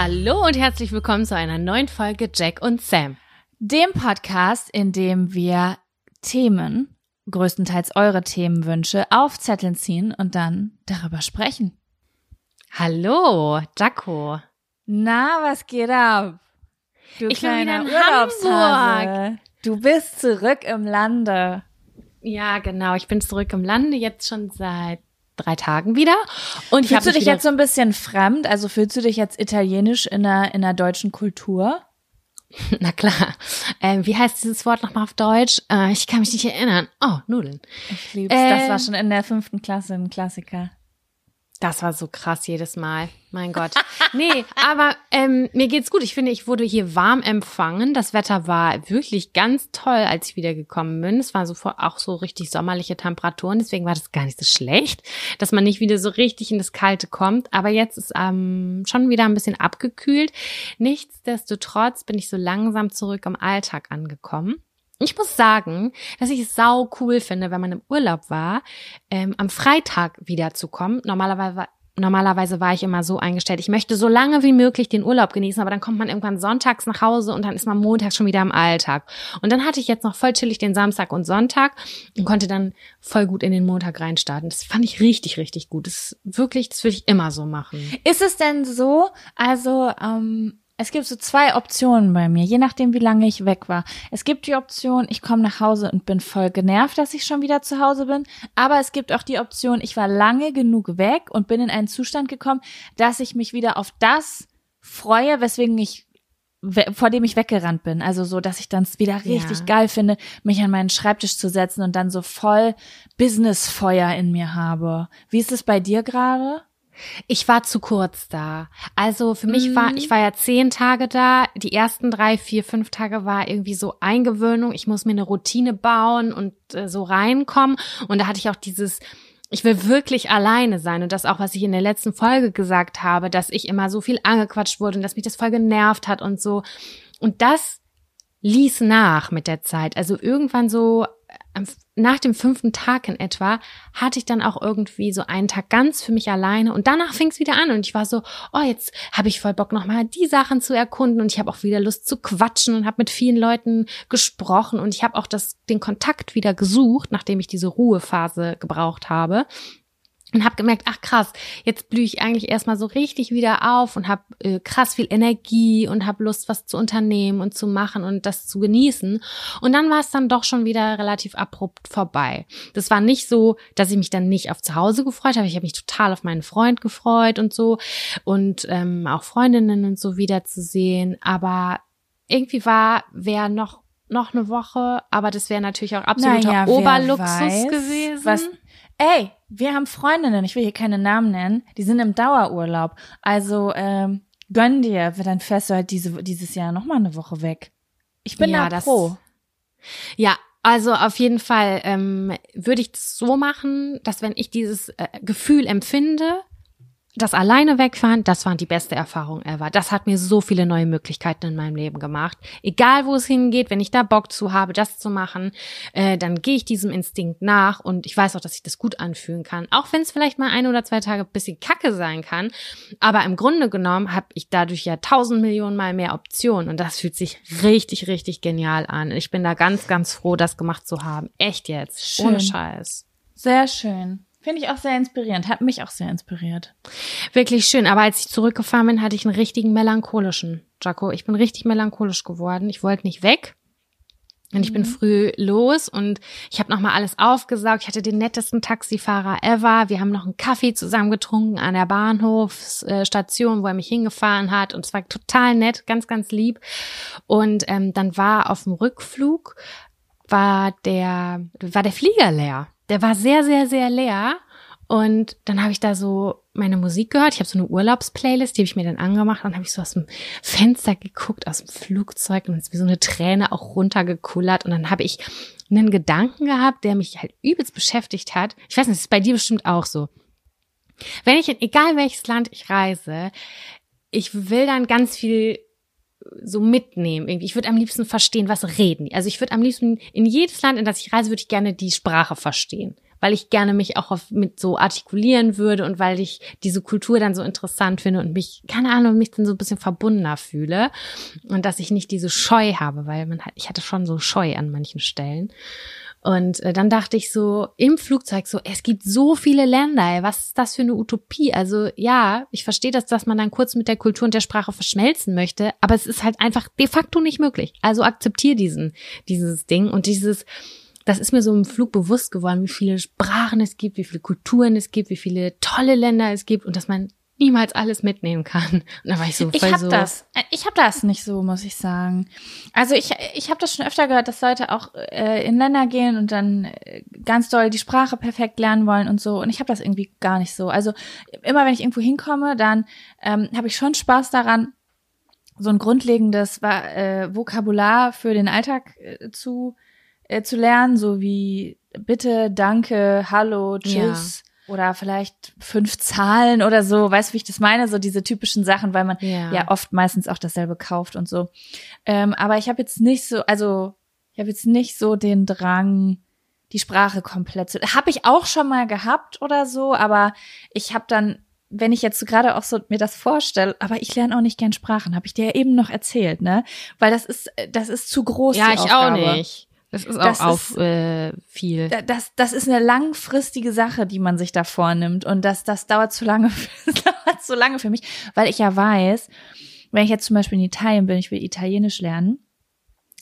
Hallo und herzlich willkommen zu einer neuen Folge Jack und Sam. Dem Podcast, in dem wir Themen, größtenteils eure Themenwünsche, auf Zetteln ziehen und dann darüber sprechen. Hallo, Jaco. Na, was geht ab? Du Ich bin wieder in Urlaubshase. Du bist zurück im Lande. Ja, genau. Ich bin zurück im Lande jetzt schon seit drei Tagen wieder. Und Fühlst du dich jetzt so ein bisschen fremd? Also fühlst du dich jetzt italienisch in der, in der deutschen Kultur? Na klar. Ähm, wie heißt dieses Wort nochmal auf Deutsch? Äh, ich kann mich nicht erinnern. Oh, Nudeln. Ich lieb's. das Ähm. war schon in der fünften Klasse ein Klassiker. Das war so krass jedes Mal. Mein Gott. Nee, aber ähm, mir geht's gut. Ich finde, ich wurde hier warm empfangen. Das Wetter war wirklich ganz toll, als ich wiedergekommen bin. Es war sofort auch so richtig sommerliche Temperaturen. Deswegen war das gar nicht so schlecht, dass man nicht wieder so richtig in das Kalte kommt. Aber jetzt ist ähm, schon wieder ein bisschen abgekühlt. Nichtsdestotrotz bin ich so langsam zurück im Alltag angekommen. Ich muss sagen, dass ich es sau cool finde, wenn man im Urlaub war, ähm, am Freitag wiederzukommen. Normalerweise, normalerweise war ich immer so eingestellt, ich möchte so lange wie möglich den Urlaub genießen, aber dann kommt man irgendwann sonntags nach Hause und dann ist man montags schon wieder im Alltag. Und dann hatte ich jetzt noch voll chillig den Samstag und Sonntag und konnte dann voll gut in den Montag reinstarten. Das fand ich richtig, richtig gut. Das ist wirklich, das würde ich immer so machen. Ist es denn so, also ähm, es gibt so zwei Optionen bei mir, je nachdem, wie lange ich weg war. Es gibt die Option, ich komme nach Hause und bin voll genervt, dass ich schon wieder zu Hause bin. Aber es gibt auch die Option, ich war lange genug weg und bin in einen Zustand gekommen, dass ich mich wieder auf das freue, weswegen ich vor dem ich weggerannt bin. Also so, dass ich dann es wieder richtig Ja. geil finde, mich an meinen Schreibtisch zu setzen und dann so voll Businessfeuer in mir habe. Wie ist es bei dir gerade? Ich war zu kurz da. Also für mich war, Mhm. ich war ja zehn Tage da. Die ersten drei, vier, fünf Tage war irgendwie so Eingewöhnung. Ich muss mir eine Routine bauen und äh, so reinkommen. Und da hatte ich auch dieses, ich will wirklich alleine sein. Und das auch, was ich in der letzten Folge gesagt habe, dass ich immer so viel angequatscht wurde und dass mich das voll genervt hat und so. Und das ließ nach mit der Zeit. Also irgendwann so nach dem fünften Tag in etwa hatte ich dann auch irgendwie so einen Tag ganz für mich alleine und danach fing es wieder an und ich war so, oh, jetzt habe ich voll Bock nochmal die Sachen zu erkunden und ich habe auch wieder Lust zu quatschen und habe mit vielen Leuten gesprochen und ich habe auch das, den Kontakt wieder gesucht, nachdem ich diese Ruhephase gebraucht habe. Und habe gemerkt, ach krass, jetzt blühe ich eigentlich erstmal so richtig wieder auf und habe äh, krass viel Energie und habe Lust, was zu unternehmen und zu machen und das zu genießen. Und dann war es dann doch schon wieder relativ abrupt vorbei. Das war nicht so, dass ich mich dann nicht auf zu Hause gefreut habe. Ich habe mich total auf meinen Freund gefreut und so und ähm, auch Freundinnen und so wiederzusehen. Aber irgendwie war, wäre noch noch eine Woche, aber das wäre natürlich auch absoluter naja, Oberluxus weiß, gewesen. Was, ey, wir haben Freundinnen, ich will hier keine Namen nennen, die sind im Dauerurlaub. Also ähm, gönn dir, dann fährst du halt diese, dieses Jahr noch mal eine Woche weg. Ich bin ja, da pro. Ja, also auf jeden Fall ähm, würde ich das so machen, dass wenn ich dieses äh, Gefühl empfinde, das alleine wegfahren, das war die beste Erfahrung ever. Das hat mir so viele neue Möglichkeiten in meinem Leben gemacht. Egal wo es hingeht, wenn ich da Bock zu habe, das zu machen, äh, dann gehe ich diesem Instinkt nach und ich weiß auch, dass ich das gut anfühlen kann. Auch wenn es vielleicht mal ein oder zwei Tage ein bisschen kacke sein kann. Aber im Grunde genommen habe ich dadurch ja tausend Millionen Mal mehr Optionen und das fühlt sich richtig, richtig genial an. Ich bin da ganz, ganz froh, das gemacht zu haben. Echt jetzt. Schön. Ohne Scheiß. Sehr schön. Finde ich auch sehr inspirierend, hat mich auch sehr inspiriert. Wirklich schön, aber als ich zurückgefahren bin, hatte ich einen richtigen melancholischen, Jaco. Ich bin richtig melancholisch geworden. Ich wollte nicht weg. Und ich bin mhm. früh los und ich habe nochmal alles aufgesaugt. Ich hatte den nettesten Taxifahrer ever. Wir haben noch einen Kaffee zusammen getrunken an der Bahnhofsstation, wo er mich hingefahren hat. Und es war total nett, ganz, ganz lieb. Und ähm, dann war auf dem Rückflug, war der, war der Flieger leer der war sehr, sehr, sehr leer. Und dann habe ich da so meine Musik gehört. Ich habe so eine Urlaubsplaylist, die habe ich mir dann angemacht. Dann habe ich so aus dem Fenster geguckt, aus dem Flugzeug und ist wie so eine Träne auch runtergekullert. Und dann habe ich einen Gedanken gehabt, der mich halt übelst beschäftigt hat. Ich weiß nicht, das ist bei dir bestimmt auch so. Wenn ich in egal welches Land ich reise, ich will dann ganz viel so mitnehmen. Irgendwie. Ich würde am liebsten verstehen, was reden. Also ich würde am liebsten in jedes Land, in das ich reise, würde ich gerne die Sprache verstehen, weil ich gerne mich auch auf, mit so artikulieren würde und weil ich diese Kultur dann so interessant finde und mich, keine Ahnung, mich dann so ein bisschen verbundener fühle und dass ich nicht diese Scheu habe, weil man hat, ich hatte schon so Scheu an manchen Stellen. Und äh, dann dachte ich so im Flugzeug so, es gibt so viele Länder, ey, was ist das für eine Utopie? Also ja, ich verstehe das, dass man dann kurz mit der Kultur und der Sprache verschmelzen möchte, aber es ist halt einfach de facto nicht möglich. Also akzeptiere diesen, dieses Ding und dieses, das ist mir so im Flug bewusst geworden, wie viele Sprachen es gibt, wie viele Kulturen es gibt, wie viele tolle Länder es gibt und dass man niemals alles mitnehmen kann. Und da war ich so voll ich hab so. Das. Äh, ich habe das nicht so, muss ich sagen. Also ich, ich habe das schon öfter gehört, dass Leute auch äh, in Länder gehen und dann äh, ganz doll die Sprache perfekt lernen wollen und so. Und ich habe das irgendwie gar nicht so. Also immer wenn ich irgendwo hinkomme, dann ähm, habe ich schon Spaß daran, so ein grundlegendes äh, Vokabular für den Alltag äh, zu äh, zu lernen, so wie bitte, danke, hallo, tschüss. Ja oder vielleicht fünf Zahlen oder so, weißt du, wie ich das meine? So diese typischen Sachen, weil man ja, ja oft meistens auch dasselbe kauft und so. Ähm, aber ich habe jetzt nicht so, also ich habe jetzt nicht so den Drang, die Sprache komplett zu. Habe ich auch schon mal gehabt oder so, aber ich habe dann, wenn ich jetzt gerade auch so mir das vorstelle, aber ich lerne auch nicht gern Sprachen, habe ich dir ja eben noch erzählt, ne? Weil das ist, das ist zu groß. Ja, ich Aufgabe. auch nicht. Das ist auch das auf ist, äh, viel. Das, das ist eine langfristige Sache, die man sich da vornimmt. Und das, das dauert zu lange, das dauert zu lange für mich, weil ich ja weiß, wenn ich jetzt zum Beispiel in Italien bin, ich will Italienisch lernen.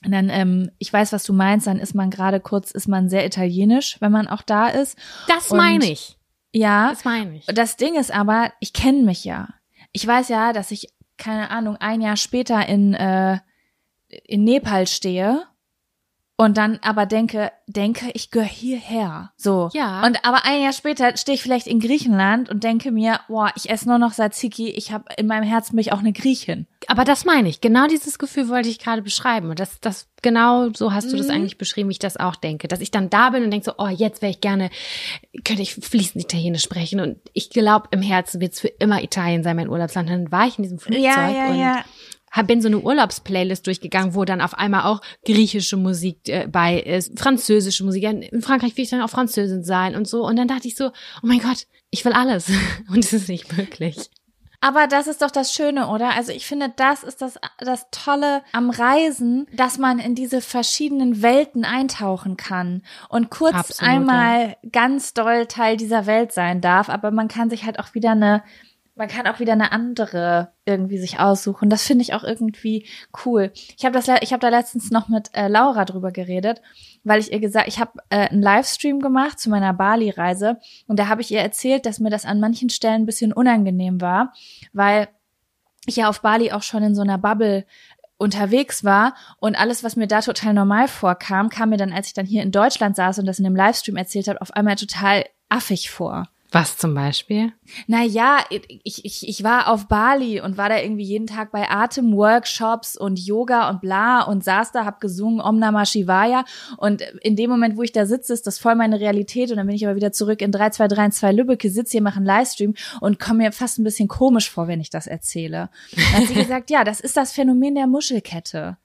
Und dann, ähm, ich weiß, was du meinst, dann ist man gerade kurz, ist man sehr italienisch, wenn man auch da ist. Das meine ich. Ja. Das meine ich. Das Ding ist aber, ich kenne mich ja. Ich weiß ja, dass ich, keine Ahnung, ein Jahr später in, äh, in Nepal stehe und dann aber denke, denke, ich gehöre hierher. So. Ja. Und aber ein Jahr später stehe ich vielleicht in Griechenland und denke mir, boah, ich esse nur noch Tzatziki, ich habe in meinem Herzen mich auch eine Griechin. Aber das meine ich. Genau dieses Gefühl wollte ich gerade beschreiben. Und das, das, genau so hast du das mhm. eigentlich beschrieben, wie ich das auch denke. Dass ich dann da bin und denke so, oh, jetzt wäre ich gerne, könnte ich fließend Italienisch sprechen. Und ich glaube, im Herzen wird es für immer Italien sein, mein Urlaubsland. Und dann war ich in diesem Flugzeug ja, ja, und ja bin so eine Urlaubsplaylist durchgegangen, wo dann auf einmal auch griechische Musik äh, bei ist, französische Musik. In Frankreich will ich dann auch Französin sein und so. Und dann dachte ich so, oh mein Gott, ich will alles. Und es ist nicht möglich. Aber das ist doch das Schöne, oder? Also ich finde, das ist das, das Tolle am Reisen, dass man in diese verschiedenen Welten eintauchen kann und kurz Absolut, einmal ja. ganz doll Teil dieser Welt sein darf, aber man kann sich halt auch wieder eine man kann auch wieder eine andere irgendwie sich aussuchen. Das finde ich auch irgendwie cool. Ich habe das, ich habe da letztens noch mit äh, Laura drüber geredet, weil ich ihr gesagt, ich habe äh, einen Livestream gemacht zu meiner Bali-Reise und da habe ich ihr erzählt, dass mir das an manchen Stellen ein bisschen unangenehm war, weil ich ja auf Bali auch schon in so einer Bubble unterwegs war und alles, was mir da total normal vorkam, kam mir dann, als ich dann hier in Deutschland saß und das in dem Livestream erzählt habe, auf einmal total affig vor. Was zum Beispiel? Naja, ich, ich, ich war auf Bali und war da irgendwie jeden Tag bei Atemworkshops und Yoga und bla und saß da, hab gesungen Om Namah Shivaya und in dem Moment, wo ich da sitze, ist das voll meine Realität und dann bin ich aber wieder zurück in 3232 Lübbecke, sitze hier, mache einen Livestream und komme mir fast ein bisschen komisch vor, wenn ich das erzähle. Dann hat sie gesagt, ja, das ist das Phänomen der Muschelkette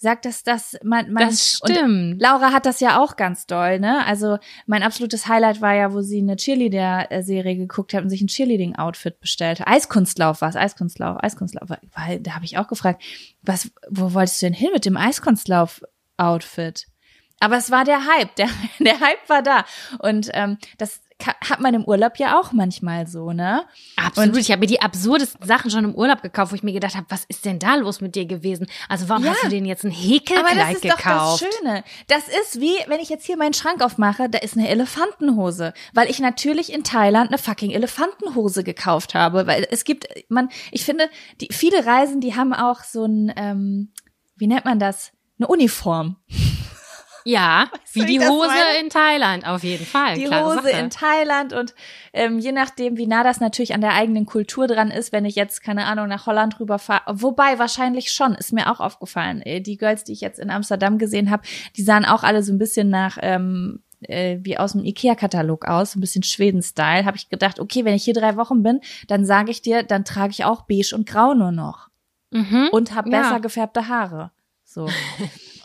sagt, dass das man, man das stimmt. Laura hat das ja auch ganz doll, ne? Also mein absolutes Highlight war ja, wo sie eine Cheerleader-Serie geguckt hat und sich ein Cheerleading-Outfit bestellte. Eiskunstlauf war es, Eiskunstlauf, Eiskunstlauf. Weil, da habe ich auch gefragt, was, wo wolltest du denn hin mit dem Eiskunstlauf-Outfit? Aber es war der Hype, der, der Hype war da. Und ähm, das hat man im Urlaub ja auch manchmal so, ne? Absolut. Und ich habe mir die absurdesten Sachen schon im Urlaub gekauft, wo ich mir gedacht habe, was ist denn da los mit dir gewesen? Also warum ja, hast du denn jetzt ein Häkelkleid gekauft? Aber das ist gekauft? doch das Schöne. Das ist wie, wenn ich jetzt hier meinen Schrank aufmache, da ist eine Elefantenhose, weil ich natürlich in Thailand eine fucking Elefantenhose gekauft habe, weil es gibt, man, ich finde, die viele Reisen, die haben auch so ein, ähm, wie nennt man das? Eine Uniform. Ja, weißt wie die Hose meine? in Thailand, auf jeden Fall. Die Hose Sache. in Thailand und ähm, je nachdem, wie nah das natürlich an der eigenen Kultur dran ist, wenn ich jetzt, keine Ahnung, nach Holland rüberfahre. Wobei, wahrscheinlich schon, ist mir auch aufgefallen. Äh, die Girls, die ich jetzt in Amsterdam gesehen habe, die sahen auch alle so ein bisschen nach ähm, äh, wie aus dem Ikea-Katalog aus, ein bisschen Schweden-Style, habe ich gedacht, okay, wenn ich hier drei Wochen bin, dann sage ich dir, dann trage ich auch beige und grau nur noch. Mhm, und habe besser ja. gefärbte Haare. So.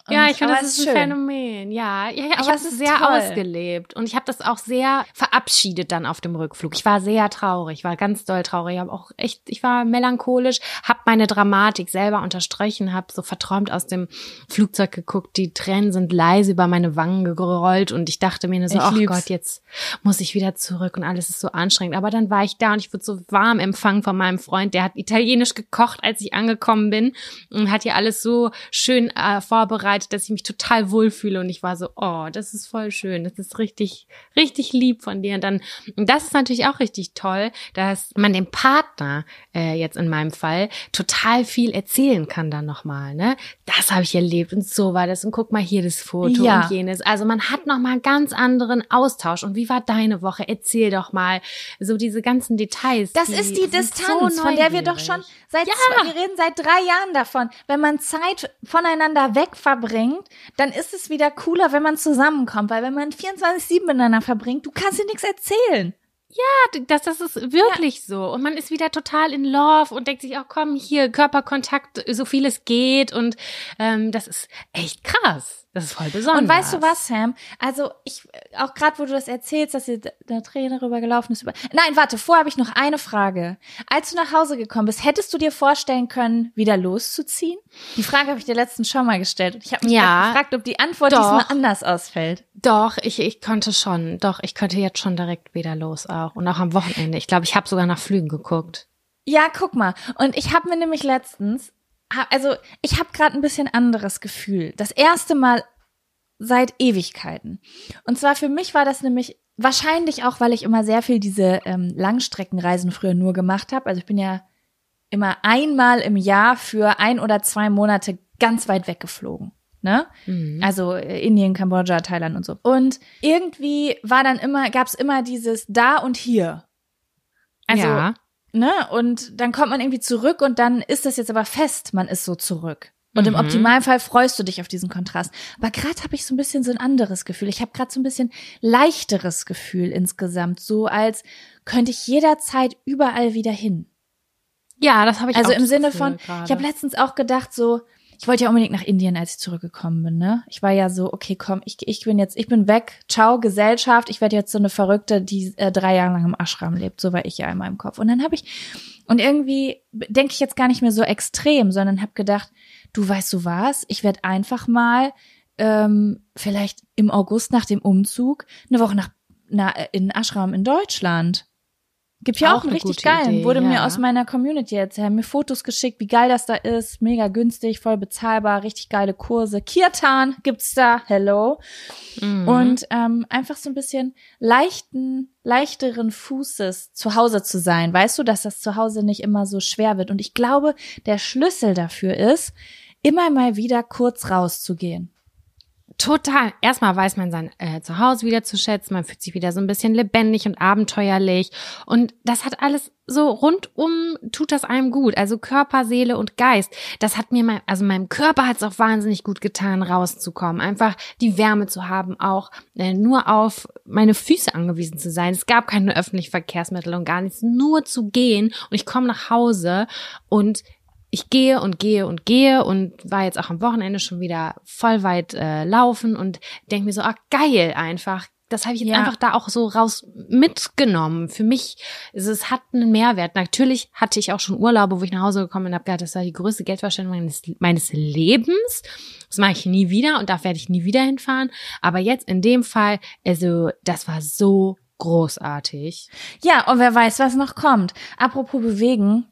ja, ich finde, das ist ein schön. Phänomen. Ja, ja, ja ich habe es sehr toll. ausgelebt und ich habe das auch sehr verabschiedet dann auf dem Rückflug. Ich war sehr traurig, war ganz doll traurig, ich habe auch echt, ich war melancholisch, habe meine Dramatik selber unterstrichen, habe so verträumt aus dem Flugzeug geguckt, die Tränen sind leise über meine Wangen gerollt und ich dachte mir nur so, oh Gott, jetzt muss ich wieder zurück und alles ist so anstrengend. Aber dann war ich da und ich wurde so warm empfangen von meinem Freund, der hat italienisch gekocht, als ich angekommen bin und hat hier alles so schön äh, vorbereitet vorbereitet, dass ich mich total wohlfühle und ich war so, oh, das ist voll schön, das ist richtig, richtig lieb von dir. Und dann, und das ist natürlich auch richtig toll, dass man dem Partner äh, jetzt in meinem Fall total viel erzählen kann dann nochmal, ne? Das habe ich erlebt und so war das und guck mal hier das Foto ja. und jenes. Also man hat nochmal einen ganz anderen Austausch. Und wie war deine Woche? Erzähl doch mal so diese ganzen Details. Das die ist die Distanz, so von der wir doch schon seit ja. wir reden seit drei Jahren davon. Wenn man Zeit voneinander weg verbringt, dann ist es wieder cooler, wenn man zusammenkommt, weil wenn man 24-7 miteinander verbringt, du kannst dir nichts erzählen. Ja, das, das ist wirklich ja. so. Und man ist wieder total in Love und denkt sich auch, komm, hier, Körperkontakt, so viel es geht. Und ähm, das ist echt krass. Das ist voll besonders. Und weißt du was, Sam? Also ich, auch gerade wo du das erzählst, dass dir der Trainer rübergelaufen ist. Über Nein, warte, vorher habe ich noch eine Frage. Als du nach Hause gekommen bist, hättest du dir vorstellen können, wieder loszuziehen? Die Frage habe ich dir letztens schon mal gestellt. Und ich habe mich ja, gefragt, ob die Antwort doch, diesmal anders ausfällt. Doch, ich, ich konnte schon. Doch, ich könnte jetzt schon direkt wieder los auch. Und auch am Wochenende. Ich glaube, ich habe sogar nach Flügen geguckt. Ja, guck mal. Und ich habe mir nämlich letztens also ich habe gerade ein bisschen anderes Gefühl. Das erste Mal seit Ewigkeiten. Und zwar für mich war das nämlich wahrscheinlich auch, weil ich immer sehr viel diese ähm, Langstreckenreisen früher nur gemacht habe. Also ich bin ja immer einmal im Jahr für ein oder zwei Monate ganz weit weggeflogen. Ne? Mhm. Also äh, Indien, Kambodscha, Thailand und so. Und irgendwie war dann immer, gab's immer dieses da und hier. Also ja ne? Und dann kommt man irgendwie zurück und dann ist das jetzt aber fest, man ist so zurück. Und mhm. im Optimalfall freust du dich auf diesen Kontrast. Aber gerade habe ich so ein bisschen so ein anderes Gefühl. Ich habe gerade so ein bisschen leichteres Gefühl insgesamt, so als könnte ich jederzeit überall wieder hin. Ja, das habe ich also auch. Also im Sinne von, grade. ich habe letztens auch gedacht, so, ich wollte ja unbedingt nach Indien, als ich zurückgekommen bin, ne? Ich war ja so, okay, komm, ich, ich bin jetzt, ich bin weg, ciao, Gesellschaft, ich werde jetzt so eine Verrückte, die äh, drei Jahre lang im Ashram lebt, so war ich ja in meinem Kopf. Und dann habe ich, und irgendwie denke ich jetzt gar nicht mehr so extrem, sondern habe gedacht, du weißt du was, ich werde einfach mal ähm, vielleicht im August nach dem Umzug eine Woche nach, na, in Ashram in Deutschland. Gibt ja auch, auch einen richtig geilen. Idee, Wurde ja. mir aus meiner Community erzählt, mir Fotos geschickt, wie geil das da ist. Mega günstig, voll bezahlbar, richtig geile Kurse. Kirtan gibt's da, hello. Mhm. Und ähm, einfach so ein bisschen leichten, leichteren Fußes zu Hause zu sein. Weißt du, dass das zu Hause nicht immer so schwer wird. Und ich glaube, der Schlüssel dafür ist, immer mal wieder kurz rauszugehen. Total. Erstmal weiß man sein äh, Zuhause wieder zu schätzen, man fühlt sich wieder so ein bisschen lebendig und abenteuerlich. Und das hat alles so rundum, tut das einem gut. Also Körper, Seele und Geist. Das hat mir, mein, also meinem Körper hat es auch wahnsinnig gut getan, rauszukommen. Einfach die Wärme zu haben, auch äh, nur auf meine Füße angewiesen zu sein. Es gab keine öffentlichen Verkehrsmittel und gar nichts, nur zu gehen. Und ich komme nach Hause und ich gehe und gehe und gehe und war jetzt auch am Wochenende schon wieder voll weit äh, laufen und denke mir so, ah, geil einfach. Das habe ich jetzt ja. einfach da auch so raus mitgenommen. Für mich, es, es hat einen Mehrwert. Natürlich hatte ich auch schon Urlaube, wo ich nach Hause gekommen bin und habe gedacht, das war die größte Geldverschwendung meines, meines Lebens. Das mache ich nie wieder und da werde ich nie wieder hinfahren. Aber jetzt in dem Fall, also das war so großartig. Ja, und wer weiß, was noch kommt. Apropos bewegen,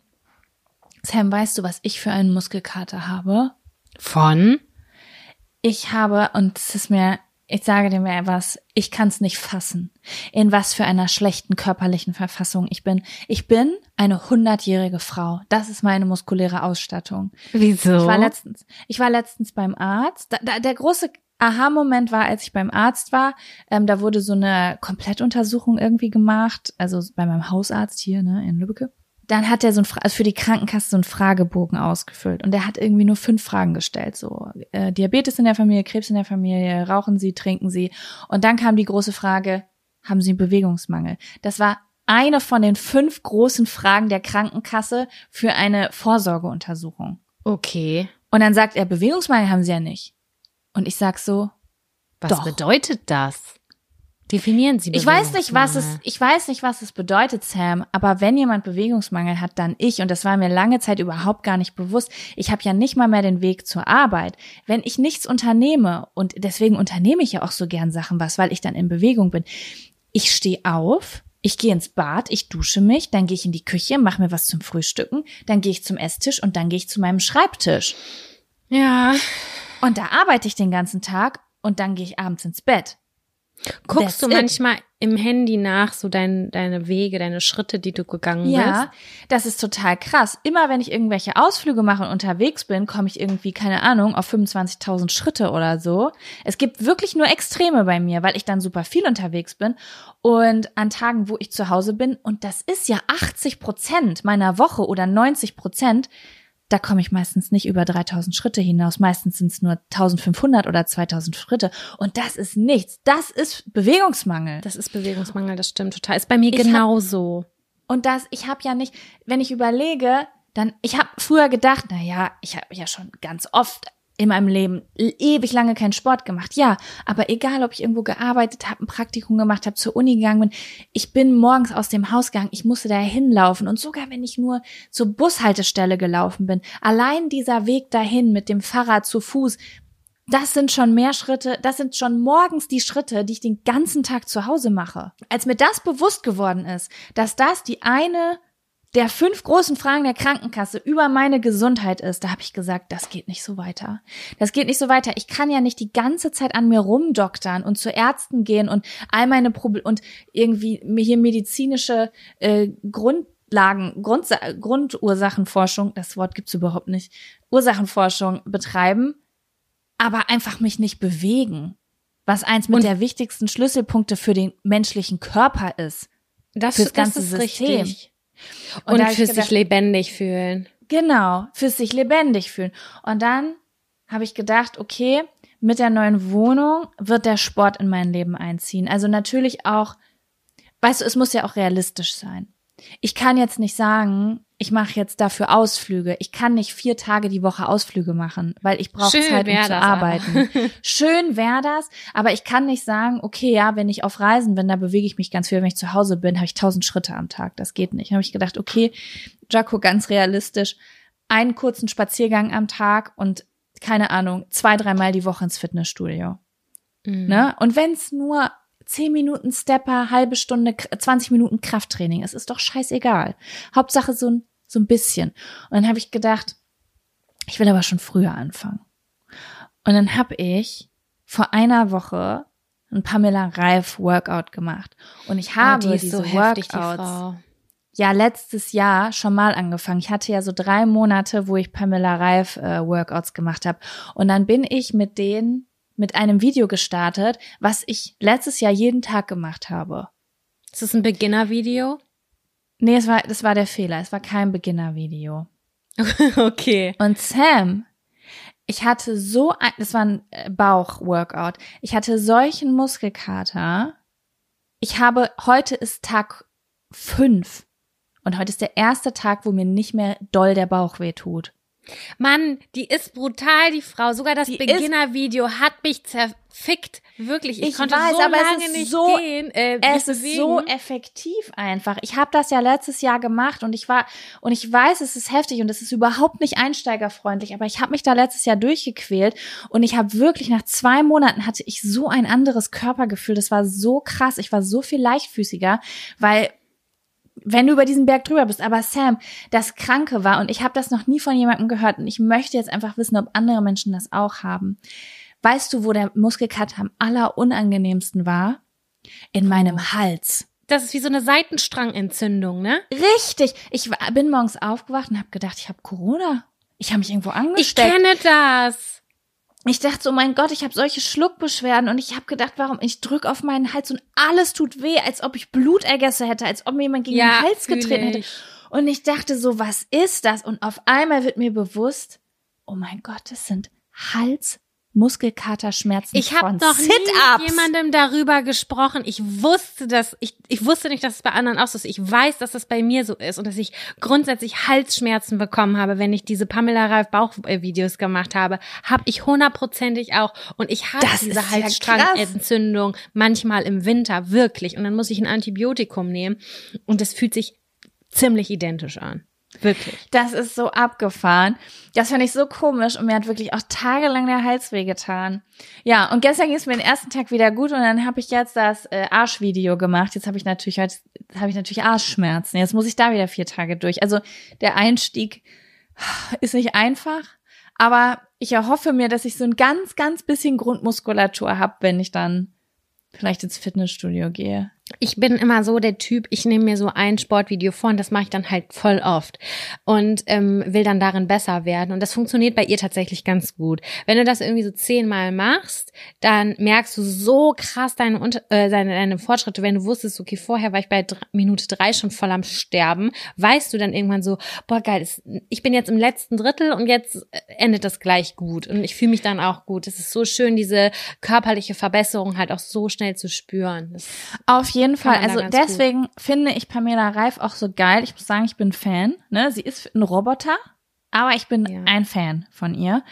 Sam, weißt du, was ich für einen Muskelkater habe? Von? Ich habe, und es ist mir, ich sage dir mir was, ich kann es nicht fassen, in was für einer schlechten körperlichen Verfassung ich bin. Ich bin eine hundertjährige Frau. Das ist meine muskuläre Ausstattung. Wieso? Ich war letztens, ich war letztens beim Arzt. Da, da, der große Aha-Moment war, als ich beim Arzt war. Ähm, da wurde so eine Komplettuntersuchung irgendwie gemacht, also bei meinem Hausarzt hier ne, in Lübbecke dann hat er so ein, also für die Krankenkasse so einen Fragebogen ausgefüllt und er hat irgendwie nur fünf Fragen gestellt, so äh, Diabetes in der Familie, Krebs in der Familie, rauchen Sie, trinken Sie und dann kam die große Frage, haben Sie einen Bewegungsmangel? Das war eine von den fünf großen Fragen der Krankenkasse für eine Vorsorgeuntersuchung. Okay. Und dann sagt er, Bewegungsmangel haben Sie ja nicht. Und ich sag so, was doch. bedeutet das? Definieren Sie Ich weiß nicht, was es, ich weiß nicht, was es bedeutet, Sam, aber wenn jemand Bewegungsmangel hat, dann ich. Und das war mir lange Zeit überhaupt gar nicht bewusst. Ich habe ja nicht mal mehr den Weg zur Arbeit. Wenn ich nichts unternehme, und deswegen unternehme ich ja auch so gern Sachen was, weil ich dann in Bewegung bin. Ich stehe auf, ich gehe ins Bad, ich dusche mich, dann gehe ich in die Küche, mache mir was zum Frühstücken, dann gehe ich zum Esstisch und dann gehe ich zu meinem Schreibtisch. Ja. Und da arbeite ich den ganzen Tag und dann gehe ich abends ins Bett. Guckst That's du manchmal it. im Handy nach, so dein, deine Wege, deine Schritte, die du gegangen ja, bist? Ja, das ist total krass. Immer wenn ich irgendwelche Ausflüge mache und unterwegs bin, komme ich irgendwie, keine Ahnung, auf 25.000 Schritte oder so. Es gibt wirklich nur Extreme bei mir, weil ich dann super viel unterwegs bin. Und an Tagen, wo ich zu Hause bin, und das ist ja 80 Prozent meiner Woche oder 90 Prozent, da komme ich meistens nicht über 3000 Schritte hinaus. Meistens sind es nur 1500 oder 2000 Schritte. Und das ist nichts. Das ist Bewegungsmangel. Das ist Bewegungsmangel, das stimmt total. Ist bei mir genauso. und das, ich habe ja nicht, wenn ich überlege, dann, ich habe früher gedacht, na ja, ich habe ja schon ganz oft in meinem Leben ewig lange keinen Sport gemacht. Ja, aber egal, ob ich irgendwo gearbeitet habe, ein Praktikum gemacht habe, zur Uni gegangen bin, ich bin morgens aus dem Haus gegangen, ich musste da hinlaufen und sogar wenn ich nur zur Bushaltestelle gelaufen bin, allein dieser Weg dahin mit dem Fahrrad zu Fuß, das sind schon mehr Schritte, das sind schon morgens die Schritte, die ich den ganzen Tag zu Hause mache. Als mir das bewusst geworden ist, dass das die eine der fünf großen Fragen der Krankenkasse über meine Gesundheit ist, da habe ich gesagt, das geht nicht so weiter. Das geht nicht so weiter. Ich kann ja nicht die ganze Zeit an mir rumdoktern und zu Ärzten gehen und all meine Probleme und irgendwie mir hier medizinische äh, Grundlagen, Grund, Grundursachenforschung, das Wort gibt's überhaupt nicht, Ursachenforschung betreiben, aber einfach mich nicht bewegen. Was eins mit und der wichtigsten Schlüsselpunkte für den menschlichen Körper ist. Das, fürs ganze das ist System. Richtig. Und, und für sich lebendig fühlen. Genau, für sich lebendig fühlen. Und dann habe ich gedacht, okay, mit der neuen Wohnung wird der Sport in mein Leben einziehen. Also natürlich auch, weißt du, es muss ja auch realistisch sein. Ich kann jetzt nicht sagen, ich mache jetzt dafür Ausflüge. Ich kann nicht vier Tage die Woche Ausflüge machen, weil ich brauche Zeit, um zu arbeiten. Schön wäre das, aber ich kann nicht sagen, okay, ja, wenn ich auf Reisen bin, da bewege ich mich ganz viel. Wenn ich zu Hause bin, habe ich tausend Schritte am Tag. Das geht nicht. Habe ich gedacht, okay, Jaco, ganz realistisch, einen kurzen Spaziergang am Tag und keine Ahnung, zwei, dreimal die Woche ins Fitnessstudio. Mhm. Ne? Und wenn es nur zehn Minuten Stepper, halbe Stunde, 20 Minuten Krafttraining ist, ist doch scheißegal. Hauptsache so ein so ein bisschen. Und dann habe ich gedacht, ich will aber schon früher anfangen. Und dann habe ich vor einer Woche ein Pamela Reif Workout gemacht. Und ich oh, habe oh, die diese so Workouts heftig, ja letztes Jahr schon mal angefangen. Ich hatte ja so drei Monate, wo ich Pamela Reif äh, Workouts gemacht habe. Und dann bin ich mit denen mit einem Video gestartet, was ich letztes Jahr jeden Tag gemacht habe. Ist das ein Beginner-Video? Nee, es war, das war der Fehler. Es war kein Beginner-Video. okay. Und Sam, ich hatte so ein, das war ein äh, Bauch-Workout. Ich hatte solchen Muskelkater. Ich habe, heute ist Tag fünf. Und heute ist der erste Tag, wo mir nicht mehr doll der Bauch weh tut. Mann, die ist brutal, die Frau. Sogar das Beginner-Video hat mich zerfickt. Wirklich. Ich, ich konnte weiß, so aber lange nicht so, gehen. Äh, es ist bewegen. so effektiv einfach. Ich habe das ja letztes Jahr gemacht und ich war und ich weiß, es ist heftig und es ist überhaupt nicht einsteigerfreundlich. Aber ich habe mich da letztes Jahr durchgequält und ich habe wirklich nach zwei Monaten hatte ich so ein anderes Körpergefühl. Das war so krass. Ich war so viel leichtfüßiger, weil wenn du über diesen Berg drüber bist. Aber Sam, das Kranke war, und ich habe das noch nie von jemandem gehört, und ich möchte jetzt einfach wissen, ob andere Menschen das auch haben. Weißt du, wo der Muskelkater am allerunangenehmsten war? In meinem Hals. Das ist wie so eine Seitenstrangentzündung, ne? Richtig. Ich bin morgens aufgewacht und habe gedacht, ich habe Corona. Ich habe mich irgendwo angesteckt. Ich kenne das ich dachte so, oh mein Gott, ich habe solche Schluckbeschwerden und ich habe gedacht, warum ich drück auf meinen Hals und alles tut weh, als ob ich Blutergüsse hätte, als ob mir jemand gegen ja, den Hals getreten hätte. Und ich dachte so, was ist das? Und auf einmal wird mir bewusst, oh mein Gott, das sind Hals Muskelkaterschmerzen ich hab noch nie jemandem darüber gesprochen. Ich wusste das, ich, ich wusste nicht, dass es bei anderen auch so ist. Ich weiß, dass das bei mir so ist und dass ich grundsätzlich Halsschmerzen bekommen habe, wenn ich diese Pamela Reif Bauchvideos gemacht habe. Habe ich hundertprozentig auch. Und ich habe diese Halsstrangentzündung manchmal im Winter, wirklich. Und dann muss ich ein Antibiotikum nehmen. Und es fühlt sich ziemlich identisch an. Wirklich. Das ist so abgefahren. Das fand ich so komisch und mir hat wirklich auch tagelang der Hals wehgetan. Ja, und gestern ging es mir den ersten Tag wieder gut und dann habe ich jetzt das äh, Arschvideo gemacht. Jetzt habe ich natürlich heute habe ich natürlich Arschschmerzen. Jetzt muss ich da wieder vier Tage durch. Also der Einstieg ist nicht einfach, aber ich erhoffe mir, dass ich so ein ganz, ganz bisschen Grundmuskulatur habe, wenn ich dann vielleicht ins Fitnessstudio gehe ich bin immer so der Typ, ich nehme mir so ein Sportvideo vor und das mache ich dann halt voll oft und ähm, will dann darin besser werden. Und das funktioniert bei ihr tatsächlich ganz gut. Wenn du das irgendwie so zehnmal machst, dann merkst du so krass deine, äh, deine, deine Fortschritte. Wenn du wusstest, okay, vorher war ich bei drei, Minute drei schon voll am Sterben, weißt du dann irgendwann so, boah geil, ich bin jetzt im letzten Drittel und jetzt äh, endet das gleich gut. Und ich fühle mich dann auch gut. Es ist so schön, diese körperliche Verbesserung halt auch so schnell zu spüren. Das Auf jeden jeden Fall. Also deswegen gut. finde ich Pamela Reif auch so geil. Ich muss sagen, ich bin Fan. Ne? Sie ist ein Roboter, aber ich bin ja. ein Fan von ihr,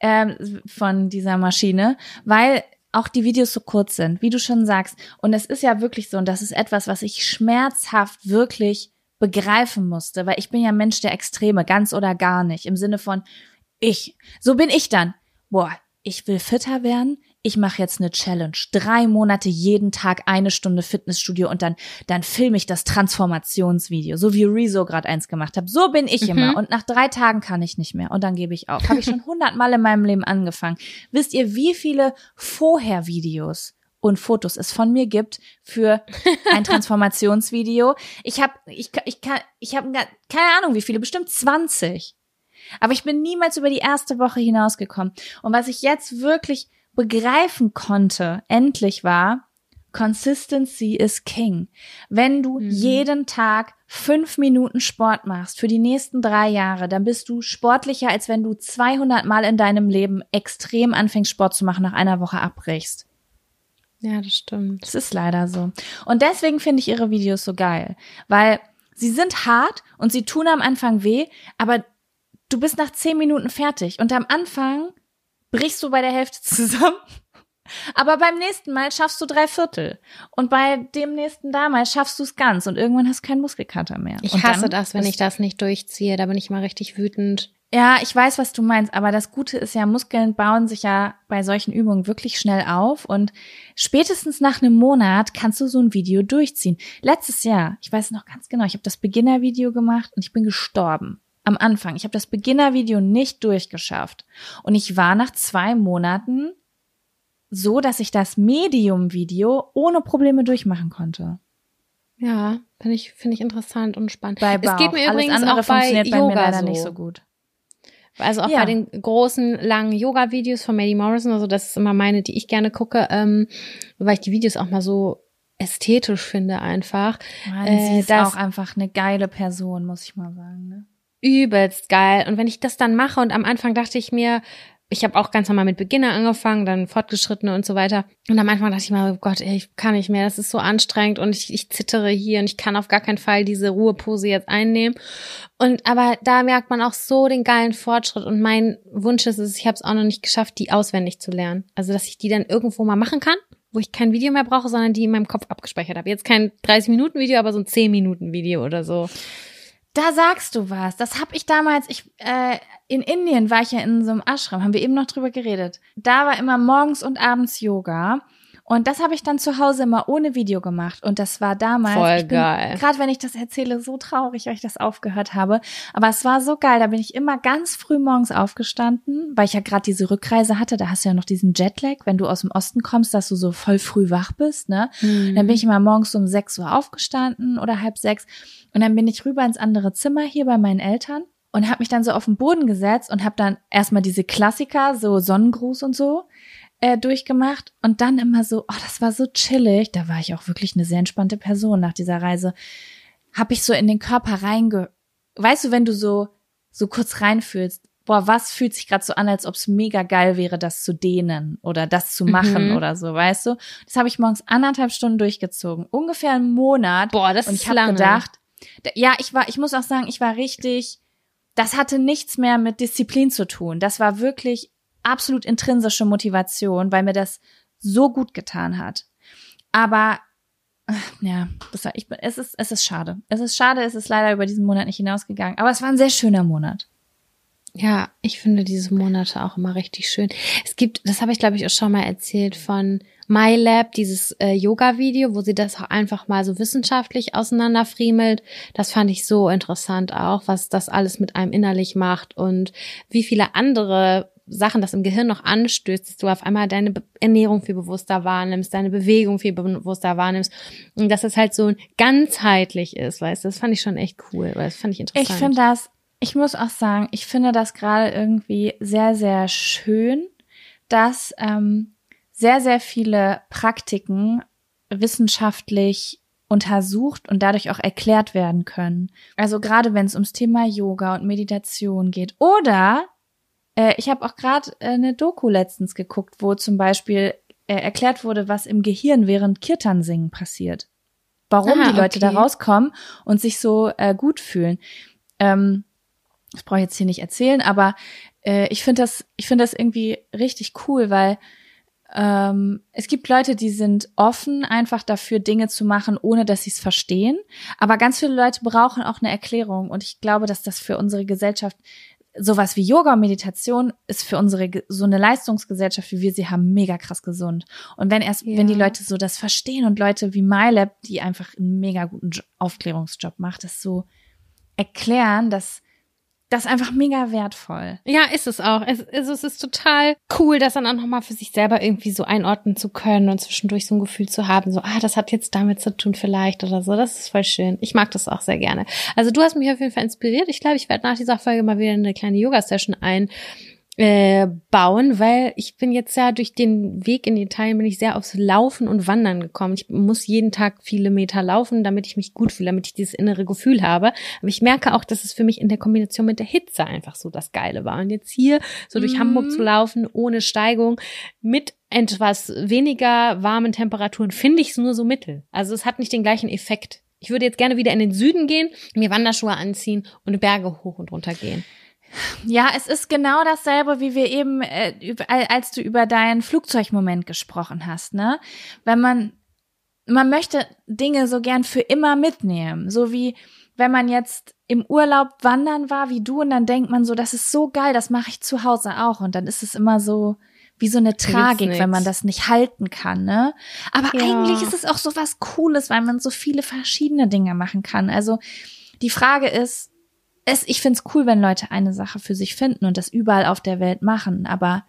äh, von dieser Maschine, weil auch die Videos so kurz sind, wie du schon sagst. Und es ist ja wirklich so, und das ist etwas, was ich schmerzhaft wirklich begreifen musste, weil ich bin ja Mensch der Extreme, ganz oder gar nicht, im Sinne von ich. So bin ich dann. Boah, ich will fitter werden, ich mache jetzt eine Challenge. Drei Monate jeden Tag eine Stunde Fitnessstudio und dann, dann filme ich das Transformationsvideo, so wie Rezo gerade eins gemacht hat. So bin ich mhm. immer. Und nach drei Tagen kann ich nicht mehr. Und dann gebe ich auf. Habe ich schon hundertmal in meinem Leben angefangen. Wisst ihr, wie viele Vorher-Videos und Fotos es von mir gibt für ein Transformationsvideo? Ich habe ich, ich kann, ich habe keine Ahnung, wie viele, bestimmt 20. Aber ich bin niemals über die erste Woche hinausgekommen. Und was ich jetzt wirklich begreifen konnte, endlich war, Consistency is King. Wenn du mhm. jeden Tag fünf Minuten Sport machst für die nächsten drei Jahre, dann bist du sportlicher, als wenn du 200 Mal in deinem Leben extrem anfängst, Sport zu machen, nach einer Woche abbrichst. Ja, das stimmt. Das ist leider so. Und deswegen finde ich ihre Videos so geil, weil Sie sind hart und sie tun am Anfang weh, aber du bist nach zehn Minuten fertig und am Anfang brichst du bei der Hälfte zusammen. Aber beim nächsten Mal schaffst du drei Viertel. Und bei dem nächsten damals schaffst du es ganz. Und irgendwann hast du keinen Muskelkater mehr. Ich und hasse das, wenn ich das nicht durchziehe. Da bin ich mal richtig wütend. Ja, ich weiß, was du meinst, aber das Gute ist ja, Muskeln bauen sich ja bei solchen Übungen wirklich schnell auf und spätestens nach einem Monat kannst du so ein Video durchziehen. Letztes Jahr, ich weiß noch ganz genau, ich habe das Beginner-Video gemacht und ich bin gestorben. Am Anfang. Ich habe das Beginner-Video nicht durchgeschafft. Und ich war nach zwei Monaten so, dass ich das Medium-Video ohne Probleme durchmachen konnte. Ja, finde ich, finde ich interessant und spannend. Bei Bauch. Es geht mir übrigens auch bei funktioniert bei Yoga mir leider so. nicht so gut. Also auch Ja. bei den großen, langen Yoga-Videos von Maddie Morrison, also das ist immer meine, die ich gerne gucke, ähm, weil ich die Videos auch mal so ästhetisch finde einfach. Mann, Äh, sie ist auch einfach eine geile Person, muss ich mal sagen. Ne? Übelst geil. Und wenn ich das dann mache und am Anfang dachte ich mir, ich habe auch ganz normal mit Beginner angefangen, dann Fortgeschrittene und so weiter. Und am Anfang dachte ich mir, oh Gott, ey, ich kann nicht mehr, das ist so anstrengend und ich, ich zittere hier und ich kann auf gar keinen Fall diese Ruhepose jetzt einnehmen. Und aber da merkt man auch so den geilen Fortschritt. Und mein Wunsch ist es, ich habe es auch noch nicht geschafft, die auswendig zu lernen. Also dass ich die dann irgendwo mal machen kann, wo ich kein Video mehr brauche, sondern die in meinem Kopf abgespeichert habe. Jetzt kein 30-Minuten-Video, aber so ein 10-Minuten-Video oder so. Da sagst du was. Das habe ich damals, ich äh, in Indien war ich ja in so einem Ashram, haben wir eben noch drüber geredet. Da war immer morgens und abends Yoga. Und das habe ich dann zu Hause immer ohne Video gemacht. Und das war damals. Voll geil. Gerade wenn ich das erzähle, so traurig, weil ich das aufgehört habe. Aber es war so geil. Da bin ich immer ganz früh morgens aufgestanden, weil ich ja gerade diese Rückreise hatte. Da hast du ja noch diesen Jetlag, wenn du aus dem Osten kommst, dass du so voll früh wach bist. Ne? Mhm. Dann bin ich immer morgens um 6 Uhr aufgestanden oder halb sechs. Und dann bin ich rüber ins andere Zimmer hier bei meinen Eltern und habe mich dann so auf den Boden gesetzt und habe dann erstmal diese Klassiker, so Sonnengruß und so, äh, durchgemacht. Und dann immer so, oh, das war so chillig. Da war ich auch wirklich eine sehr entspannte Person nach dieser Reise. Habe ich so in den Körper reinge... Weißt du, wenn du so, so kurz reinfühlst, boah, was fühlt sich gerade so an, als ob es mega geil wäre, das zu dehnen oder das zu machen Mhm. oder so, weißt du? Das habe ich morgens anderthalb Stunden durchgezogen. Ungefähr einen Monat. Boah, das Und ist ich habe gedacht, da- ja, ich war, ich muss auch sagen, ich war richtig, das hatte nichts mehr mit Disziplin zu tun. Das war wirklich absolut intrinsische Motivation, weil mir das so gut getan hat. Aber ach, ja, das war, ich, es ist, es ist schade. Es ist schade, es ist leider über diesen Monat nicht hinausgegangen. Aber es war ein sehr schöner Monat. Ja, ich finde diese Monate auch immer richtig schön. Es gibt, das habe ich glaube ich auch schon mal erzählt von MyLab, dieses äh, Yoga-Video, wo sie das auch einfach mal so wissenschaftlich auseinanderfriemelt. Das fand ich so interessant auch, was das alles mit einem innerlich macht und wie viele andere Sachen das im Gehirn noch anstößt, dass du auf einmal deine Ernährung viel bewusster wahrnimmst, deine Bewegung viel bewusster wahrnimmst und dass es halt so ganzheitlich ist, weißt du, das fand ich schon echt cool, weil das fand ich interessant. Ich finde das, ich muss auch sagen, ich finde das gerade irgendwie sehr, sehr schön, dass ähm, sehr, sehr viele Praktiken wissenschaftlich untersucht und dadurch auch erklärt werden können. Also gerade wenn es ums Thema Yoga und Meditation geht. Oder äh, ich habe auch gerade äh, eine Doku letztens geguckt, wo zum Beispiel äh, erklärt wurde, was im Gehirn während Kirtan singen passiert. Warum Ah, die Leute da okay. rauskommen und sich so äh, gut fühlen. Ähm, das brauche ich jetzt hier nicht erzählen, aber äh, ich finde das, ich finde das irgendwie richtig cool, weil ähm, es gibt Leute, die sind offen, einfach dafür Dinge zu machen, ohne dass sie es verstehen. Aber ganz viele Leute brauchen auch eine Erklärung. Und ich glaube, dass das für unsere Gesellschaft sowas wie Yoga und Meditation ist für unsere so eine Leistungsgesellschaft, wie wir sie haben, mega krass gesund. Und wenn erst, Ja. wenn die Leute so das verstehen und Leute wie MyLab, die einfach einen mega guten Jo- Aufklärungsjob macht, das so erklären, dass das ist einfach mega wertvoll. Ja, ist es auch. Es, es, es ist total cool, das dann auch nochmal für sich selber irgendwie so einordnen zu können und zwischendurch so ein Gefühl zu haben, so, ah, das hat jetzt damit zu tun vielleicht oder so. Das ist voll schön. Ich mag das auch sehr gerne. Also du hast mich auf jeden Fall inspiriert. Ich glaube, ich werde nach dieser Folge mal wieder eine kleine Yoga-Session ein äh, bauen, weil ich bin jetzt ja durch den Weg in Italien bin ich sehr aufs Laufen und Wandern gekommen. Ich muss jeden Tag viele Meter laufen, damit ich mich gut fühle, damit ich dieses innere Gefühl habe. Aber ich merke auch, dass es für mich in der Kombination mit der Hitze einfach so das Geile war. Und jetzt hier so durch Mhm. Hamburg zu laufen, ohne Steigung, mit etwas weniger warmen Temperaturen, finde ich es nur so mittel. Also es hat nicht den gleichen Effekt. Ich würde jetzt gerne wieder in den Süden gehen, mir Wanderschuhe anziehen und Berge hoch und runter gehen. Ja, es ist genau dasselbe, wie wir eben, äh, als du über deinen Flugzeugmoment gesprochen hast, ne? Wenn man, man möchte Dinge so gern für immer mitnehmen, so wie wenn man jetzt im Urlaub wandern war, wie du, und dann denkt man so, das ist so geil, das mache ich zu Hause auch, und dann ist es immer so, wie so eine Tragik, wenn man das nicht halten kann, ne? Aber ja. eigentlich ist es auch so was Cooles, weil man so viele verschiedene Dinge machen kann. Also die Frage ist, es, ich find's cool, wenn Leute eine Sache für sich finden und das überall auf der Welt machen. Aber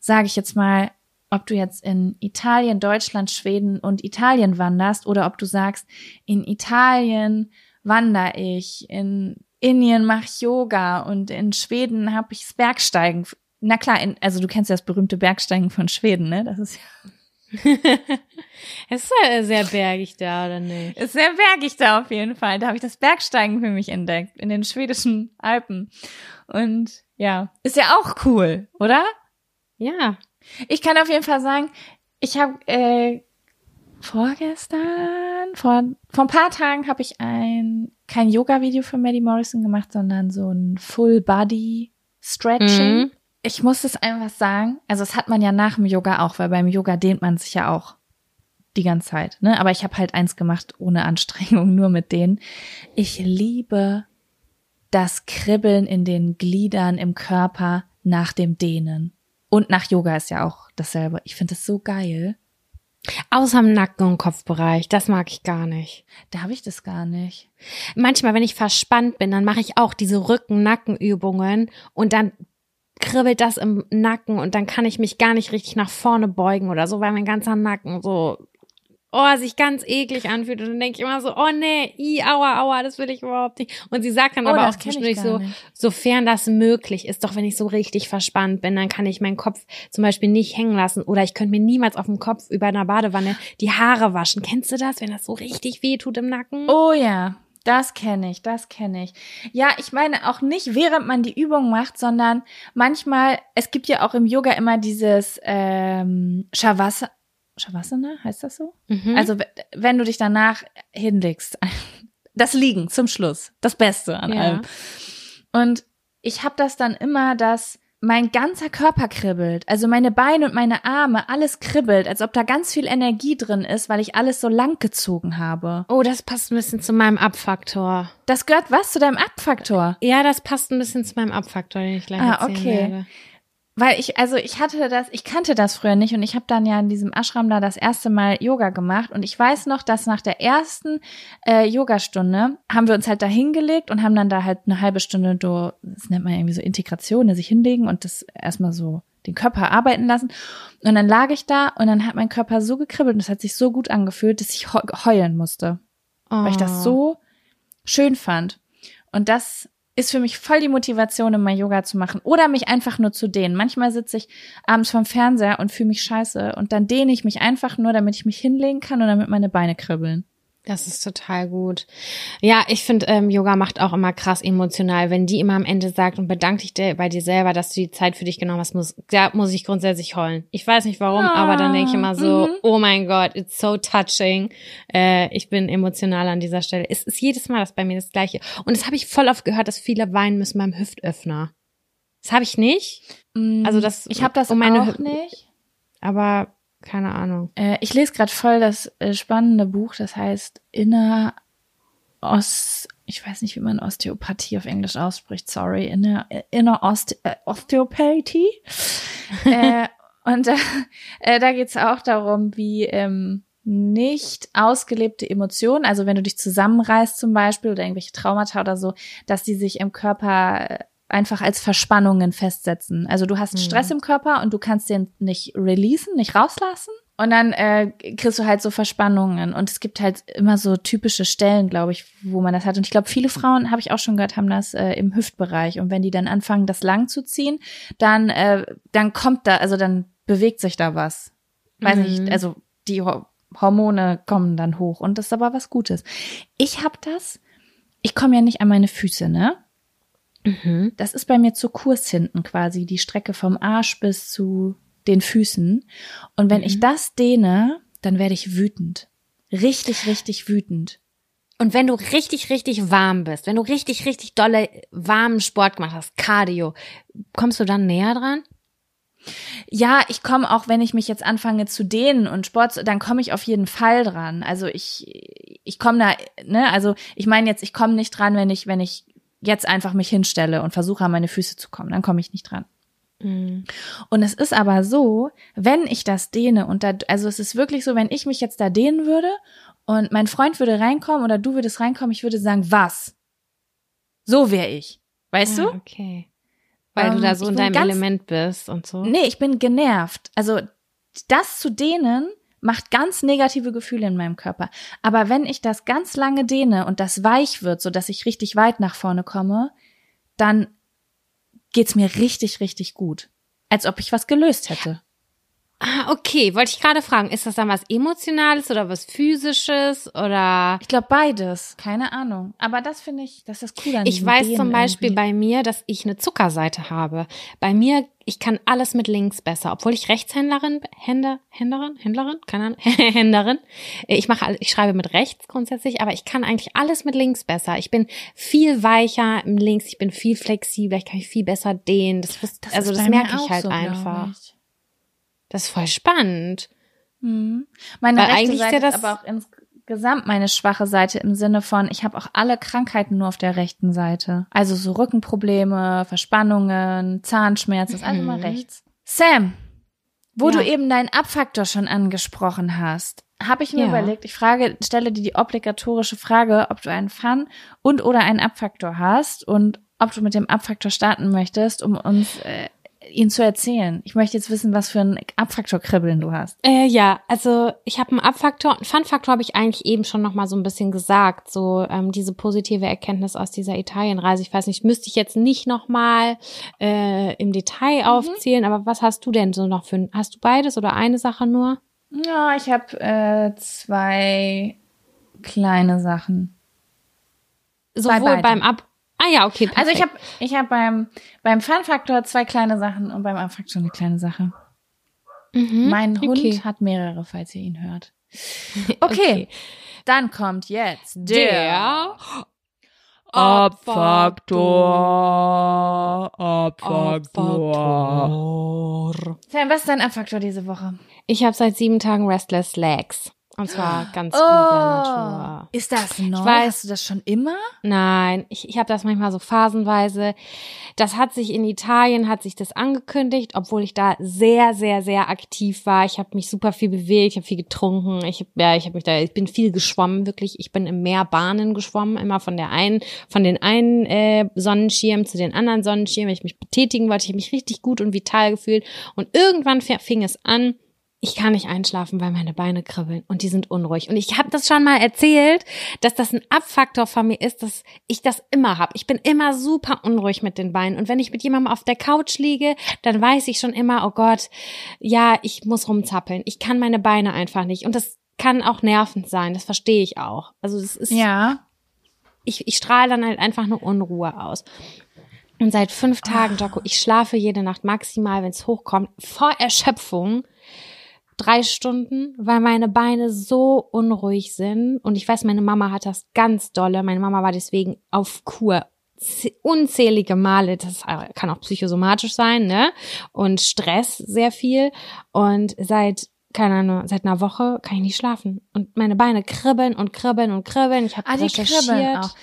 sage ich jetzt mal, ob du jetzt in Italien, Deutschland, Schweden und Italien wanderst oder ob du sagst, in Italien wandere ich, in Indien mache ich Yoga und in Schweden habe ich Bergsteigen. Na klar, in, also du kennst ja das berühmte Bergsteigen von Schweden, ne? Das ist ja es ist ja sehr bergig da, oder nicht? Ist sehr bergig da auf jeden Fall. Da habe ich das Bergsteigen für mich entdeckt, in den schwedischen Alpen. Und ja, ist ja auch cool, oder? Ja. Ich kann auf jeden Fall sagen, ich habe äh, vorgestern, vor, vor ein paar Tagen habe ich ein kein Yoga-Video für Maddie Morrison gemacht, sondern so ein Full-Body-Stretching. Mhm ich muss es einfach sagen, also das hat man ja nach dem Yoga auch, weil beim Yoga dehnt man sich ja auch die ganze Zeit, ne? Aber ich habe halt eins gemacht ohne Anstrengung, nur mit denen. Ich liebe das Kribbeln in den Gliedern im Körper nach dem Dehnen. Und nach Yoga ist ja auch dasselbe. Ich finde es so geil. Außer im Nacken- und Kopfbereich, das mag ich gar nicht. Da habe ich das gar nicht. Manchmal, wenn ich verspannt bin, dann mache ich auch diese Rücken-Nackenübungen und dann kribbelt das im Nacken und dann kann ich mich gar nicht richtig nach vorne beugen oder so, weil mein ganzer Nacken so oh, sich ganz eklig anfühlt. Und dann denke ich immer so, oh nee, i, aua, aua, das will ich überhaupt nicht. Und sie sagt dann oh, aber auch zwischendurch so, nicht. sofern das möglich ist, doch wenn ich so richtig verspannt bin, dann kann ich meinen Kopf zum Beispiel nicht hängen lassen oder ich könnte mir niemals auf dem Kopf über einer Badewanne die Haare waschen. Kennst du das, wenn das so richtig weh tut im Nacken? Oh ja. Das kenne ich, das kenne ich. Ja, ich meine auch nicht, während man die Übung macht, sondern manchmal, es gibt ja auch im Yoga immer dieses ähm, Shavasana, Shavasana, heißt das so? Mhm. Also wenn du dich danach hinlegst, das Liegen zum Schluss, das Beste an ja. allem. Und ich habe das dann immer, dass mein ganzer Körper kribbelt. Also meine Beine und meine Arme, alles kribbelt, als ob da ganz viel Energie drin ist, weil ich alles so lang gezogen habe. Oh, das passt ein bisschen zu meinem Abfaktor. Das gehört was zu deinem Abfaktor? Ja, das passt ein bisschen zu meinem Abfaktor, den ich gleich ah, erzählen okay. werde. Weil ich, also ich hatte das, ich kannte das früher nicht und ich habe dann ja in diesem Ashram da das erste Mal Yoga gemacht und ich weiß noch, dass nach der ersten äh, Yogastunde haben wir uns halt da hingelegt und haben dann da halt eine halbe Stunde, do, das nennt man irgendwie so Integration, ne, sich hinlegen und das erstmal so den Körper arbeiten lassen. Und dann lag ich da und dann hat mein Körper so gekribbelt und es hat sich so gut angefühlt, dass ich heulen musste. Oh. Weil ich das oh. so schön fand. Und das ist für mich voll die Motivation, immer Yoga zu machen oder mich einfach nur zu dehnen. Manchmal sitze ich abends vorm Fernseher und fühle mich scheiße und dann dehne ich mich einfach nur, damit ich mich hinlegen kann und damit meine Beine kribbeln. Das ist total gut. Ja, ich finde, ähm, Yoga macht auch immer krass emotional. Wenn die immer am Ende sagt und bedank dich bei dir selber, dass du die Zeit für dich genommen hast, muss, da muss ich grundsätzlich heulen. Ich weiß nicht warum, ah, aber dann denke ich immer so, mhm. oh mein Gott, it's so touching. Äh, ich bin emotional an dieser Stelle. Es ist jedes Mal das bei mir das Gleiche. Und das habe ich voll oft gehört, dass viele weinen müssen beim Hüftöffner. Das habe ich nicht. Mm, also das. Ich habe das um meine auch nicht. Aber keine Ahnung. Äh, ich lese gerade voll das äh, spannende Buch, das heißt Inner Os, ich weiß nicht, wie man Osteopathie auf Englisch ausspricht, sorry, Inner, Inner Oste äh, Osteopathie. äh, und äh, da geht's auch darum, wie ähm, nicht ausgelebte Emotionen, also wenn du dich zusammenreißt zum Beispiel oder irgendwelche Traumata oder so, dass die sich im Körper äh, einfach als Verspannungen festsetzen. Also du hast mhm. Stress im Körper und du kannst den nicht releasen, nicht rauslassen. Und dann äh, kriegst du halt so Verspannungen. Und es gibt halt immer so typische Stellen, glaube ich, wo man das hat. Und ich glaube, viele Frauen, habe ich auch schon gehört, haben das äh, im Hüftbereich. Und wenn die dann anfangen, das lang zu ziehen, dann, äh, dann kommt da, also dann bewegt sich da was. Weiß mhm. nicht, also die Hormone kommen dann hoch. Und das ist aber was Gutes. Ich habe das, ich komme ja nicht an meine Füße, ne? Mhm. Das ist bei mir zu Kurs hinten quasi, die Strecke vom Arsch bis zu den Füßen. Und wenn mhm. ich das dehne, dann werde ich wütend. Richtig, richtig wütend. Und wenn du richtig, richtig warm bist, wenn du richtig, richtig dolle warmen Sport gemacht hast, Cardio, kommst du dann näher dran? Ja, ich komme auch, wenn ich mich jetzt anfange zu dehnen und Sport, dann komme ich auf jeden Fall dran. Also ich, ich komme da, ne, also ich meine jetzt, ich komme nicht dran, wenn ich, wenn ich jetzt einfach mich hinstelle und versuche an meine Füße zu kommen, dann komme ich nicht dran. Mhm. Und es ist aber so, wenn ich das dehne und da, also es ist wirklich so, wenn ich mich jetzt da dehnen würde und mein Freund würde reinkommen oder du würdest reinkommen, ich würde sagen, was? So wäre ich. Weißt ja, du? Ah, Okay. Weil ähm, du da so in deinem ganz, Element bist und so. Nee, ich bin genervt. Also das zu dehnen macht ganz negative Gefühle in meinem Körper. Aber wenn ich das ganz lange dehne und das weich wird, so dass ich richtig weit nach vorne komme, dann geht's mir richtig, richtig gut. Als ob ich was gelöst hätte. Ah, okay. Wollte ich gerade fragen, ist das dann was Emotionales oder was Physisches oder? Ich glaube beides. Keine Ahnung. Aber das finde ich, das ist cool an Ich weiß zum Beispiel irgendwie. bei mir, dass ich eine Zuckerseite habe. Bei mir, ich kann alles mit links besser, obwohl ich Rechtshändlerin, Händler, Händlerin, Händlerin, keine Ahnung, Händlerin. Ich mache, ich schreibe mit rechts grundsätzlich, aber ich kann eigentlich alles mit links besser. Ich bin viel weicher im Links, ich bin viel flexibler, ich kann mich viel besser dehnen. Das, das also das merke ich halt so, einfach. Ich. Das ist voll spannend. Mhm. Meine Weil rechte Seite ist, ja ist aber auch insgesamt meine schwache Seite im Sinne von, ich habe auch alle Krankheiten nur auf der rechten Seite. Also so Rückenprobleme, Verspannungen, Zahnschmerzen, ist alles immer mhm. rechts. Sam, wo ja. du eben deinen Abfaktor schon angesprochen hast, habe ich mir ja. überlegt, ich frage, stelle dir die obligatorische Frage, ob du einen Fun und oder einen Abfaktor hast und ob du mit dem Abfaktor starten möchtest, um uns äh, ihn zu erzählen. Ich möchte jetzt wissen, was für ein Abfaktor-Kribbeln du hast. Äh, ja, also ich habe einen Abfaktor, einen Fun-Faktor habe ich eigentlich eben schon noch mal so ein bisschen gesagt, so ähm, diese positive Erkenntnis aus dieser Italienreise. Ich weiß nicht, müsste ich jetzt nicht noch mal äh, im Detail mhm. aufzählen, aber was hast du denn so noch für, hast du beides oder eine Sache nur? Ja, ich habe äh, zwei kleine Sachen. Sowohl beim Ab Ah ja, okay. Perfekt. Also ich habe ich hab beim, beim Fun-Faktor zwei kleine Sachen und beim Abfaktor eine kleine Sache. Mhm, mein Hund okay. hat mehrere, falls ihr ihn hört. Okay. okay. Dann kommt jetzt der, Abfaktor. Abfaktor. Sam, was ist dein Abfaktor diese Woche? Ich habe seit sieben Tagen Restless Legs. Und zwar ganz oh, Natur. Ist das neu? Ich weiß, Hast du das schon immer? Nein, ich, ich habe das manchmal so phasenweise. Das hat sich in Italien, hat sich das angekündigt, obwohl ich da sehr, sehr, sehr aktiv war. Ich habe mich super viel bewegt, ich habe viel getrunken. Ich hab, ja, ich habe mich da, ich bin viel geschwommen, wirklich. Ich bin im Meer Bahnen geschwommen, immer von der einen, von den einen äh, Sonnenschirm zu den anderen Sonnenschirmen. Ich mich betätigen wollte, ich habe mich richtig gut und vital gefühlt. Und irgendwann fing es an, ich kann nicht einschlafen, weil meine Beine kribbeln und die sind unruhig. Und ich habe das schon mal erzählt, dass das ein Abfaktor von mir ist, dass ich das immer habe. Ich bin immer super unruhig mit den Beinen. Und wenn ich mit jemandem auf der Couch liege, dann weiß ich schon immer, oh Gott, ja, ich muss rumzappeln. Ich kann meine Beine einfach nicht. Und das kann auch nervend sein, das verstehe ich auch. Also das ist. Ja. Ich, ich strahle dann halt einfach eine Unruhe aus. Und seit fünf Tagen, Jocko, ich schlafe jede Nacht maximal, wenn es hochkommt, vor Erschöpfung drei Stunden, weil meine Beine so unruhig sind. Und ich weiß, meine Mama hat das ganz dolle. Meine Mama war deswegen auf Kur unzählige Male, das kann auch psychosomatisch sein, ne? Und Stress sehr viel. Und seit keine Ahnung, seit einer Woche kann ich nicht schlafen. Und meine Beine kribbeln und kribbeln und kribbeln. Ich habe ah, recherchiert. Auch.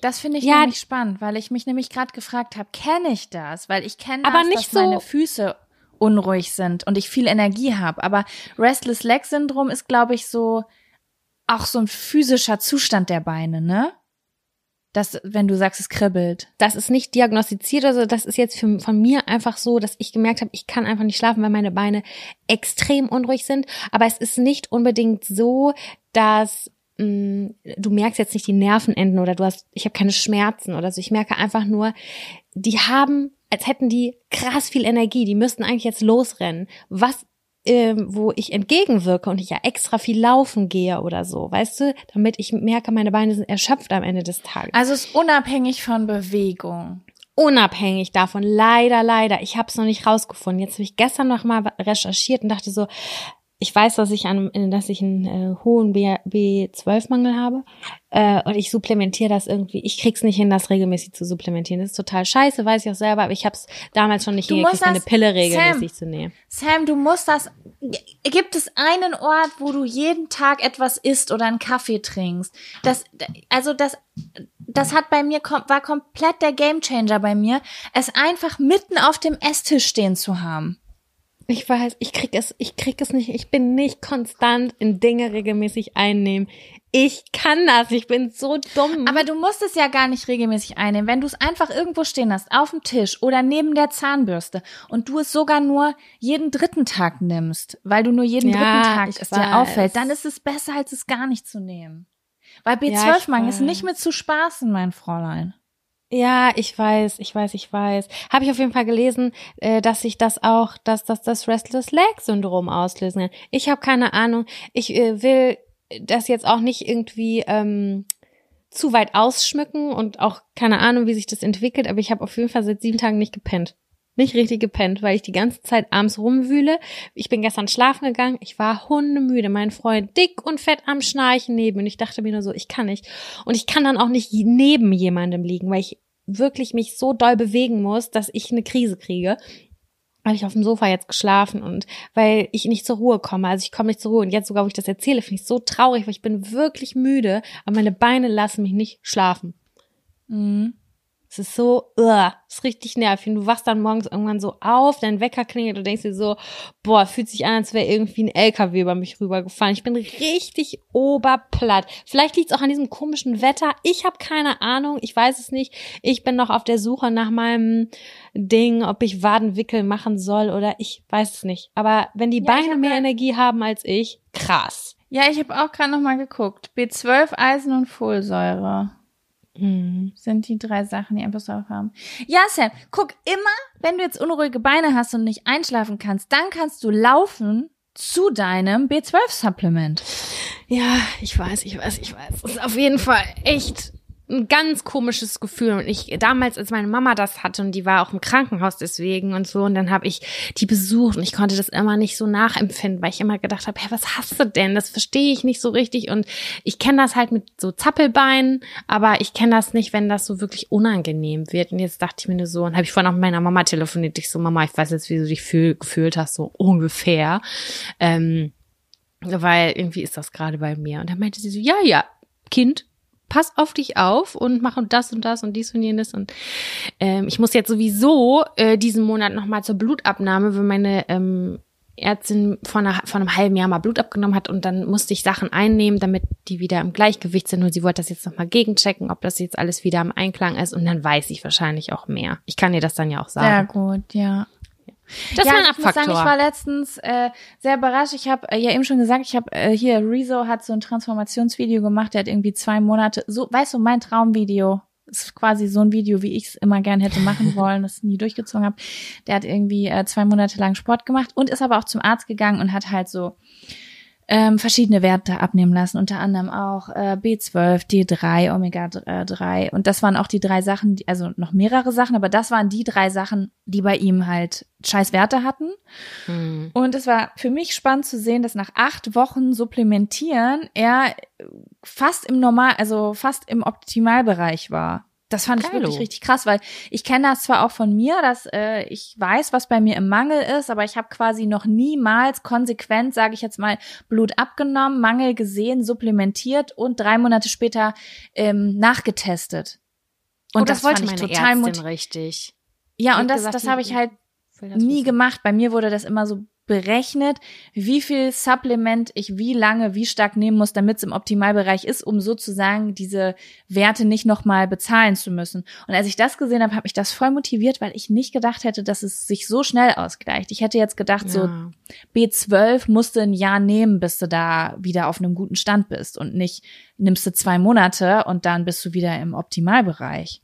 Das finde ich ja, nämlich spannend, weil ich mich nämlich gerade gefragt habe, kenne ich das? Weil ich kenne das, aber nicht dass so, meine Füße unruhig sind und ich viel Energie habe. Aber Restless Leg Syndrom ist, glaube ich, so auch so ein physischer Zustand der Beine, ne? Das, wenn du sagst, es kribbelt. Das ist nicht diagnostiziert, also das ist jetzt für, von mir einfach so, dass ich gemerkt habe, ich kann einfach nicht schlafen, weil meine Beine extrem unruhig sind. Aber es ist nicht unbedingt so, dass mh, mm, du merkst jetzt nicht die Nervenenden oder du hast, ich habe keine Schmerzen oder so. Ich merke einfach nur, die haben als hätten die krass viel Energie. Die müssten eigentlich jetzt losrennen. Was ähm, wo ich entgegenwirke und ich ja extra viel laufen gehe oder so, weißt du, damit ich merke, meine Beine sind erschöpft am Ende des Tages. Also es ist unabhängig von Bewegung. Unabhängig davon, leider, leider. Ich habe es noch nicht rausgefunden. Jetzt habe ich gestern noch mal recherchiert und dachte so, ich weiß, dass ich an, dass ich einen äh, hohen B, B12-Mangel habe äh, und ich supplementiere das irgendwie. Ich krieg's nicht hin, das regelmäßig zu supplementieren. Das ist total scheiße, weiß ich auch selber, aber ich habe es damals schon nicht Du hingekriegt, eine Pille regelmäßig Sam. zu nehmen. Sam, du musst das. Gibt es einen Ort, wo du jeden Tag etwas isst oder einen Kaffee trinkst? Das, also das, das hat bei mir war komplett der Gamechanger bei mir, es einfach mitten auf dem Esstisch stehen zu haben. Ich weiß, ich krieg es, ich krieg es nicht. Ich bin nicht konstant in Dinge regelmäßig einnehmen. Ich kann das. Ich bin so dumm. Aber du musst es ja gar nicht regelmäßig einnehmen. Wenn du es einfach irgendwo stehen hast, auf dem Tisch oder neben der Zahnbürste und du es sogar nur jeden dritten Tag nimmst, weil du nur jeden Ja, dritten Tag es dir auffällt, dann ist es besser, als es gar nicht zu nehmen. Weil Ja, ich B12-Mangel ist weiß. nicht mit zu spaßen, mein Fräulein. Ja, ich weiß, ich weiß, ich weiß. Habe ich auf jeden Fall gelesen, äh, dass sich das auch, dass das das Restless Leg Syndrom auslösen kann. Ich habe keine Ahnung. Ich äh, will das jetzt auch nicht irgendwie ähm, zu weit ausschmücken und auch keine Ahnung, wie sich das entwickelt. Aber ich habe auf jeden Fall seit sieben Tagen nicht gepennt. Nicht richtig gepennt, weil ich die ganze Zeit abends rumwühle. Ich bin gestern schlafen gegangen. Ich war hundemüde. Mein Freund dick und fett am Schnarchen neben. Und ich dachte mir nur so, ich kann nicht. Und ich kann dann auch nicht neben jemandem liegen, weil ich wirklich mich so doll bewegen muss, dass ich eine Krise kriege. Habe ich auf dem Sofa jetzt geschlafen und weil ich nicht zur Ruhe komme. Also ich komme nicht zur Ruhe. Und jetzt sogar, wo ich das erzähle, finde ich so traurig, weil ich bin wirklich müde, aber meine Beine lassen mich nicht schlafen. Mhm. Es ist so, uh, ist richtig nervig. Und du wachst dann morgens irgendwann so auf, dein Wecker klingelt und denkst dir so, boah, fühlt sich an, als wäre irgendwie ein LKW über mich rübergefahren. Ich bin richtig oberplatt. Vielleicht liegt es auch an diesem komischen Wetter. Ich habe keine Ahnung, ich weiß es nicht. Ich bin noch auf der Suche nach meinem Ding, ob ich Wadenwickel machen soll oder ich weiß es nicht. Aber wenn die Ja, Beine mehr Energie haben als ich, krass. Ja, ich habe auch gerade noch mal geguckt. B12, Eisen und Folsäure Mhm. sind die drei Sachen, die einfach so haben. Ja, Sam, guck immer, wenn du jetzt unruhige Beine hast und nicht einschlafen kannst, dann kannst du laufen zu deinem B12-Supplement. Ja, ich weiß, ich weiß, ich weiß. Es ist auf jeden Fall echt ein ganz komisches Gefühl. Und ich damals, als meine Mama das hatte und die war auch im Krankenhaus deswegen und so, und dann habe ich die besucht und ich konnte das immer nicht so nachempfinden, weil ich immer gedacht habe, hey, was hast du denn? Das verstehe ich nicht so richtig. Und ich kenne das halt mit so Zappelbeinen, aber ich kenne das nicht, wenn das so wirklich unangenehm wird. Und jetzt dachte ich mir nur so, und habe ich vorhin auch mit meiner Mama telefoniert, ich so, Mama, ich weiß jetzt, wie du dich fühl, gefühlt hast, so ungefähr. Ähm, weil irgendwie ist das gerade bei mir. Und dann meinte sie so, ja, ja, Kind, pass auf dich auf und mach und das und das und dies und jenes. Und ähm, ich muss jetzt sowieso äh, diesen Monat nochmal zur Blutabnahme, weil meine ähm, Ärztin vor, einer, vor einem halben Jahr mal Blut abgenommen hat und dann musste ich Sachen einnehmen, damit die wieder im Gleichgewicht sind und sie wollte das jetzt nochmal gegenchecken, ob das jetzt alles wieder im Einklang ist und dann weiß ich wahrscheinlich auch mehr. Ich kann dir das dann ja auch Sehr sagen. gut, ja. Das ja, ist mein ich muss sagen, Abfaktor. ich war letztens äh, sehr überrascht. Ich habe äh, ja eben schon gesagt, ich habe äh, hier Rezo hat so ein Transformationsvideo gemacht. Der hat irgendwie zwei Monate. So, weißt du, mein Traumvideo ist quasi so ein Video, wie ich es immer gern hätte machen wollen, das nie durchgezogen habe. Der hat irgendwie äh, zwei Monate lang Sport gemacht und ist aber auch zum Arzt gegangen und hat halt so ähm, verschiedene Werte abnehmen lassen, unter anderem auch äh, B12, D3, Omega 3 und das waren auch die drei Sachen, die, also noch mehrere Sachen, aber das waren die drei Sachen, die bei ihm halt scheiß Werte hatten. Hm. Und es war für mich spannend zu sehen, dass nach acht Wochen Supplementieren er fast im Normal, also fast im Optimalbereich war. Das fand ich Geilo. wirklich richtig krass, weil ich kenne das zwar auch von mir, dass äh, ich weiß, was bei mir im Mangel ist, aber ich habe quasi noch niemals konsequent, sage ich jetzt mal, Blut abgenommen, Mangel gesehen, supplementiert und drei Monate später ähm, nachgetestet. Und oh, das, wollte fand ich total Ärztin richtig. Ja, und das, gesagt, das habe ich halt das nie gemacht. Bei mir wurde das immer so berechnet, wie viel Supplement ich wie lange, wie stark nehmen muss, damit es im Optimalbereich ist, um sozusagen diese Werte nicht nochmal bezahlen zu müssen. Und als ich das gesehen habe, habe ich das voll motiviert, weil ich nicht gedacht hätte, dass es sich so schnell ausgleicht. Ich hätte jetzt gedacht, so Ja. B12 musst du ein Jahr nehmen, bis du da wieder auf einem guten Stand bist und nicht nimmst du zwei Monate und dann bist du wieder im Optimalbereich.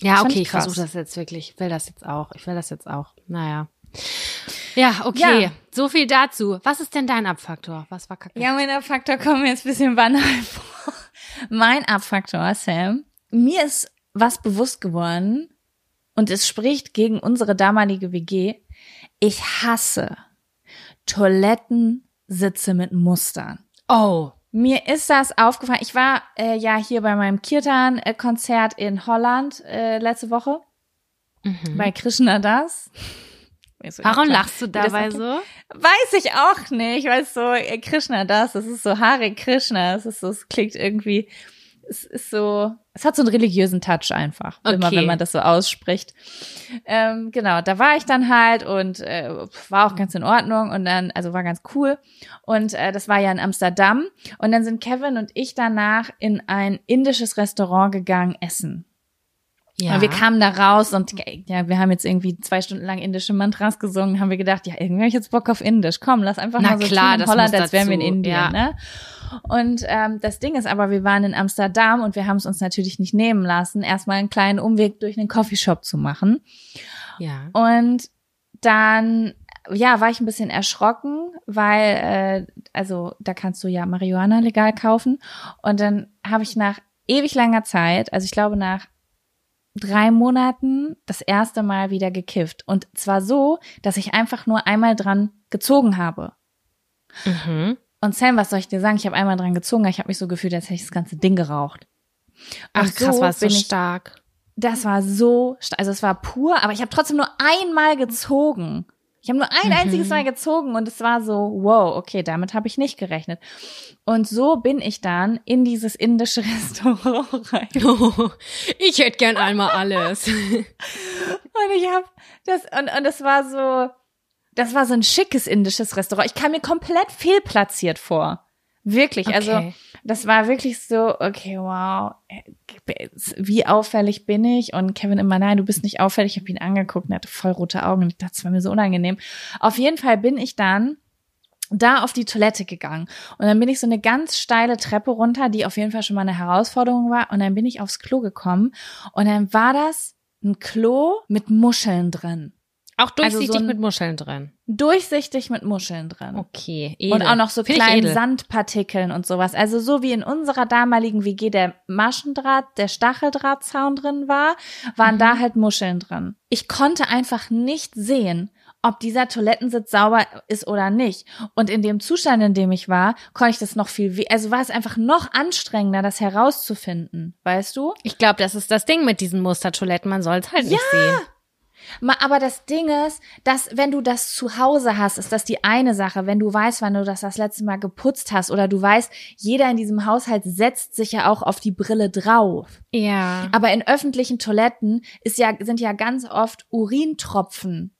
Ja, okay, ich ich versuche das jetzt wirklich. Ich will das jetzt auch. Ich will das jetzt auch. Naja. Ja, okay. Ja. So viel dazu. Was ist denn dein Abfaktor? Was war kacke? Ja, mein Abfaktor kommt mir jetzt ein bisschen banal vor. Mein Abfaktor, Sam, mir ist was bewusst geworden und es spricht gegen unsere damalige WG. Ich hasse Toiletten Sitze mit Mustern. Oh. Mir ist das aufgefallen. Ich war äh, ja hier bei meinem Kirtan-Konzert in Holland äh, letzte Woche Mhm. bei Krishna Das. So Warum lachst du dabei so? Weiß ich auch nicht, weil es so äh, Krishna Das, das ist so Hare Krishna, es ist so, es klingt irgendwie, es ist so, es hat so einen religiösen Touch einfach, immer Okay. wenn man das so ausspricht. Ähm, genau, da war ich dann halt und äh, war auch ganz in Ordnung und dann, also war ganz cool. Und äh, das war ja in Amsterdam. Und dann sind Kevin und ich danach in ein indisches Restaurant gegangen essen. Und wir kamen da raus und ja, wir haben jetzt irgendwie zwei Stunden lang indische Mantras gesungen, haben wir gedacht, ja, irgendwie hab ich jetzt Bock auf Indisch. Komm, lass einfach Na mal so klar, tun in das Holland, als wären wir in Indien. ja. Ne? Und ähm, das Ding ist aber, wir waren in Amsterdam und wir haben es uns natürlich nicht nehmen lassen, erstmal einen kleinen Umweg durch einen Coffeeshop zu machen. Ja. Und dann, ja, war ich ein bisschen erschrocken, weil, äh, also da kannst du ja Marihuana legal kaufen. Und dann habe ich nach ewig langer Zeit, also ich glaube nach drei Monaten, das erste Mal wieder gekifft. Und zwar so, dass ich einfach nur einmal dran gezogen habe. Mhm. Und Sam, was soll ich dir sagen? Ich habe einmal dran gezogen, ich habe mich so gefühlt, als hätte ich das ganze Ding geraucht. Ach Und krass, so war es so ich- stark. Das war so, sta- also es war pur, aber ich habe trotzdem nur einmal gezogen. Ich habe nur ein Mhm. einziges Mal gezogen und es war so, wow, okay, damit habe ich nicht gerechnet. Und so bin ich dann in dieses indische Restaurant rein. ich hätte gern einmal alles. Und ich habe das und und es war so, das war so ein schickes indisches Restaurant. Ich kam mir komplett fehlplatziert vor. Wirklich, also Okay. Das war wirklich so, okay, wow, wie auffällig bin ich? Und Kevin immer, nein, du bist nicht auffällig. Ich habe ihn angeguckt und er hatte voll rote Augen und ich dachte, das war mir so unangenehm. Auf jeden Fall bin ich dann da auf die Toilette gegangen. Und dann bin ich so eine ganz steile Treppe runter, die auf jeden Fall schon mal eine Herausforderung war. Und dann bin ich aufs Klo gekommen und dann war das ein Klo mit Muscheln drin. Auch Also durchsichtig so ein- mit Muscheln drin. Durchsichtig mit Muscheln drin. Okay. Und auch noch so Find kleinen edel. Sandpartikeln und sowas. Also so wie in unserer damaligen WG der Maschendraht, der Stacheldrahtzaun drin war, waren Mhm. da halt Muscheln drin. Ich konnte einfach nicht sehen, ob dieser Toilettensitz sauber ist oder nicht. Und in dem Zustand, in dem ich war, konnte ich das noch viel, we also war es einfach noch anstrengender, das herauszufinden. Weißt du? Ich glaube, das ist das Ding mit diesen Mustertoiletten. Man soll es halt nicht sehen. Aber das Ding ist, dass wenn du das zu Hause hast, ist das die eine Sache. Wenn du weißt, wann du das das letzte Mal geputzt hast oder du weißt, jeder in diesem Haushalt setzt sich ja auch auf die Brille drauf. Ja. Aber in öffentlichen Toiletten ist ja, sind ja ganz oft Urintropfen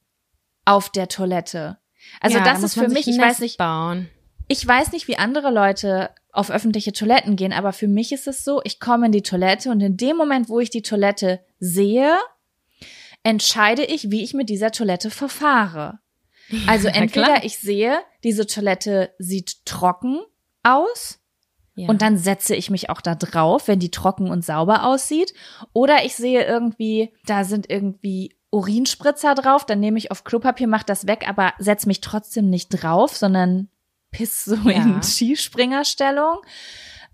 auf der Toilette. Also ja, das ist für mich, ich weiß nicht, Bauen. ich weiß nicht, wie andere Leute auf öffentliche Toiletten gehen, aber für mich ist es so, ich komme in die Toilette und in dem Moment, wo ich die Toilette sehe, entscheide ich, wie ich mit dieser Toilette verfahre. Also entweder ich sehe, diese Toilette sieht trocken aus Ja. und dann setze ich mich auch da drauf, wenn die trocken und sauber aussieht. Oder ich sehe irgendwie, da sind irgendwie Urinspritzer drauf, dann nehme ich auf Klopapier, mach das weg, aber setz mich trotzdem nicht drauf, sondern piss so Ja. in Skispringerstellung.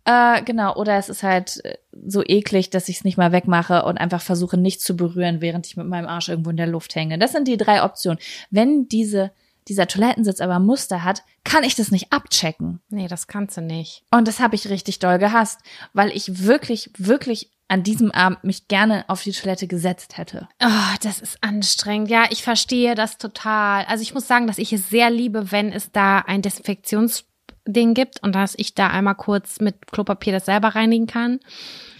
Äh, genau, oder es ist halt äh, so eklig, dass ich es nicht mal wegmache und einfach versuche, nichts zu berühren, während ich mit meinem Arsch irgendwo in der Luft hänge. Das sind die drei Optionen. Wenn diese, dieser Toilettensitz aber Muster hat, kann ich das nicht abchecken. nee, das kannst du nicht. Und das habe ich richtig doll gehasst, weil ich wirklich, wirklich an diesem Abend mich gerne auf die Toilette gesetzt hätte. Oh, das ist anstrengend. Ja, ich verstehe das total. Also ich muss sagen, dass ich es sehr liebe, wenn es da ein Desinfektionsding gibt und dass ich da einmal kurz mit Klopapier das selber reinigen kann.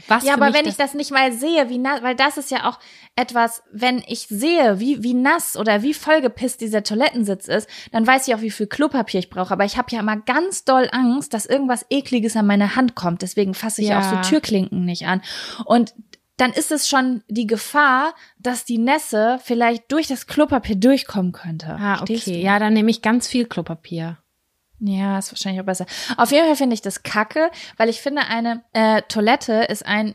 Was Ja, aber wenn ich das nicht mal sehe, wie nass, weil das ist ja auch etwas, wenn ich sehe, wie, wie nass oder wie vollgepisst dieser Toilettensitz ist, dann weiß ich auch, wie viel Klopapier ich brauche. Aber ich habe ja immer ganz doll Angst, dass irgendwas Ekliges an meine Hand kommt. Deswegen fasse ich Ja. auch so Türklinken nicht an. Und dann ist es schon die Gefahr, dass die Nässe vielleicht durch das Klopapier durchkommen könnte. Ah, okay. Ja, dann nehme ich ganz viel Klopapier. Ja, ist wahrscheinlich auch besser. Auf jeden Fall finde ich das kacke, weil ich finde, eine äh, Toilette ist ein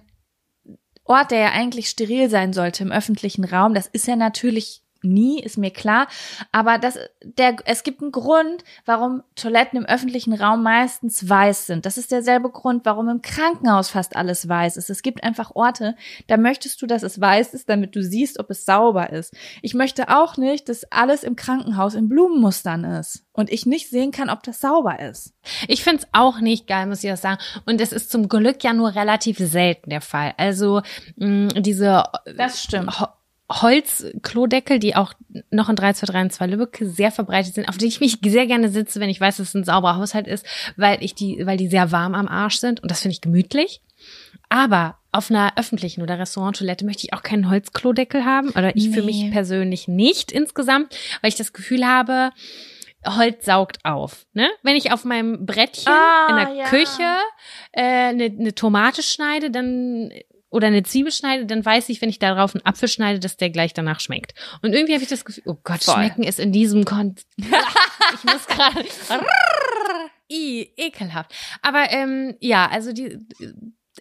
Ort, der ja eigentlich steril sein sollte im öffentlichen Raum. Das ist er natürlich nie, ist mir klar. Aber das, der, es gibt einen Grund, warum Toiletten im öffentlichen Raum meistens weiß sind. Das ist derselbe Grund, warum im Krankenhaus fast alles weiß ist. Es gibt einfach Orte, da möchtest du, dass es weiß ist, damit du siehst, ob es sauber ist. Ich möchte auch nicht, dass alles im Krankenhaus in Blumenmustern ist und ich nicht sehen kann, ob das sauber ist. Ich find's auch nicht geil, muss ich auch sagen. Und es ist zum Glück ja nur relativ selten der Fall. Also mh, diese Das stimmt. Ho Holzklodeckel, die auch noch in 323 in 2 Lübeck sehr verbreitet sind, auf die ich mich sehr gerne sitze, wenn ich weiß, dass es ein sauberer Haushalt ist, weil ich die, weil die sehr warm am Arsch sind und das finde ich gemütlich. Aber auf einer öffentlichen oder Restauranttoilette möchte ich auch keinen Holzklodeckel haben oder ich für mich Nee. persönlich nicht insgesamt, weil ich das Gefühl habe, Holz saugt auf. Ne? Wenn ich auf meinem Brettchen Ah, in der ja. Küche äh, eine, eine Tomate schneide, dann oder eine Zwiebel schneide, dann weiß ich, wenn ich darauf einen Apfel schneide, dass der gleich danach schmeckt. Und irgendwie habe ich das Gefühl, oh Gott, Voll. schmecken ist in diesem Kon Ich muss gerade I, ekelhaft. Aber ähm, ja, also die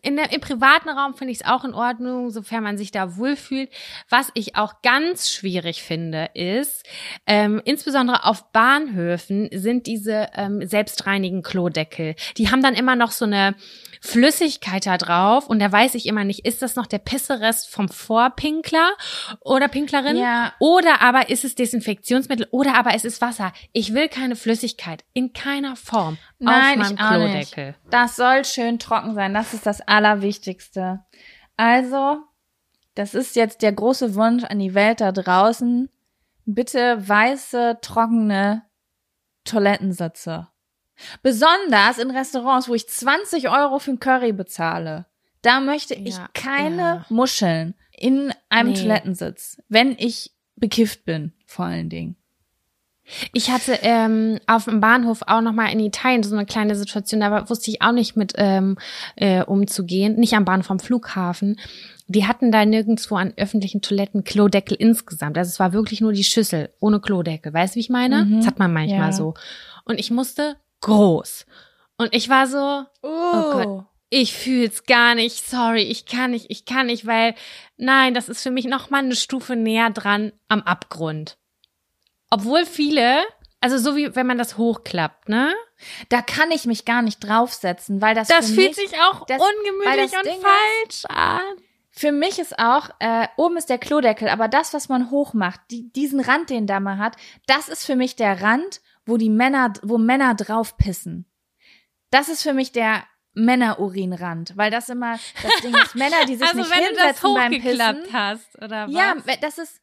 in der, im privaten Raum finde ich es auch in Ordnung, sofern man sich da wohlfühlt. Was ich auch ganz schwierig finde, ist, ähm, insbesondere auf Bahnhöfen sind diese ähm, selbstreinigen Klodeckel. Die haben dann immer noch so eine Flüssigkeit da drauf und da weiß ich immer nicht, ist das noch der Pisserest vom Vorpinkler oder Pinklerin? Ja. Oder aber ist es Desinfektionsmittel oder aber es ist Wasser. Ich will keine Flüssigkeit in keiner Form Nein, auf meinem ich auch nicht. Klodeckel. Das soll schön trocken sein. Das ist das Allerwichtigste. Also, das ist jetzt der große Wunsch an die Welt da draußen. Bitte weiße, trockene Toilettensitze. Besonders in Restaurants, wo ich 20 Euro für ein Curry bezahle. Da möchte ich Ja, keine ja. Muscheln in einem Nee. Toilettensitz, wenn ich bekifft bin, vor allen Dingen. Ich hatte ähm, auf dem Bahnhof auch noch mal in Italien so eine kleine Situation, da wusste ich auch nicht mit ähm, äh, umzugehen, nicht am Bahnhof, am Flughafen. Die hatten da nirgendwo an öffentlichen Toiletten Klodeckel insgesamt. Also es war wirklich nur die Schüssel ohne Klodeckel. Weißt du, wie ich meine? Mhm. Das hat man manchmal Ja. so. Und ich musste groß. Und ich war so, Oh, Gott. ich fühl's gar nicht, sorry, ich kann nicht, ich kann nicht, weil nein, das ist für mich noch mal eine Stufe näher dran am Abgrund. Obwohl viele, also so wie wenn man das hochklappt, ne? Da kann ich mich gar nicht draufsetzen, weil das, Das fühlt mich, sich auch das- ungemütlich und Ding falsch an. Für mich ist auch, äh, oben ist der Klodeckel, aber das, was man hochmacht, die, diesen Rand, den da mal hat, das ist für mich der Rand, wo die Männer, wo Männer drauf pissen. Das ist für mich der Männerurinrand, weil das immer das Ding ist, Männer, die sich Also nicht wenn du das hinsetzen beim Pissen. hast, oder was? Ja, das ist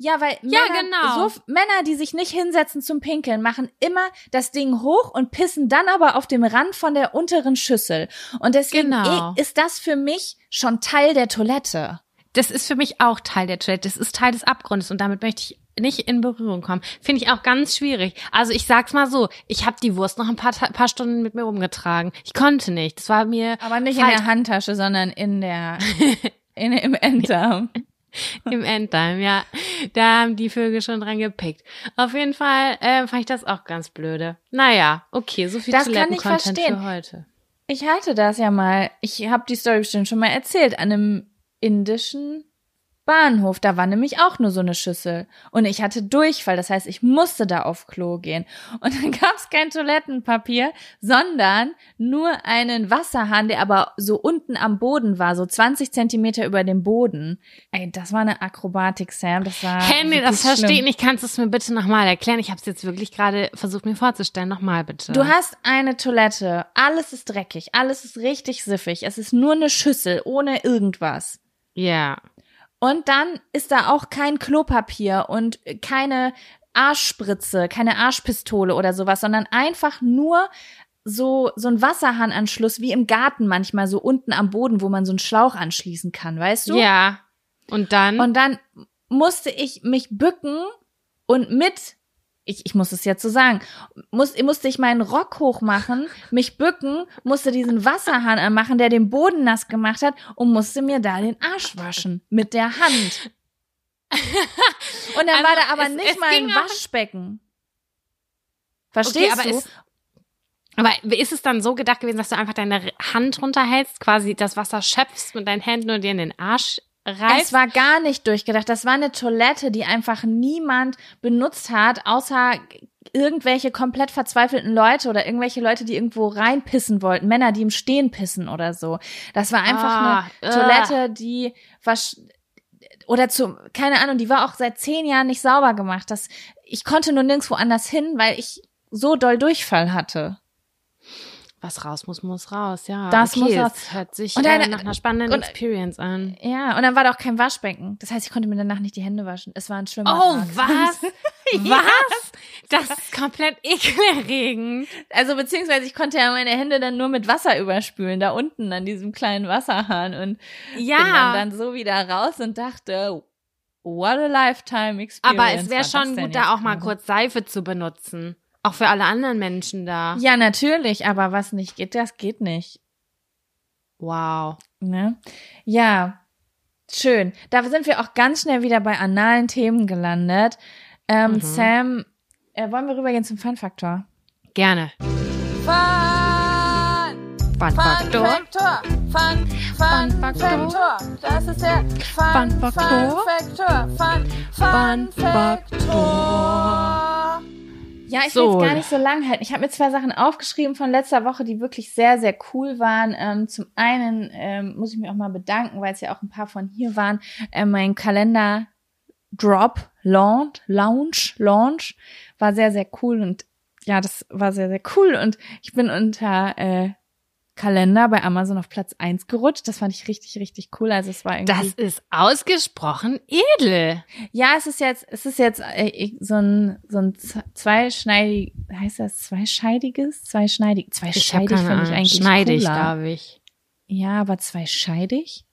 ja, weil Ja, Männer, genau. so Männer, die sich nicht hinsetzen zum Pinkeln, machen immer das Ding hoch und pissen dann aber auf dem Rand von der unteren Schüssel. Und deswegen Genau. eh- ist das für mich schon Teil der Toilette. Das ist für mich auch Teil der Toilette. Das ist Teil des Abgrundes und damit möchte ich nicht in Berührung kommen. Finde ich auch ganz schwierig. Also ich sag's mal so, ich habe die Wurst noch ein paar, paar Stunden mit mir rumgetragen. Ich konnte nicht. Das war mir Aber nicht Falsch. in der Handtasche, sondern in der in, im Enddarm. im Endtime, ja. Da haben die Vögel schon dran gepickt. Auf jeden Fall äh, fand ich das auch ganz blöde. Naja, okay, so viel Das kann ich Toilettencontent verstehen. für heute. Ich hatte das ja mal. Ich habe die Story bestimmt schon mal erzählt an einem indischen Bahnhof. Da war nämlich auch nur so eine Schüssel. Und ich hatte Durchfall. Das heißt, ich musste da auf Klo gehen. Und dann gab es kein Toilettenpapier, sondern nur einen Wasserhahn, der aber so unten am Boden war, so 20 Zentimeter über dem Boden. Ey, das war eine Akrobatik, Sam. Das war. Henry, das verstehe ich nicht. Kannst du es mir bitte nochmal erklären? Ich habe es jetzt wirklich gerade versucht mir vorzustellen. Nochmal bitte. Du hast eine Toilette, alles ist dreckig, alles ist richtig siffig, es ist nur eine Schüssel ohne irgendwas. Ja. Und dann ist da auch kein Klopapier und keine Arschspritze, keine Arschpistole oder sowas, sondern einfach nur so, so ein Wasserhahnanschluss wie im Garten manchmal, so unten am Boden, wo man so einen Schlauch anschließen kann, weißt du? Ja. Und dann? Und dann musste ich mich bücken und mit, ich, ich muss es jetzt so sagen, muss, musste ich meinen Rock hochmachen, mich bücken, musste diesen Wasserhahn anmachen, der den Boden nass gemacht hat und musste mir da den Arsch waschen mit der Hand. Und dann Also, war da aber es- nicht es mal ein Waschbecken. Verstehst aber du? es- aber ist es dann so gedacht gewesen, dass du einfach deine Hand runterhältst, quasi das Wasser schöpfst mit deinen Händen und dir in den Arsch reif. Es war gar nicht durchgedacht. Das war eine Toilette, die einfach niemand benutzt hat, außer irgendwelche komplett verzweifelten Leute oder irgendwelche Leute, die irgendwo reinpissen wollten, Männer, die im Stehen pissen oder so. Das war einfach Ah, eine äh. Toilette, die wasch oder zu, keine Ahnung, die war auch seit zehn Jahren nicht sauber gemacht. Das, ich konnte nur nirgendwo anders hin, weil ich so doll Durchfall hatte. Was raus muss, muss raus, ja. Das okay, muss raus. es hört sich Und äh, eine- nach einer spannenden und- Experience an. Ja, und dann war da auch kein Waschbecken. Das heißt, ich konnte mir danach nicht die Hände waschen. Es war ein Oh, Schwimmbad. was? Ja. Was? Das ist komplett ekelerregend. Also beziehungsweise ich konnte ja meine Hände dann nur mit Wasser überspülen, da unten an diesem kleinen Wasserhahn und bin Ja, dann, dann so wieder raus und dachte, what a lifetime experience. aber es wäre das schon gut, da auch mal kurz Seife zu benutzen. Auch für alle anderen Menschen da. Ja, natürlich, aber was nicht geht, das geht nicht. Wow. Ne? Ja, schön. Da sind wir auch ganz schnell wieder bei analen Themen gelandet. Ähm, Mhm. Sam, äh, wollen wir rübergehen zum Fun-Faktor? Gerne. Fun! Fun-Faktor. Faktor. Fun, Fun Faktor. Das ist der Fun Faktor. Faktor. Ja, ich So. will es gar nicht so lang halten. Ich habe mir zwei Sachen aufgeschrieben von letzter Woche, die wirklich sehr, sehr cool waren. Ähm, zum einen ähm, muss ich mich auch mal bedanken, weil es ja auch ein paar von hier waren. Äh, mein Kalender Drop, Launch, Launch, Launch war sehr, sehr cool und ja, das war sehr, sehr cool und ich bin unter äh, Kalender bei Amazon auf Platz eins gerutscht. Das fand ich richtig, richtig cool. Also es war irgendwie. Das ist ausgesprochen edel. ja, es ist jetzt, es ist jetzt äh, so ein so ein zweischneidig, heißt das zweischeidiges, zweischneidig, keine finde ich eigentlich Schneidig, cooler. glaube ich. Ja, aber zweischeidig?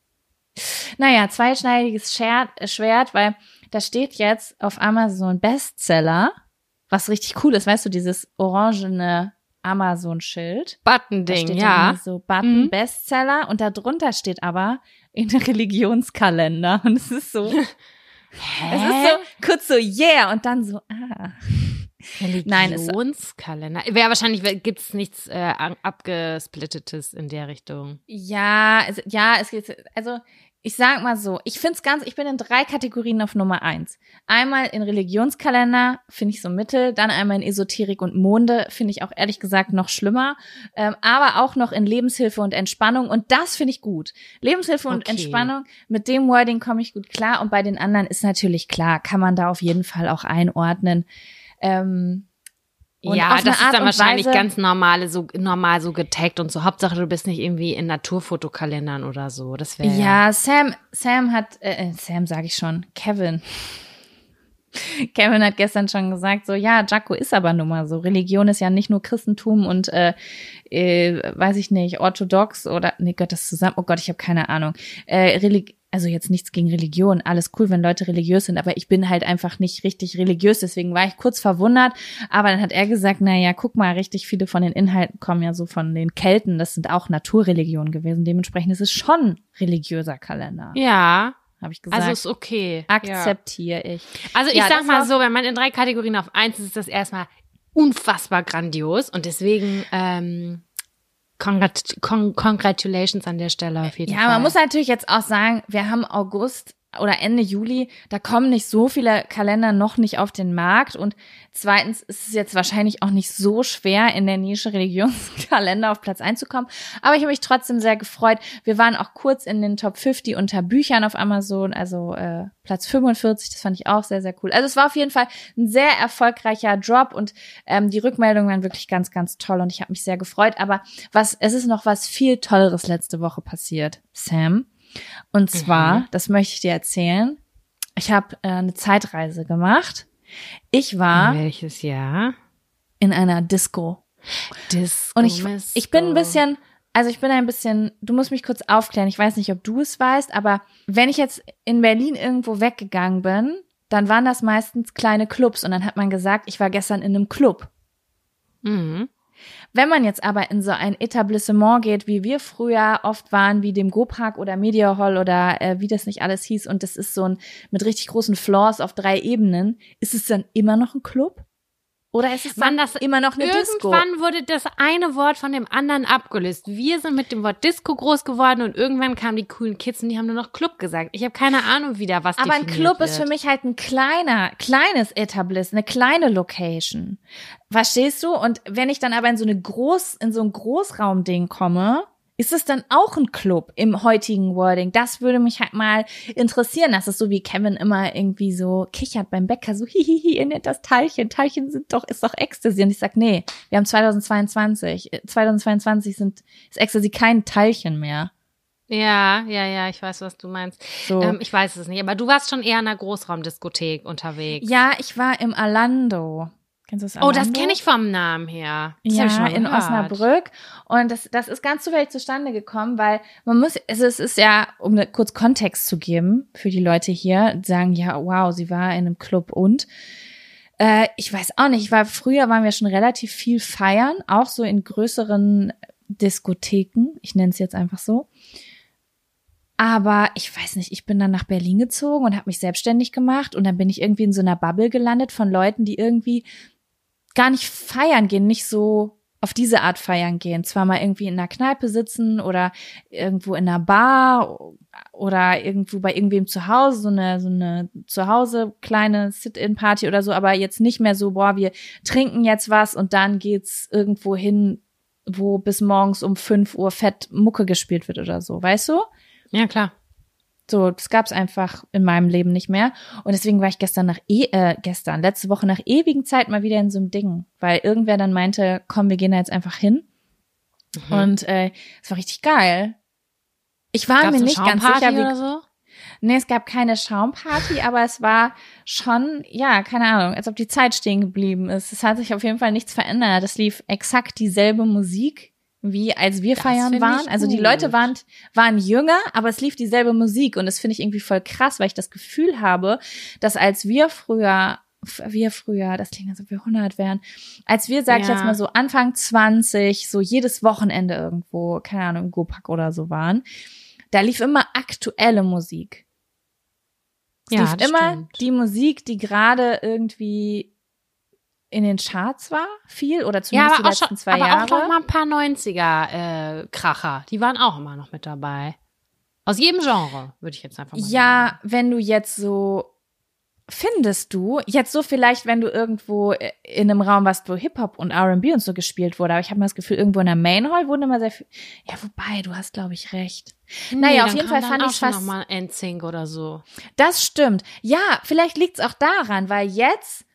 Naja, zweischneidiges Schwert, äh, Schwert, weil da steht jetzt auf Amazon Bestseller, was richtig cool ist, weißt du, dieses orangene Amazon-Schild. Buttonding, ja. so Button Mhm. Bestseller und da drunter steht aber in Religionskalender und es ist so, es ist so kurz so yeah und dann so ah. Nein, es- Religionskalender. Wäre wahrscheinlich gibt's nichts äh, abgesplittetes in der Richtung. Ja, es, ja, es geht, also ich sag mal so, ich find's ganz, ich bin in drei Kategorien auf Nummer eins. Einmal in Religionskalender, finde ich so mittel, dann einmal in Esoterik und Monde, finde ich auch ehrlich gesagt noch schlimmer, ähm, aber auch noch in Lebenshilfe und Entspannung und das finde ich gut. Lebenshilfe und Okay. Entspannung, mit dem Wording komme ich gut klar und bei den anderen ist natürlich klar, kann man da auf jeden Fall auch einordnen. Ähm, und ja, das ist dann wahrscheinlich Weise- ganz normale, so normal so getaggt und so. Hauptsache, du bist nicht irgendwie in Naturfotokalendern oder so. Das wäre Ja, Sam, Sam hat, äh, äh, Sam sage ich schon, Kevin. Kevin hat gestern schon gesagt, so ja, Jaco ist aber nun mal so. Religion ist ja nicht nur Christentum und äh, äh, weiß ich nicht, orthodox oder nee Gott, das zusammen. Oh Gott, ich habe keine Ahnung. Äh, Relig also jetzt nichts gegen Religion, alles cool, wenn Leute religiös sind, aber ich bin halt einfach nicht richtig religiös, deswegen war ich kurz verwundert. Aber dann hat er gesagt, na ja, guck mal, richtig viele von den Inhalten kommen ja so von den Kelten, das sind auch Naturreligionen gewesen. Dementsprechend ist es schon religiöser Kalender, Ja, habe ich gesagt. also ist okay. Ja. Akzeptiere ich. Also ich Ja, sag mal so, wenn man in drei Kategorien auf eins ist, ist das erstmal unfassbar grandios und deswegen ähm, congrat con congratulations an der Stelle auf jeden Ja, Fall. man muss natürlich jetzt auch sagen, wir haben August oder Ende Juli, da kommen nicht so viele Kalender noch nicht auf den Markt und zweitens ist es jetzt wahrscheinlich auch nicht so schwer, in der Nische Religionskalender auf Platz einzukommen, aber ich habe mich trotzdem sehr gefreut. Wir waren auch kurz in den Top 50 unter Büchern auf Amazon, also äh, Platz 45, das fand ich auch sehr, sehr cool. Also es war auf jeden Fall ein sehr erfolgreicher Drop und ähm, die Rückmeldungen waren wirklich ganz, ganz toll und ich habe mich sehr gefreut, aber was, es ist noch was viel Tolleres letzte Woche passiert, Sam. Und zwar, das möchte ich dir erzählen. Ich habe äh, eine Zeitreise gemacht. Ich war Welches Jahr? in einer Disco. Disco Und ich, ich bin ein bisschen, also ich bin ein bisschen, du musst mich kurz aufklären. Ich weiß nicht, ob du es weißt, aber wenn ich jetzt in Berlin irgendwo weggegangen bin, dann waren das meistens kleine Clubs und dann hat man gesagt, ich war gestern in einem Club. Mhm. Wenn man jetzt aber in so ein Etablissement geht, wie wir früher oft waren, wie dem Go-Park oder Media Hall oder äh, wie das nicht alles hieß, und das ist so ein mit richtig großen Floors auf drei Ebenen, ist es dann immer noch ein Club? Oder ist es Mann, das immer noch eine Disco? Irgendwann wurde das eine Wort von dem anderen abgelöst. Wir sind mit dem Wort Disco groß geworden und irgendwann kamen die coolen Kids und die haben nur noch Club gesagt. Ich habe keine Ahnung wieder, was Aber ein Club ist für wird. mich halt ein kleiner, kleines Etabliss, eine kleine Location. Verstehst du? Und wenn ich dann aber in so eine Groß, in so ein Großraumding komme, ist es dann auch ein Club im heutigen Wording? Das würde mich halt mal interessieren. Das ist so wie Kevin immer irgendwie so kichert beim Bäcker, so hihihi, ihr nennt das Teilchen. Teilchen sind doch, ist doch Ecstasy. Und ich sag, nee, wir haben 2022. Äh, 2022 sind, ist Ecstasy kein Teilchen mehr. Ja, ja, ja, ich weiß, was du meinst. So. Ähm, ich weiß es nicht, aber du warst schon eher in einer Großraumdiskothek unterwegs. ja, ich war im Alando. Kennst du das Oh, das kenne ich vom Namen her. Das ja, ich schon mal in. Osnabrück. Und das, das ist ganz zufällig zustande gekommen, weil man muss, also es ist ja, um ne- kurz Kontext zu geben für die Leute hier, sagen, ja, wow, sie war in einem Club und äh, ich weiß auch nicht, ich war früher waren wir schon relativ viel feiern, auch so in größeren Diskotheken, ich nenne es jetzt einfach so. Aber ich weiß nicht, ich bin dann nach Berlin gezogen und habe mich selbstständig gemacht und dann bin ich irgendwie in so einer Bubble gelandet von Leuten, die irgendwie gar nicht feiern gehen, nicht so auf diese Art feiern gehen. Zwar mal irgendwie in einer Kneipe sitzen oder irgendwo in einer Bar oder irgendwo bei irgendwem zu Hause, so eine, so eine zu Hause kleine Sit-in-Party oder so, aber jetzt nicht mehr so, boah, wir trinken jetzt was und dann geht's irgendwo hin, wo bis morgens um 5 Uhr fett Mucke gespielt wird oder so, weißt du? Ja, klar. So, das gab's einfach in meinem Leben nicht mehr. Und deswegen war ich gestern nach e äh, gestern, letzte Woche nach ewigen Zeit mal wieder in so einem Ding, weil irgendwer dann meinte, komm, wir gehen da jetzt einfach hin. Mhm. Und äh, es war richtig geil. Ich war Gab's mir nicht ganz sicher, wie. oder so? Nee, es gab keine Schaumparty, aber es war schon, ja, keine Ahnung, als ob die Zeit stehen geblieben ist. Es hat sich auf jeden Fall nichts verändert. Es lief exakt dieselbe Musik, wie als wir Das feiern waren. ich Also die. Leute waren, waren jünger, aber es lief dieselbe Musik. Und das finde ich irgendwie voll krass, weil ich das Gefühl habe, dass als wir früher wir früher, das klingt, als ob wir 100 wären, als wir, sag ich Ja. jetzt mal so Anfang 20, so jedes Wochenende irgendwo, keine Ahnung, im Gopak oder so waren, da lief immer aktuelle Musik. Es Ja, lief immer stimmt. die Musik, die gerade irgendwie in den Charts war, viel oder Ja, zumindest aber, die auch letzten schon, zwei aber Jahre. auch noch mal ein paar 90er äh, Kracher. Die waren auch immer noch mit dabei. Aus jedem Genre, würde ich jetzt einfach mal sagen. Ja, wenn du jetzt so findest du jetzt so vielleicht, wenn du irgendwo in einem Raum warst, wo Hip Hop und R&B und so gespielt wurde, aber ich habe mal das Gefühl, irgendwo in der Main Hall wurden immer sehr viel. Ja, wobei du hast, glaube ich, recht. naja, auf jeden Fall fand ich fast. noch mal NSYNC oder so. Das stimmt. Ja, vielleicht liegt's auch daran, weil jetzt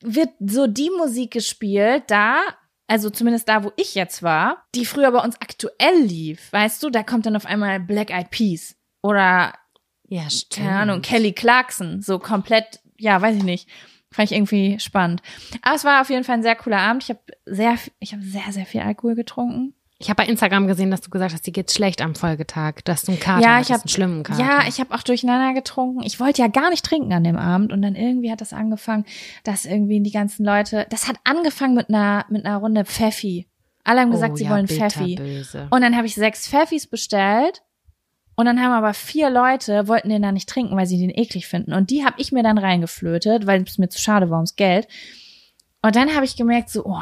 wird so die Musik gespielt, da, also zumindest da, wo ich jetzt war, die früher bei uns aktuell lief. Weißt du, da kommt dann auf einmal Black Eyed Peas oder Ja, stimmt. keine Ahnung, Kelly Clarkson, so komplett, ja, weiß ich nicht. Fand ich irgendwie spannend. Aber es war auf jeden Fall ein sehr cooler Abend. Ich habe sehr, ich habe sehr, sehr viel Alkohol getrunken. Ich habe bei Instagram gesehen, dass du gesagt hast, dir geht's schlecht am Folgetag, dass du einen Kater Ja, ich hab- einen schlimmen Kater. Ja, ich habe auch durcheinander getrunken. Ich wollte ja gar nicht trinken an dem Abend und dann irgendwie hat das angefangen, dass irgendwie die ganzen Leute, das hat angefangen mit einer mit einer Runde Pfeffi. Alle haben gesagt, oh, sie ja, wollen Pfeffi. Böse. Und dann habe ich sechs Pfeffis bestellt. Und dann haben aber vier Leute, wollten den da nicht trinken, weil sie den eklig finden. Und die habe ich mir dann reingeflötet, weil es mir zu schade war ums Geld. Und dann habe ich gemerkt, so, oh,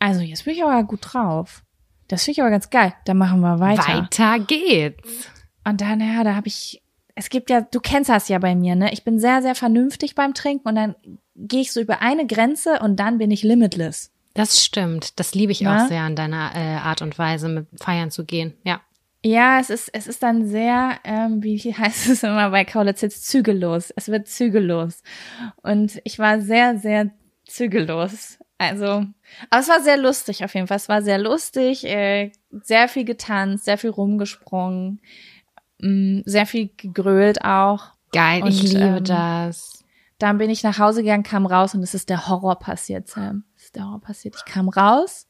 also jetzt bin ich aber gut drauf. Das finde ich aber ganz geil. Dann machen wir weiter. Weiter geht's. Und dann, ja, da habe ich, es gibt ja, du kennst das ja bei mir, ne? Ich bin sehr, sehr vernünftig beim Trinken und dann gehe ich so über eine Grenze und dann bin ich limitless. Das stimmt. Das liebe ich Ja? auch sehr an deiner äh, Art und Weise, mit Feiern zu gehen. Ja. Ja, es ist, es ist dann sehr, ähm, wie heißt es immer bei Kaulitz jetzt, zügellos. Es wird zügellos. Und ich war sehr, sehr zügellos. Also, aber es war sehr lustig auf jeden Fall. Es war sehr lustig, äh, sehr viel getanzt, sehr viel rumgesprungen, mh, sehr viel gegrölt auch. Geil, ich Und, liebe ähm, das. Dann bin ich nach Hause gegangen, kam raus und es ist der Horror passiert, Sam. Es ist der Horror passiert. Ich kam raus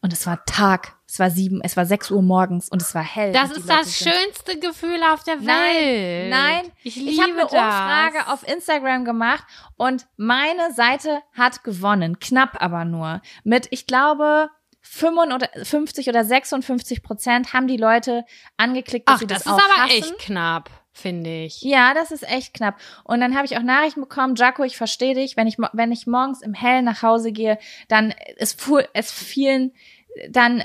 und es war Tag. Es war sieben, es war sechs Uhr morgens und es war hell. Das ist Leute das sind- schönste Gefühl auf der Nein, Welt. nein. Ich liebe Ich habe eine das. Umfrage auf Instagram gemacht und meine Seite hat gewonnen. Knapp aber nur. Mit, ich glaube, 55 oder 56 Prozent haben die Leute angeklickt, dass Ach, sie das das, ist aber echt knapp. Finde ich. Ja, das ist echt knapp. Und dann habe ich auch Nachrichten bekommen, Jaco, ich verstehe dich, wenn ich, wenn ich morgens im Hellen nach Hause gehe, dann ist es vielen, dann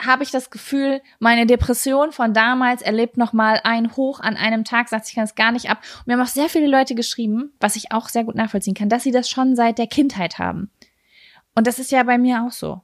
habe ich das Gefühl, meine Depression von damals erlebt noch mal ein Hoch an einem Tag, sagt sich das gar nicht ab. Und mir haben auch sehr viele Leute geschrieben, was ich auch sehr gut nachvollziehen kann, dass sie das schon seit der Kindheit haben. Und das ist ja bei mir auch so.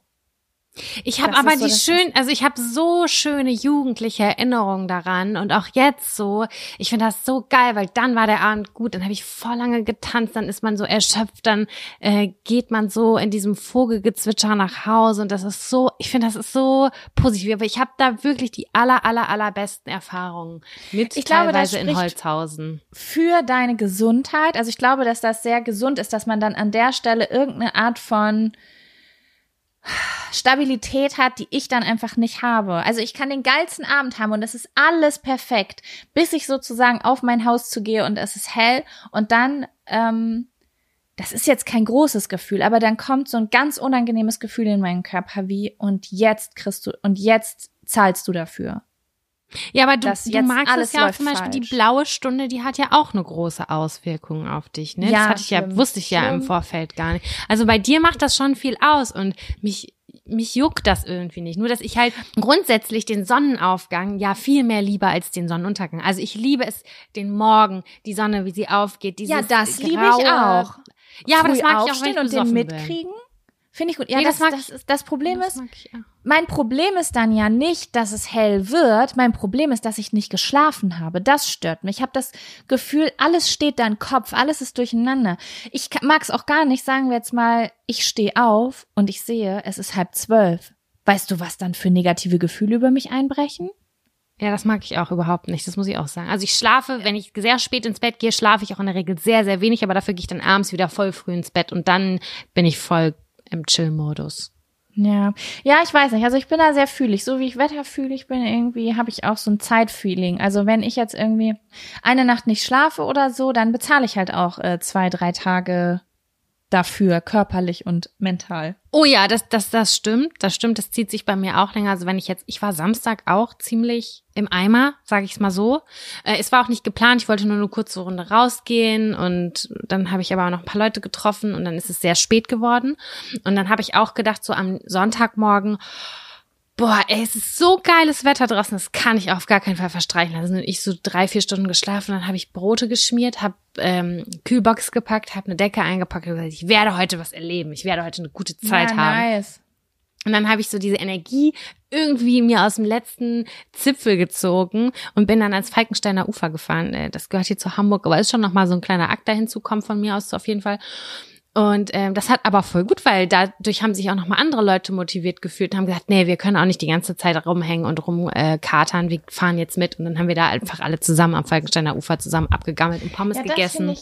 Ich habe aber so, die schön, also ich habe so schöne jugendliche Erinnerungen daran und auch jetzt so. Ich finde das so geil, weil dann war der Abend gut, dann habe ich voll lange getanzt, dann ist man so erschöpft, dann äh, geht man so in diesem Vogelgezwitscher nach Hause und das ist so, ich finde das ist so positiv, aber ich habe da wirklich die aller aller allerbesten Erfahrungen mit ich glaube, teilweise in Holzhausen. Für deine Gesundheit, also ich glaube, dass das sehr gesund ist, dass man dann an der Stelle irgendeine Art von Stabilität hat, die ich dann einfach nicht habe. Also ich kann den geilsten Abend haben und es ist alles perfekt, bis ich sozusagen auf mein Haus zu gehe und es ist hell und dann, ähm, das ist jetzt kein großes Gefühl, aber dann kommt so ein ganz unangenehmes Gefühl in meinen Körper wie und jetzt kriegst du und jetzt zahlst du dafür. Ja, aber du, du magst es ja auch zum Beispiel falsch. die blaue Stunde, die hat ja auch eine große Auswirkung auf dich. Ne? Ja, das hatte ich ja, wusste ich ja stimmt. im Vorfeld gar nicht. Also bei dir macht das schon viel aus und mich mich juckt das irgendwie nicht. Nur, dass ich halt grundsätzlich den Sonnenaufgang ja viel mehr liebe als den Sonnenuntergang. Also ich liebe es, den Morgen, die Sonne, wie sie aufgeht. Dieses ja, das liebe ich auch. Ja, aber das mag ich auch, wenn ich und den mitkriegen. Bin. Finde ich gut. Ja, nee, das, das, das, ist, das Problem das ist, ich, ja. mein Problem ist dann ja nicht, dass es hell wird. Mein Problem ist, dass ich nicht geschlafen habe. Das stört mich. Ich habe das Gefühl, alles steht da im Kopf, alles ist durcheinander. Ich mag es auch gar nicht, sagen wir jetzt mal, ich stehe auf und ich sehe, es ist halb zwölf. Weißt du, was dann für negative Gefühle über mich einbrechen? Ja, das mag ich auch überhaupt nicht. Das muss ich auch sagen. Also ich schlafe, wenn ich sehr spät ins Bett gehe, schlafe ich auch in der Regel sehr, sehr wenig, aber dafür gehe ich dann abends wieder voll früh ins Bett und dann bin ich voll im Chill-Modus. Ja, ja, ich weiß nicht. Also ich bin da sehr fühlig. So wie ich Wetter fühle, ich bin irgendwie, habe ich auch so ein Zeitfeeling. Also wenn ich jetzt irgendwie eine Nacht nicht schlafe oder so, dann bezahle ich halt auch äh, zwei, drei Tage dafür, körperlich und mental. Oh ja, das, das, das stimmt. Das stimmt. Das zieht sich bei mir auch länger. Also wenn ich jetzt, ich war Samstag auch ziemlich im Eimer, sage ich es mal so. Äh, es war auch nicht geplant. Ich wollte nur eine kurze Runde rausgehen und dann habe ich aber auch noch ein paar Leute getroffen und dann ist es sehr spät geworden. Und dann habe ich auch gedacht, so am Sonntagmorgen, boah, ey, es ist so geiles Wetter draußen, das kann ich auf gar keinen Fall verstreichen lassen. Ich so drei, vier Stunden geschlafen, dann habe ich Brote geschmiert, habe ähm, Kühlbox gepackt, habe eine Decke eingepackt und gesagt, ich werde heute was erleben, ich werde heute eine gute Zeit ja, haben. Nice. Und dann habe ich so diese Energie irgendwie mir aus dem letzten Zipfel gezogen und bin dann ans Falkensteiner Ufer gefahren. Äh, das gehört hier zu Hamburg, aber ist schon noch mal so ein kleiner Akt dahin zu kommen von mir aus auf jeden Fall. Und ähm, das hat aber voll gut, weil dadurch haben sich auch nochmal andere Leute motiviert gefühlt und haben gesagt, nee, wir können auch nicht die ganze Zeit rumhängen und rumkatern, äh, wir fahren jetzt mit. Und dann haben wir da einfach alle zusammen am Falkensteiner Ufer zusammen abgegammelt und Pommes ja, gegessen.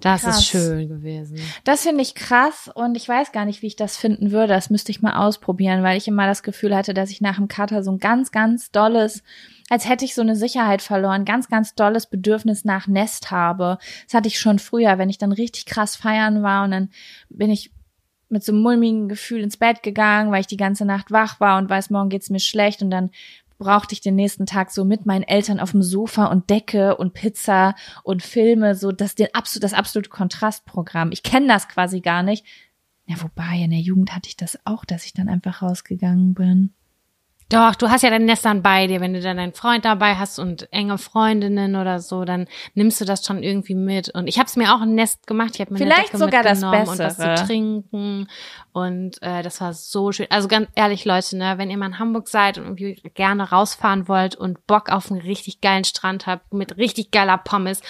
Das krass. ist schön gewesen. Das finde ich krass und ich weiß gar nicht, wie ich das finden würde. Das müsste ich mal ausprobieren, weil ich immer das Gefühl hatte, dass ich nach dem Kater so ein ganz, ganz dolles, als hätte ich so eine Sicherheit verloren, ganz, ganz dolles Bedürfnis nach Nest habe. Das hatte ich schon früher, wenn ich dann richtig krass feiern war und dann bin ich mit so einem mulmigen Gefühl ins Bett gegangen, weil ich die ganze Nacht wach war und weiß, morgen geht's mir schlecht und dann brauchte ich den nächsten Tag so mit meinen Eltern auf dem Sofa und Decke und Pizza und Filme, so das, den, das absolute Kontrastprogramm. Ich kenne das quasi gar nicht. Ja, wobei, in der Jugend hatte ich das auch, dass ich dann einfach rausgegangen bin. Doch, du hast ja dein Nest dann bei dir. Wenn du dann einen Freund dabei hast und enge Freundinnen oder so, dann nimmst du das schon irgendwie mit. Und ich habe es mir auch ein Nest gemacht. Ich habe mir Vielleicht eine Decke sogar das Bessere. und was zu trinken. Und äh, das war so schön. Also ganz ehrlich, Leute, ne, wenn ihr mal in Hamburg seid und irgendwie gerne rausfahren wollt und Bock auf einen richtig geilen Strand habt mit richtig geiler Pommes,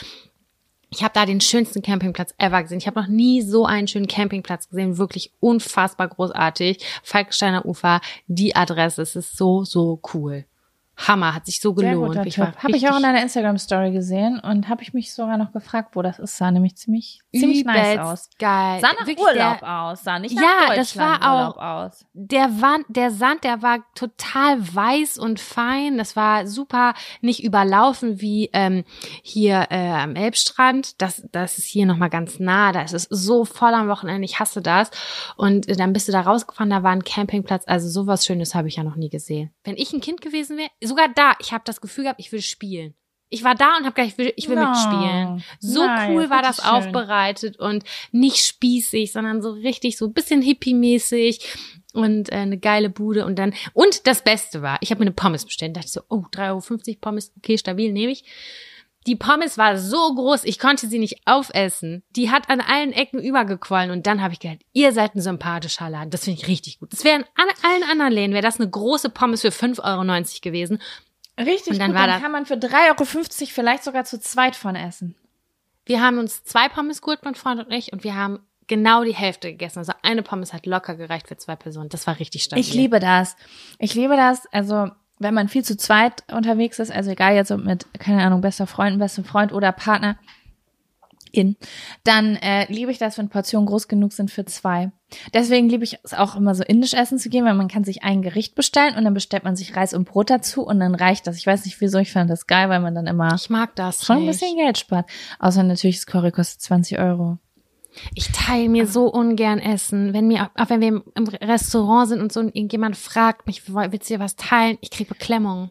ich habe da den schönsten Campingplatz ever gesehen. Ich habe noch nie so einen schönen Campingplatz gesehen. Wirklich unfassbar großartig. Falkensteiner Ufer, die Adresse. Es ist so, so cool. Hammer, hat sich so gelohnt. Habe ich auch in deiner Instagram-Story gesehen und habe ich mich sogar noch gefragt, wo das ist. Sah nämlich ziemlich, ziemlich nice aus. geil. Sah nach Wirklich Urlaub der, aus, sah nicht nach ja, das war auch, aus. Der, Wand, der Sand, der war total weiß und fein. Das war super nicht überlaufen wie ähm, hier äh, am Elbstrand. Das, das ist hier nochmal ganz nah. Da ist es so voll am Wochenende. Ich hasse das. Und äh, dann bist du da rausgefahren, da war ein Campingplatz. Also sowas Schönes habe ich ja noch nie gesehen. Wenn ich ein Kind gewesen wäre, sogar da, ich habe das Gefühl gehabt, ich will spielen. Ich war da und habe gedacht, ich will, ich will No. mitspielen. So Nice, cool war das aufbereitet und nicht spießig, sondern so richtig so ein bisschen hippie-mäßig und äh, eine geile Bude und dann und das Beste war, ich habe mir eine Pommes bestellt, dachte ich so, oh 3,50 Euro Pommes, okay, stabil nehme ich. Die Pommes war so groß, ich konnte sie nicht aufessen. Die hat an allen Ecken übergequollen und dann habe ich gedacht, ihr seid ein sympathischer Laden. Das finde ich richtig gut. Das wäre an allen anderen Läden, wäre das eine große Pommes für 5,90 Euro gewesen. Richtig Und dann gut, war dann da- kann man für 3,50 Euro vielleicht sogar zu zweit von essen. Wir haben uns zwei Pommes geholt, mein Freund und ich, und wir haben genau die Hälfte gegessen. Also eine Pommes hat locker gereicht für zwei Personen. Das war richtig stabil. Ich liebe das. Ich liebe das. Also, wenn man viel zu zweit unterwegs ist, also egal jetzt ob mit, keine Ahnung, bester Freund, bestem Freund oder Partner in, dann äh, liebe ich das, wenn Portionen groß genug sind für zwei. Deswegen liebe ich es auch immer so indisch essen zu gehen, weil man kann sich ein Gericht bestellen und dann bestellt man sich Reis und Brot dazu und dann reicht das. Ich weiß nicht wieso, ich fand das geil, weil man dann immer Ich mag das. schon ein nicht. bisschen Geld spart. Außer natürlich, das Curry kostet 20 Euro. Ich teile mir so ungern Essen. Wenn mir, auch wenn wir im- Restaurant sind und so und irgendjemand fragt mich, willst du dir was teilen? Ich krieg Beklemmung.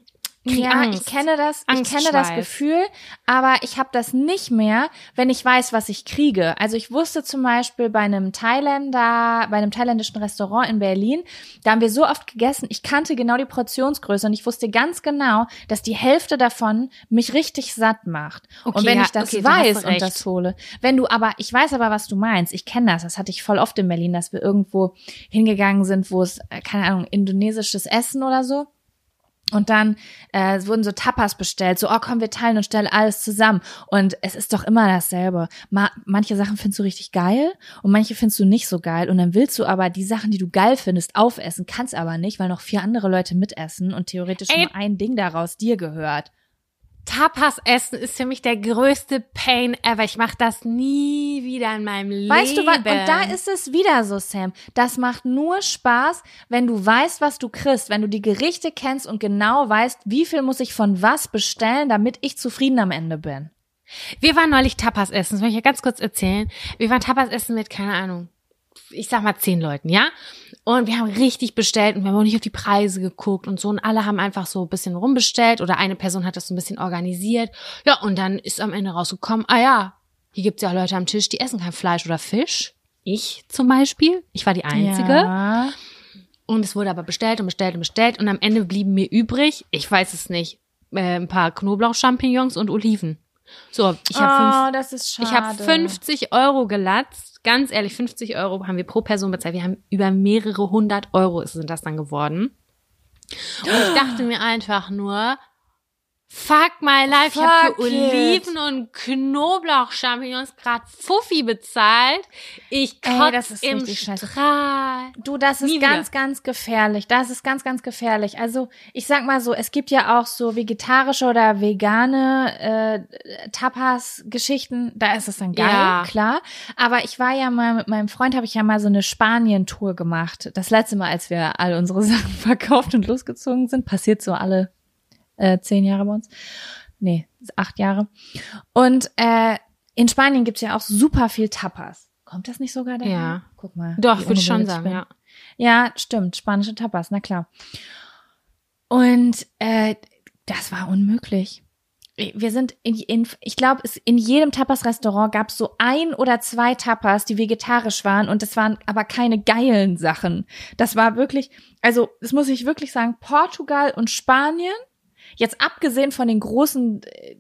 Ja, Angst. ich kenne das, ich kenne das. Gefühl, aber ich habe das nicht mehr, wenn ich weiß, was ich kriege. Also ich wusste zum Beispiel bei einem Thailänder, bei einem thailändischen Restaurant in Berlin, da haben wir so oft gegessen, ich kannte genau die Portionsgröße und ich wusste ganz genau, dass die Hälfte davon mich richtig satt macht. Okay, und wenn ja, ich das okay, weiß und das hole, wenn du aber, ich weiß aber, was du meinst, ich kenne das, das hatte ich voll oft in Berlin, dass wir irgendwo hingegangen sind, wo es, äh, keine Ahnung, indonesisches Essen oder so. Und dann äh, es wurden so Tapas bestellt, so, oh komm, wir teilen und stellen alles zusammen. Und es ist doch immer dasselbe. Ma manche Sachen findest du richtig geil und manche findest du nicht so geil. Und dann willst du aber die Sachen, die du geil findest, aufessen, kannst aber nicht, weil noch vier andere Leute mitessen und theoretisch Ey. nur ein Ding daraus dir gehört. Tapas essen ist für mich der größte Pain ever. Ich mache das nie wieder in meinem Leben. Weißt du was? Und da ist es wieder so, Sam. Das macht nur Spaß, wenn du weißt, was du kriegst, wenn du die Gerichte kennst und genau weißt, wie viel muss ich von was bestellen, damit ich zufrieden am Ende bin. Wir waren neulich Tapas essen, das will ich ja ganz kurz erzählen. Wir waren Tapas essen mit, keine Ahnung, ich sag mal zehn Leuten, ja? Und wir haben richtig bestellt und wir haben auch nicht auf die Preise geguckt und so. Und alle haben einfach so ein bisschen rumbestellt oder eine Person hat das so ein bisschen organisiert. Ja, und dann ist am Ende rausgekommen, ah ja, hier gibt's ja Leute am Tisch, die essen kein Fleisch oder Fisch. Ich zum Beispiel. Ich war die Einzige. Ja. Und es wurde aber bestellt und bestellt und bestellt. Und am Ende blieben mir übrig, ich weiß es nicht, äh, ein paar Knoblauch-Champignons und Oliven. So, ich habe oh, das ist schade. ich habe 50 Euro gelatzt. Ganz ehrlich, 50 Euro haben wir pro Person bezahlt. Wir haben über mehrere hundert Euro sind das dann geworden. Und ich dachte mir einfach nur, fuck my life. ich habe Fuck für it. Oliven und Knoblauch-Champignons grad Fuffi bezahlt. Ich Ey, kotz das ist im richtig scheiße. Strahl. Du, das ist Nie ganz, ganz gefährlich. Das ist ganz, ganz gefährlich. Also ich sag mal so, es gibt ja auch so vegetarische oder vegane äh, Tapas-Geschichten. Da ist es dann geil, Ja. klar. Aber ich war ja mal mit meinem Freund, habe ich ja mal so eine Spanien-Tour gemacht. Das letzte Mal, als wir all unsere Sachen verkauft und losgezogen sind, passiert so alle äh, zehn Jahre bei uns. Nee, acht Jahre. Und äh, in Spanien gibt's ja auch super viel Tapas. Kommt das nicht sogar daher? Ja. Guck mal. Doch, würde ich schon sagen, bin. ja. Ja, stimmt. Spanische Tapas, na klar. Und äh, das war unmöglich. Wir sind in, in ich glaube, in jedem Tapas-Restaurant gab es so ein oder zwei Tapas, die vegetarisch waren und das waren aber keine geilen Sachen. Das war wirklich, also das muss ich wirklich sagen, Portugal und Spanien, jetzt abgesehen von den großen äh,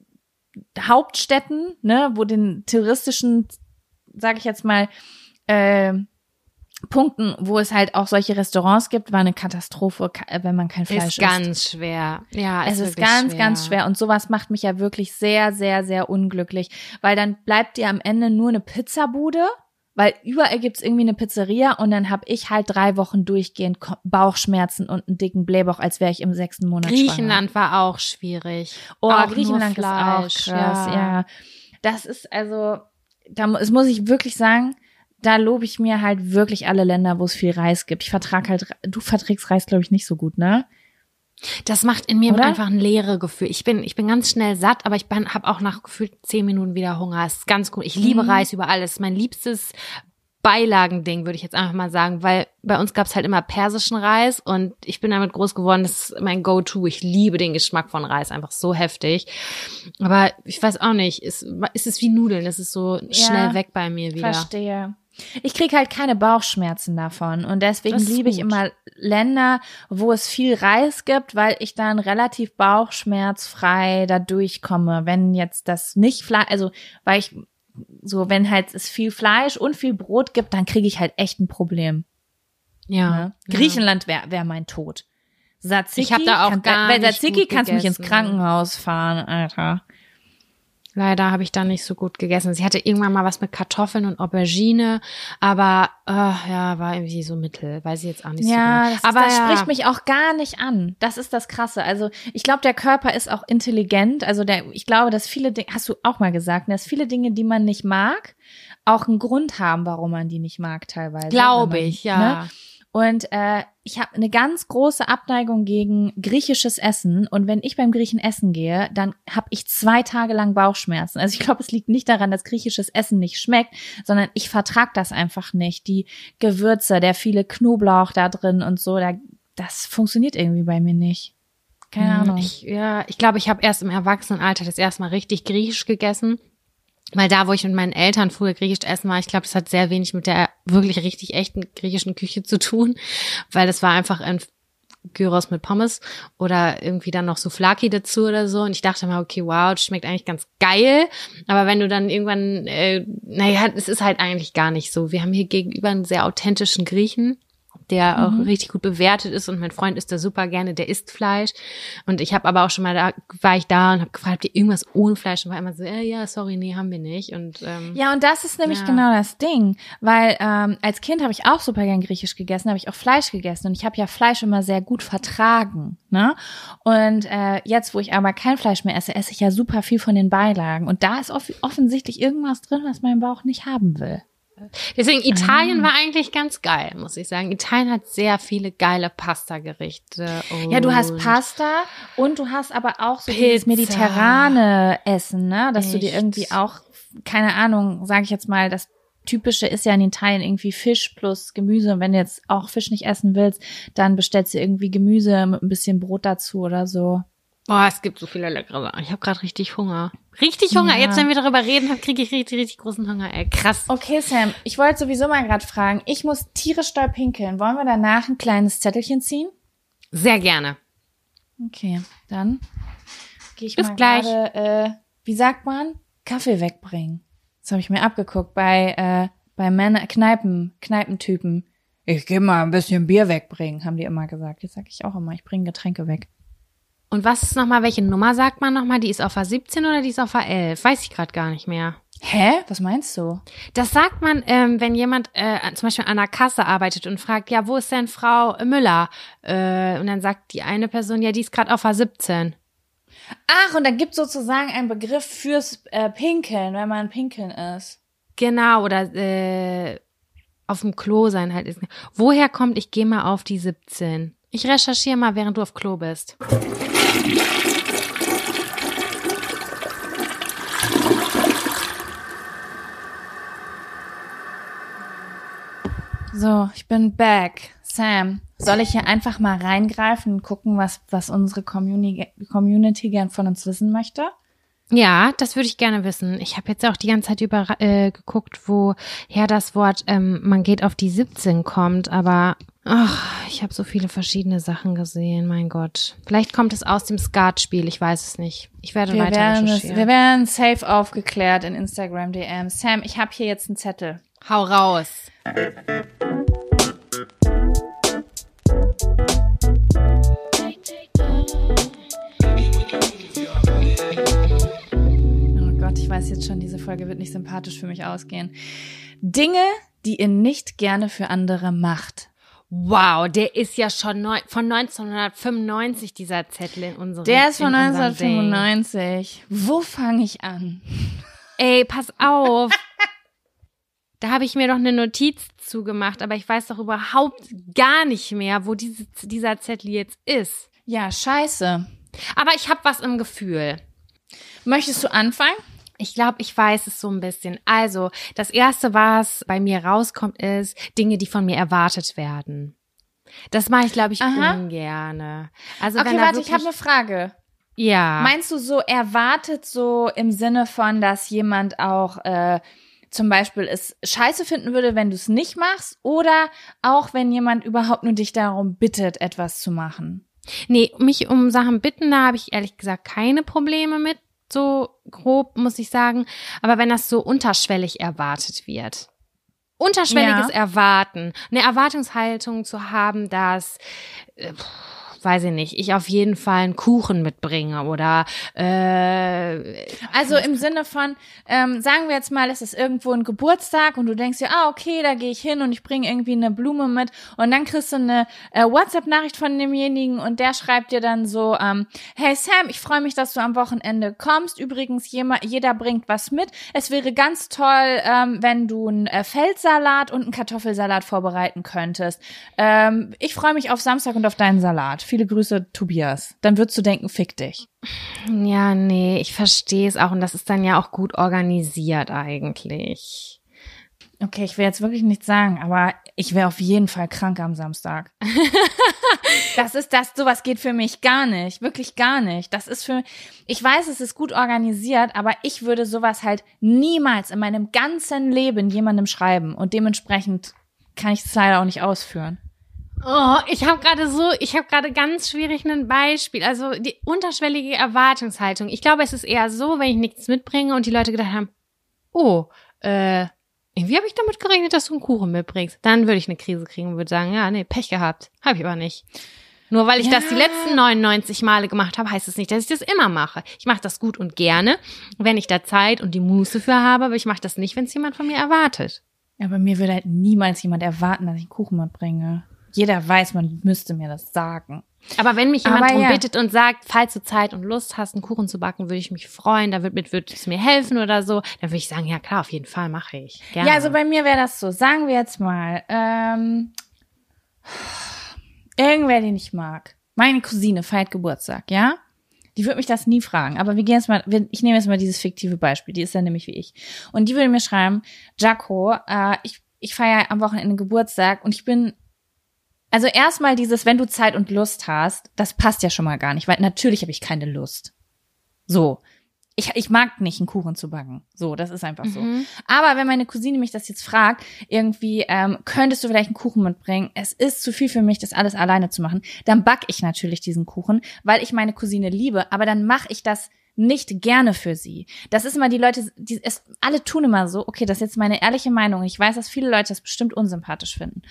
Hauptstädten, ne, wo den touristischen, sage ich jetzt mal, äh, Punkten, wo es halt auch solche Restaurants gibt, war eine Katastrophe, ka- wenn man kein Fleisch Ist ganz schwer. Ja, es ist wirklich ganz, ganz schwer. Und sowas macht mich ja wirklich sehr, sehr, sehr unglücklich. Weil dann bleibt dir am Ende nur eine Pizzabude, weil überall gibt's irgendwie eine Pizzeria und dann habe ich halt drei Wochen durchgehend Bauchschmerzen und einen dicken Blähbauch, als wäre ich im sechsten Monat schwanger. Griechenland war auch schwierig. Oh, Auch Griechenland ist auch krass, ja. Das ist also, da das muss ich wirklich sagen, da lobe ich mir halt wirklich alle Länder, wo es viel Reis gibt. Ich vertrag halt, du verträgst Reis, glaube ich, nicht so gut, ne? Das macht in mir Oder? einfach ein leere Gefühl. Ich bin, ich bin ganz schnell satt, aber ich habe auch nach gefühlt zehn Minuten wieder Hunger. Es ist ganz gut. Ich liebe Mhm. Reis über alles. Mein liebstes Beilagending, würde ich jetzt einfach mal sagen, weil bei uns gab's halt immer persischen Reis und ich bin damit groß geworden, das ist mein Go-To. Ich liebe den Geschmack von Reis, einfach so heftig. Aber ich weiß auch nicht, ist, ist es wie Nudeln, das ist so Ja, schnell weg bei mir wieder. Verstehe. Ich kriege halt keine Bauchschmerzen davon und deswegen liebe ich immer Länder, wo es viel Reis gibt, weil ich dann relativ bauchschmerzfrei da durchkomme. Wenn jetzt das nicht Fleisch, also weil ich so, wenn halt es viel Fleisch und viel Brot gibt, dann kriege ich halt echt ein Problem. Ja. Ne? Griechenland wäre wär mein Tod. Tzatziki, Ich hab da auch kann, gar bei gut kannst du mich ins gegessen. Krankenhaus fahren, Alter. Leider habe ich da nicht so gut gegessen. Sie hatte irgendwann mal was mit Kartoffeln und Aubergine, aber äh, ja, war irgendwie so mittel, weiß ich jetzt auch nicht Ja, so das, genau. ist, aber das ja, spricht mich auch gar nicht an. Das ist das Krasse. Also ich glaube, der Körper ist auch intelligent. Also der, ich glaube, dass viele Dinge, hast du auch mal gesagt, dass viele Dinge, die man nicht mag, auch einen Grund haben, warum man die nicht mag teilweise. glaube man- ich, ja. Ne? Und äh, ich habe eine ganz große Abneigung gegen griechisches Essen. Und wenn ich beim Griechen essen gehe, dann habe ich zwei Tage lang Bauchschmerzen. Also ich glaube, es liegt nicht daran, dass griechisches Essen nicht schmeckt, sondern ich vertrag das einfach nicht. Die Gewürze, der viele Knoblauch da drin und so, da, das funktioniert irgendwie bei mir nicht. Keine Hm, Ahnung. Ich, ja, ich glaube, ich habe erst im Erwachsenenalter das erste Mal richtig griechisch gegessen. Weil da, wo ich mit meinen Eltern früher griechisch essen war, ich glaube, das hat sehr wenig mit der wirklich richtig echten griechischen Küche zu tun, weil das war einfach ein Gyros mit Pommes oder irgendwie dann noch Souflaki dazu oder so. Und ich dachte mal, okay, wow, das schmeckt eigentlich ganz geil. Aber wenn du dann irgendwann, äh, naja, es ist halt eigentlich gar nicht so. Wir haben hier gegenüber einen sehr authentischen Griechen, der auch richtig gut bewertet ist und mein Freund isst da super gerne, der isst Fleisch. Und ich habe aber auch schon mal da, war ich da und habe gefragt, habt ihr irgendwas ohne Fleisch? Und war immer so, äh, ja, sorry, nee, haben wir nicht. Und ähm, Ja, und das ist nämlich Ja. genau das Ding, weil ähm, als Kind habe ich auch super gern griechisch gegessen, habe ich auch Fleisch gegessen und ich habe ja Fleisch immer sehr gut vertragen, ne? Und äh, jetzt, wo ich aber kein Fleisch mehr esse, esse ich ja super viel von den Beilagen und da ist off offensichtlich irgendwas drin, was mein Bauch nicht haben will. Deswegen, Ah. Italien war eigentlich ganz geil, muss ich sagen. Italien hat sehr viele geile Pasta-Gerichte. Ja, du hast Pasta und du hast aber auch so dieses Pizza. mediterrane Essen, ne? Dass du dir Echt? irgendwie auch, keine Ahnung, sage ich jetzt mal, das Typische ist ja in Italien irgendwie Fisch plus Gemüse. Und wenn du jetzt auch Fisch nicht essen willst, dann bestellst du irgendwie Gemüse mit ein bisschen Brot dazu oder so. Boah, es gibt so viele leckere Sachen. Ich habe gerade richtig Hunger. Richtig Hunger. Ja. Jetzt, wenn wir darüber reden, kriege ich richtig, richtig großen Hunger. Ey, krass. Okay, Sam, ich wollte sowieso mal gerade fragen, ich muss tierisch doll pinkeln. Wollen wir danach ein kleines Zettelchen ziehen? Sehr gerne. Okay, dann gehe ich Bis mal gleich. gerade, äh, wie sagt man, Kaffee wegbringen. Das habe ich mir abgeguckt bei äh, bei Männer Kneipen Kneipentypen. Ich gehe mal ein bisschen Bier wegbringen, haben die immer gesagt. Jetzt sage ich auch immer, ich bringe Getränke weg. Und was ist nochmal, welche Nummer sagt man nochmal? Die ist auf A17 oder die ist auf A11? Weiß ich gerade gar nicht mehr. Hä? Was meinst du? Das sagt man, ähm, wenn jemand äh, zum Beispiel an der Kasse arbeitet und fragt, ja, wo ist denn Frau Müller? Äh, und dann sagt die eine Person, ja, die ist gerade auf A17. Ach, und da gibt sozusagen einen Begriff fürs äh, Pinkeln, wenn man pinkeln ist. Genau, oder äh, auf dem Klo sein halt ist. Woher kommt, ich gehe mal auf die 17? Ich recherchiere mal, während du auf Klo bist. So, ich bin back. Sam, soll ich hier einfach mal reingreifen und gucken, was, was unsere Community, Community gern von uns wissen möchte? Ja, das würde ich gerne wissen. Ich habe jetzt auch die ganze Zeit über äh, geguckt, woher das Wort ähm, man geht auf die 17 kommt, aber ach, ich habe so viele verschiedene Sachen gesehen, mein Gott. Vielleicht kommt es aus dem Skatspiel, ich weiß es nicht. Ich werde Wir weiter werden, es, wir werden safe aufgeklärt in Instagram DMs. Sam, ich habe hier jetzt einen Zettel. Hau raus. Oh Gott, ich weiß jetzt schon, diese Folge wird nicht sympathisch für mich ausgehen. Dinge, die ihr nicht gerne für andere macht. Wow, der ist ja schon neu, von 1995, dieser Zettel in unserem Der ist von in unserem Ding. 1995. Wo fange ich an? Ey, pass auf. Da habe ich mir doch eine Notiz zugemacht, aber ich weiß doch überhaupt gar nicht mehr, wo diese, dieser Zettel jetzt ist. Ja, scheiße. Aber ich habe was im Gefühl. Möchtest du anfangen? Ich glaube, ich weiß es so ein bisschen. Also, das erste, was bei mir rauskommt, ist Dinge, die von mir erwartet werden. Das mache ich, glaube ich, Aha. ungerne. Also, Okay, warte, ich habe eine Frage. Ja. Meinst du so erwartet so im Sinne von, dass jemand auch äh, zum Beispiel es scheiße finden würde, wenn du es nicht machst? Oder auch wenn jemand überhaupt nur dich darum bittet, etwas zu machen? Nee, mich um Sachen bitten, da habe ich ehrlich gesagt keine Probleme mit. So grob, muss ich sagen. Aber wenn das so unterschwellig erwartet wird. Unterschwelliges Ja. Erwarten. Eine Erwartungshaltung zu haben, dass, äh, weiß ich nicht, ich auf jeden Fall einen Kuchen mitbringe oder äh, Also im Sinne von, ähm, sagen wir jetzt mal, es ist irgendwo ein Geburtstag und du denkst dir, ah, okay, da gehe ich hin und ich bringe irgendwie eine Blume mit und dann kriegst du eine äh, WhatsApp-Nachricht von demjenigen und der schreibt dir dann so, ähm, hey Sam, ich freue mich, dass du am Wochenende kommst. Übrigens, jeder bringt was mit. Es wäre ganz toll, ähm, wenn du einen äh, Feldsalat und einen Kartoffelsalat vorbereiten könntest. Ähm, ich freue mich auf Samstag und auf deinen Salat. Viele Grüße, Tobias. Dann würdest du denken, fick dich. ja, nee, ich verstehe es auch und das ist dann ja auch gut organisiert eigentlich. Okay, ich will jetzt wirklich nichts sagen, aber ich wäre auf jeden Fall krank am Samstag. das ist das, sowas geht für mich gar nicht, wirklich gar nicht. Das ist für, ich weiß, es ist gut organisiert, aber ich würde sowas halt niemals in meinem ganzen Leben jemandem schreiben und dementsprechend kann ich es leider auch nicht ausführen. Oh, ich habe gerade so, ich habe gerade ganz schwierig ein Beispiel. Also die unterschwellige Erwartungshaltung. Ich glaube, es ist eher so, wenn ich nichts mitbringe und die Leute gedacht haben, oh, äh, irgendwie habe ich damit gerechnet, dass du einen Kuchen mitbringst. Dann würde ich eine Krise kriegen und würde sagen, ja, nee, Pech gehabt. Habe ich aber nicht. Nur weil ich Ja. das die letzten 99 Male gemacht habe, heißt es nicht, dass ich das immer mache. Ich mache das gut und gerne, wenn ich da Zeit und die Muße für habe, aber ich mache das nicht, wenn es jemand von mir erwartet. Aber mir würde halt niemals jemand erwarten, dass ich einen Kuchen mitbringe. Jeder weiß, man müsste mir das sagen. Aber wenn mich jemand Aber darum ja. bittet und sagt, falls du Zeit und Lust hast, einen Kuchen zu backen, würde ich mich freuen, da wird, wird es mir helfen oder so, dann würde ich sagen, ja klar, auf jeden Fall mache ich. Gerne. Ja, also bei mir wäre das so. Sagen wir jetzt mal, ähm, irgendwer, den ich mag. Meine Cousine feiert Geburtstag, ja? Die würde mich das nie fragen. Aber wir gehen jetzt mal, ich nehme jetzt mal dieses fiktive Beispiel. Die ist ja nämlich wie ich. Und die würde mir schreiben, Jaco, äh, ich, ich feiere am Wochenende Geburtstag und ich bin also erstmal dieses, wenn du Zeit und Lust hast, das passt ja schon mal gar nicht, weil natürlich habe ich keine Lust. So. Ich, ich mag nicht, einen Kuchen zu backen. So, das ist einfach so. Mhm. Aber wenn meine Cousine mich das jetzt fragt, irgendwie, ähm, könntest du vielleicht einen Kuchen mitbringen? Es ist zu viel für mich, das alles alleine zu machen. Dann back ich natürlich diesen Kuchen, weil ich meine Cousine liebe. Aber dann mache ich das nicht gerne für sie. Das ist immer die Leute, die es alle tun immer so. Okay, das ist jetzt meine ehrliche Meinung. Ich weiß, dass viele Leute das bestimmt unsympathisch finden.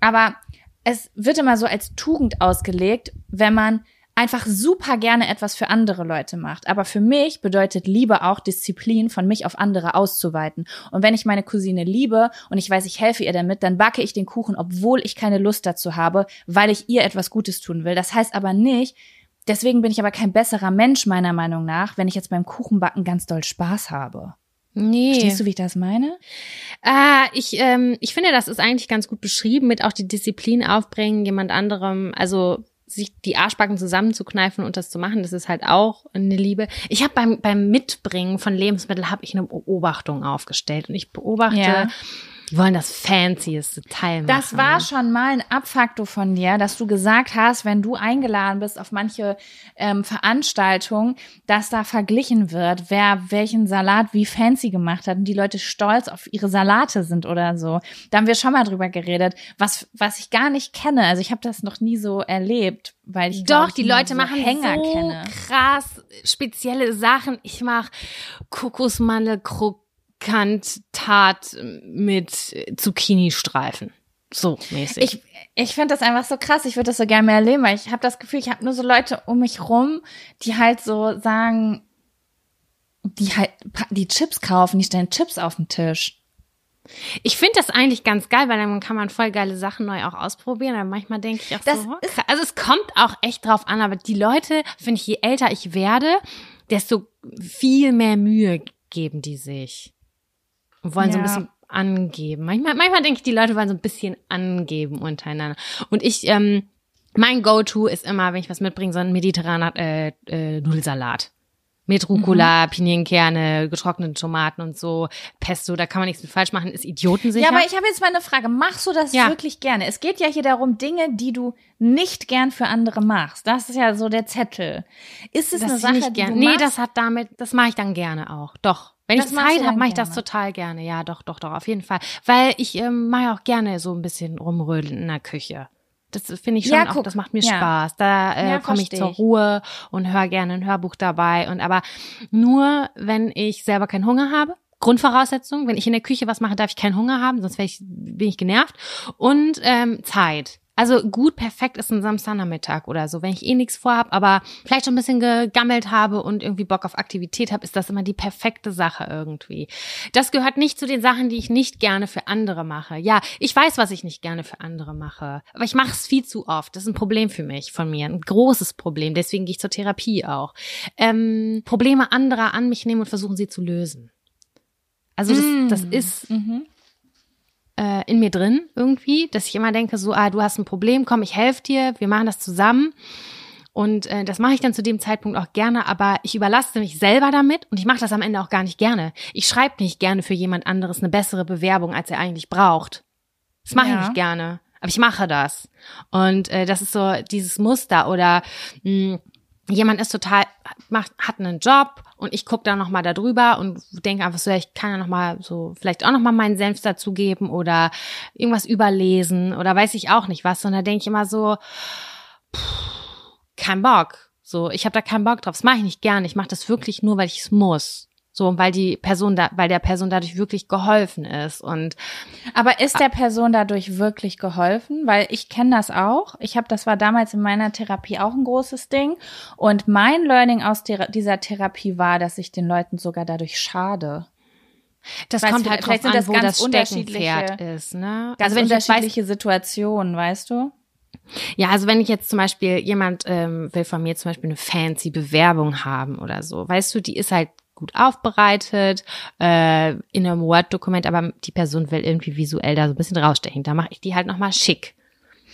Aber es wird immer so als Tugend ausgelegt, wenn man einfach super gerne etwas für andere Leute macht. Aber für mich bedeutet Liebe auch Disziplin, von mich auf andere auszuweiten. Und wenn ich meine Cousine liebe und ich weiß, ich helfe ihr damit, dann backe ich den Kuchen, obwohl ich keine Lust dazu habe, weil ich ihr etwas Gutes tun will. Das heißt aber nicht, deswegen bin ich aber kein besserer Mensch meiner Meinung nach, wenn ich jetzt beim Kuchenbacken ganz doll Spaß habe. Nee. Verstehst du, wie ich das meine? Ah, ich, ähm, ich finde, das ist eigentlich ganz gut beschrieben, mit auch die Disziplin aufbringen, jemand anderem, also sich die Arschbacken zusammenzukneifen und das zu machen, das ist halt auch eine Liebe. Ich habe beim, beim Mitbringen von Lebensmitteln habe ich eine Beobachtung aufgestellt und ich beobachte, Ja. Die wollen das fancieste Teil machen. Das war schon mal ein Abfaktor von dir, dass du gesagt hast, wenn du eingeladen bist auf manche ähm, Veranstaltungen, dass da verglichen wird, wer welchen Salat wie fancy gemacht hat und die Leute stolz auf ihre Salate sind oder so. Da haben wir schon mal drüber geredet, was was ich gar nicht kenne. Also ich habe das noch nie so erlebt, weil ich glaub Doch, ich, die Leute so machen Hänger so kenne. krass spezielle Sachen. Ich mache Kokosmandel Krokant-Tat mit Zucchini-Streifen. So mäßig. Ich, ich finde das einfach so krass. Ich würde das so gerne mehr erleben, weil ich habe das Gefühl, ich habe nur so Leute um mich rum, die halt so sagen, die halt die Chips kaufen, die stellen Chips auf den Tisch. Ich finde das eigentlich ganz geil, weil dann kann man voll geile Sachen neu auch ausprobieren. Aber manchmal denke ich auch Das so, ist- also es kommt auch echt drauf an, aber die Leute, finde ich, je älter ich werde, desto viel mehr Mühe geben die sich. Und wollen so ein Ja. bisschen angeben. Manchmal, manchmal denke ich, die Leute wollen so ein bisschen angeben untereinander. Und ich, ähm, mein Go-To ist immer, wenn ich was mitbringe, so ein mediterraner äh, äh, Nudelsalat. Mit Rucola, mhm. Pinienkerne, getrockneten Tomaten und so, Pesto, da kann man nichts mit falsch machen, ist idiotensicher. Ja, aber ich habe jetzt mal eine Frage. Machst du das ja. wirklich gerne? Es geht ja hier darum, Dinge, die du nicht gern für andere machst. Das ist ja so der Zettel. Ist es das eine Sache, die du Nee, das hat damit, das mache ich dann gerne auch. Doch. Wenn das ich Zeit habe, mache ich das total gerne. Ja, doch, doch, doch, auf jeden Fall. Weil ich ähm, mache auch gerne so ein bisschen rumrödeln in der Küche. Das finde ich schon ja, auch, das macht mir ja. Spaß. Da äh, ja, komme ich zur Ruhe und höre gerne ein Hörbuch dabei. Und aber nur, wenn ich selber keinen Hunger habe. Grundvoraussetzung, wenn ich in der Küche was mache, darf ich keinen Hunger haben, sonst ich, bin ich genervt. Und ähm, Zeit. Also gut, perfekt ist ein Samstagnachmittag oder so. Wenn ich eh nichts vorhab, aber vielleicht schon ein bisschen gegammelt habe und irgendwie Bock auf Aktivität habe, ist das immer die perfekte Sache irgendwie. Das gehört nicht zu den Sachen, die ich nicht gerne für andere mache. Ja, ich weiß, was ich nicht gerne für andere mache, aber ich mache es viel zu oft. Das ist ein Problem für mich, von mir, ein großes Problem. Deswegen gehe ich zur Therapie auch. Ähm, Probleme anderer an mich nehmen und versuchen sie zu lösen. Also das, das mm. ist mhm äh, in mir drin irgendwie, dass ich immer denke, so, ah, du hast ein Problem, komm, ich helfe dir, wir machen das zusammen. Und äh, das mache ich dann zu dem Zeitpunkt auch gerne, aber ich überlaste mich selber damit und ich mache das am Ende auch gar nicht gerne. Ich schreibe nicht gerne für jemand anderes eine bessere Bewerbung, als er eigentlich braucht. Das mache ja. ich nicht gerne, aber ich mache das. Und äh, das ist so dieses Muster oder mh, hm, jemand ist total, macht, hat einen Job und ich gucke da nochmal da drüber und denke einfach so, ich kann ja nochmal so, vielleicht auch nochmal meinen Senf dazugeben oder irgendwas überlesen oder weiß ich auch nicht was, sondern denke ich immer so, pff, kein Bock. So, ich habe da keinen Bock drauf. Das mache ich nicht gerne. Ich mache das wirklich nur, weil ich es muss. So, weil die Person da, weil der Person dadurch wirklich geholfen ist. Und aber ist der Person dadurch wirklich geholfen? Weil ich kenne das auch. Ich habe, das war damals in meiner Therapie auch ein großes Ding. Und mein Learning aus dieser Therapie war, dass ich den Leuten sogar dadurch schade. Das weißt kommt halt drauf an, wo das Steckenpferd ist, ne? Ganz also wenn unterschiedliche weiß, Situationen, weißt du? Ja, also wenn ich jetzt zum Beispiel jemand ähm, will von mir zum Beispiel eine fancy Bewerbung haben oder so, weißt du, die ist halt gut aufbereitet äh, in einem Word-Dokument, aber die Person will irgendwie visuell da so ein bisschen rausstechen. Da mache ich die halt nochmal schick.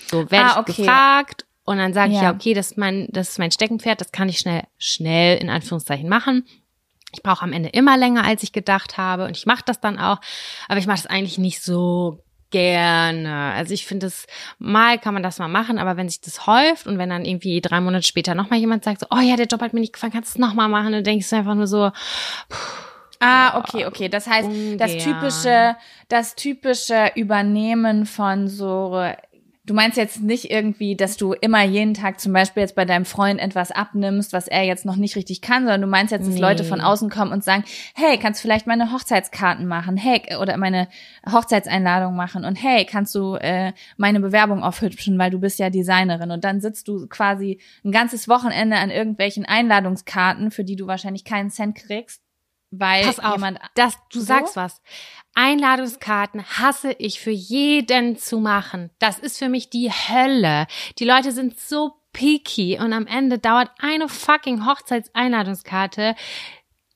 So werde ah, okay. ich gefragt und dann sage ja. ich ja, okay, das ist mein, das ist mein Steckenpferd, das kann ich schnell, schnell in Anführungszeichen machen. Ich brauche am Ende immer länger, als ich gedacht habe und ich mache das dann auch, aber ich mache das eigentlich nicht so gerne. Also ich finde es, mal kann man das mal machen, aber wenn sich das häuft und wenn dann irgendwie drei Monate später nochmal jemand sagt, so, oh ja, der Job hat mir nicht gefallen, kannst du es nochmal machen, dann denkst du einfach nur so, Ah, okay, okay. Das heißt, ungern. das typische, das typische Übernehmen von so Du meinst jetzt nicht irgendwie, dass du immer jeden Tag zum Beispiel jetzt bei deinem Freund etwas abnimmst, was er jetzt noch nicht richtig kann, sondern du meinst jetzt, dass nee. Leute von außen kommen und sagen, hey, kannst du vielleicht meine Hochzeitskarten machen, hey, oder meine Hochzeitseinladung machen und hey, kannst du äh, meine Bewerbung aufhübschen, weil du bist ja Designerin und dann sitzt du quasi ein ganzes Wochenende an irgendwelchen Einladungskarten, für die du wahrscheinlich keinen Cent kriegst weil Pass auf, jemand das du so? sagst was. Einladungskarten hasse ich für jeden zu machen. Das ist für mich die Hölle. Die Leute sind so picky und am Ende dauert eine fucking Hochzeitseinladungskarte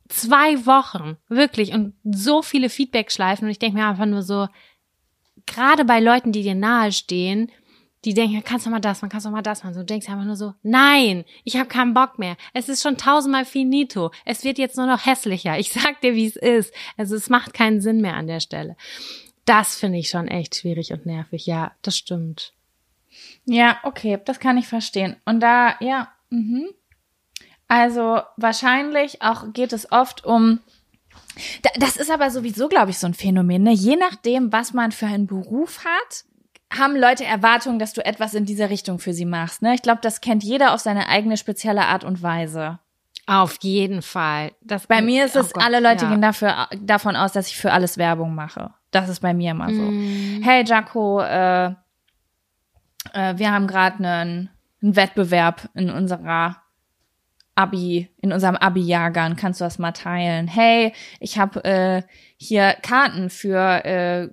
zwei Wochen, wirklich und so viele Feedback-Schleifen und ich denke mir einfach nur so, gerade bei Leuten, die dir nahe stehen, die denken, kannst du mal das machen, kannst du mal das machen. So, du denkst einfach nur so, nein, ich habe keinen Bock mehr. Es ist schon tausendmal finito. Es wird jetzt nur noch hässlicher. Ich sag dir, wie es ist. Also es macht keinen Sinn mehr an der Stelle. Das finde ich schon echt schwierig und nervig. Ja, das stimmt. Ja, okay, das kann ich verstehen. Und da, ja, mhm. Also wahrscheinlich auch geht es oft um das ist aber sowieso, glaube ich, so ein Phänomen. Ne? Je nachdem, was man für einen Beruf hat, haben Leute Erwartungen, dass du etwas in dieser Richtung für sie machst. Ne? Ich glaube, das kennt jeder auf seine eigene spezielle Art und Weise. Auf jeden Fall. Das bei mir ist es, oh Gott, alle Leute ja. gehen dafür, davon aus, dass ich für alles Werbung mache. Das ist bei mir immer so. Mm. Hey Jaco, äh, äh, wir haben gerade einen, einen Wettbewerb in unserer Abi, in unserem Abi-Jahrgang, kannst du das mal teilen? Hey, ich habe äh, hier Karten für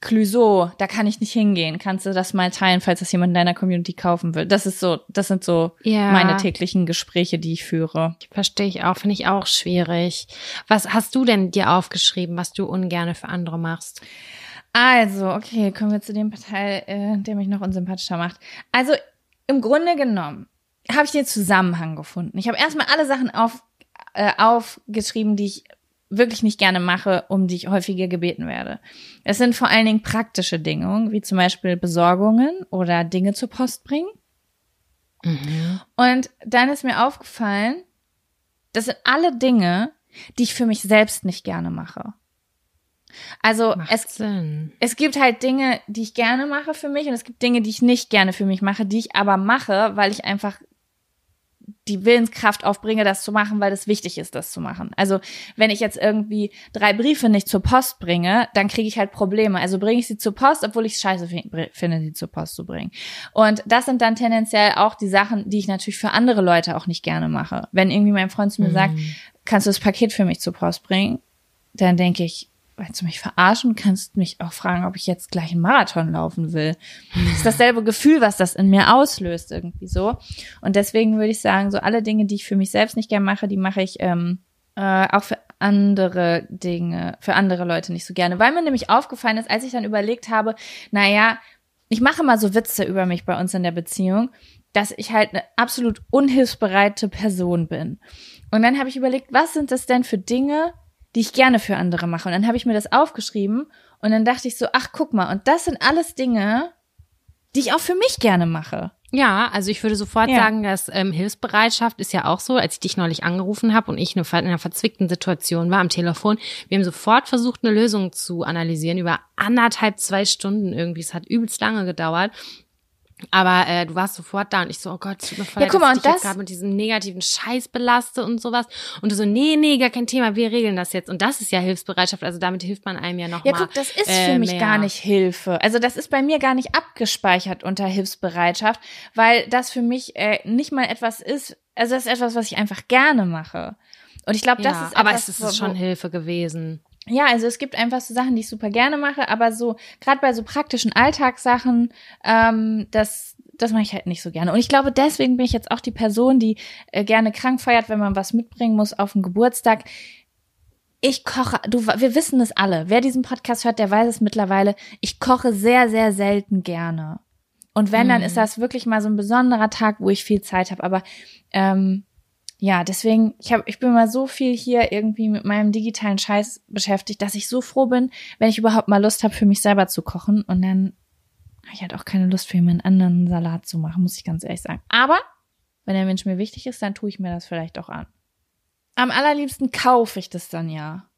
Clouseau, da kann ich nicht hingehen. Kannst du das mal teilen, falls das jemand in deiner Community kaufen will? Das ist so, das sind so ja. meine täglichen Gespräche, die ich führe. Verstehe ich auch, finde ich auch schwierig. Was hast du denn dir aufgeschrieben, was du ungerne für andere machst? Also, okay, kommen wir zu dem Teil, äh, der mich noch unsympathischer macht. Also, im Grunde genommen habe ich den Zusammenhang gefunden. Ich habe erstmal alle Sachen auf äh, aufgeschrieben, die ich wirklich nicht gerne mache, um die ich häufiger gebeten werde. Es sind vor allen Dingen praktische Dinge, wie zum Beispiel Besorgungen oder Dinge zur Post bringen. Mhm. Und dann ist mir aufgefallen, das sind alle Dinge, die ich für mich selbst nicht gerne mache. Also es, es gibt halt Dinge, die ich gerne mache für mich und es gibt Dinge, die ich nicht gerne für mich mache, die ich aber mache, weil ich einfach die Willenskraft aufbringe, das zu machen, weil es wichtig ist, das zu machen. Also wenn ich jetzt irgendwie drei Briefe nicht zur Post bringe, dann kriege ich halt Probleme. Also bringe ich sie zur Post, obwohl ich es scheiße finde, sie zur Post zu bringen. Und das sind dann tendenziell auch die Sachen, die ich natürlich für andere Leute auch nicht gerne mache. Wenn irgendwie mein Freund zu mir mhm. sagt, kannst du das Paket für mich zur Post bringen, dann denke ich, willst du mich verarschen? Kannst mich auch fragen, ob ich jetzt gleich einen Marathon laufen will. Das ist dasselbe Gefühl, was das in mir auslöst, irgendwie so. Und deswegen würde ich sagen, so alle Dinge, die ich für mich selbst nicht gern mache, die mache ich ähm, äh, auch für andere Dinge, für andere Leute nicht so gerne. Weil mir nämlich aufgefallen ist, als ich dann überlegt habe, naja, ich mache mal so Witze über mich bei uns in der Beziehung, dass ich halt eine absolut unhilfsbereite Person bin. Und dann habe ich überlegt, was sind das denn für Dinge, die ich gerne für andere mache. Und dann habe ich mir das aufgeschrieben und dann dachte ich so, ach guck mal, und das sind alles Dinge, die ich auch für mich gerne mache. Ja, also ich würde sofort ja. sagen, dass ähm, Hilfsbereitschaft ist ja auch so, als ich dich neulich angerufen habe und ich in einer verzwickten Situation war am Telefon. Wir haben sofort versucht, eine Lösung zu analysieren über anderthalb, zwei Stunden irgendwie. Es hat übelst lange gedauert. Aber äh, du warst sofort da und ich so, oh Gott, tut mir voll ja, guck mal, dass ich das gerade mit diesem negativen Scheiß belaste und sowas. Und du so, nee, nee, gar kein Thema, wir regeln das jetzt. Und das ist ja Hilfsbereitschaft, also damit hilft man einem ja noch Ja, mal, guck, das ist äh, für mich mehr. gar nicht Hilfe. Also das ist bei mir gar nicht abgespeichert unter Hilfsbereitschaft, weil das für mich äh, nicht mal etwas ist, also das ist etwas, was ich einfach gerne mache. Und ich glaube, das ja, ist etwas, aber es ist schon Hilfe gewesen. Ja, also es gibt einfach so Sachen, die ich super gerne mache, aber so, gerade bei so praktischen Alltagssachen, ähm, das, das mache ich halt nicht so gerne. Und ich glaube, deswegen bin ich jetzt auch die Person, die äh, gerne krank feiert, wenn man was mitbringen muss auf den Geburtstag. Ich koche, du, wir wissen es alle. Wer diesen Podcast hört, der weiß es mittlerweile. Ich koche sehr, sehr selten gerne. Und wenn, dann mhm. ist das wirklich mal so ein besonderer Tag, wo ich viel Zeit habe. Aber ähm, ja, deswegen, ich, hab, ich bin mal so viel hier irgendwie mit meinem digitalen Scheiß beschäftigt, dass ich so froh bin, wenn ich überhaupt mal Lust habe, für mich selber zu kochen. Und dann habe ich halt auch keine Lust für jemand anderen Salat zu machen, muss ich ganz ehrlich sagen. Aber wenn der Mensch mir wichtig ist, dann tue ich mir das vielleicht auch an. Am allerliebsten kaufe ich das dann ja.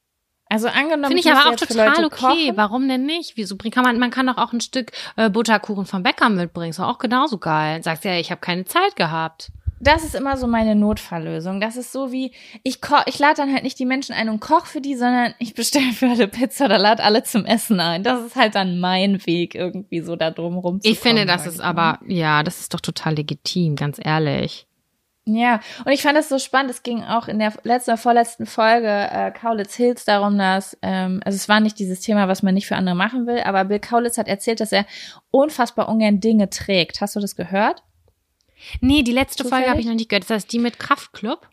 Also angenommen, finde ich aber auch total okay. Kochen. Warum denn nicht? Wieso kann man? Man kann doch auch ein Stück äh, Butterkuchen vom Bäcker mitbringen. Ist auch genauso geil. Sagst ja, ich habe keine Zeit gehabt das ist immer so meine Notfalllösung. Das ist so wie, ich koch, ich lade dann halt nicht die Menschen ein und koch für die, sondern ich bestelle für alle Pizza oder lade alle zum Essen ein. Das ist halt dann mein Weg, irgendwie so da drum rum zu Ich finde, das ist aber, ja, das ist doch total legitim, ganz ehrlich. Ja, und ich fand das so spannend. Es ging auch in der letzten oder vorletzten Folge äh, Kaulitz Hills darum, dass, ähm, also es war nicht dieses Thema, was man nicht für andere machen will, aber Bill Kaulitz hat erzählt, dass er unfassbar ungern Dinge trägt. Hast du das gehört? Nee, die letzte Zufällig? Folge habe ich noch nicht gehört. Ist das die mit Kraftclub?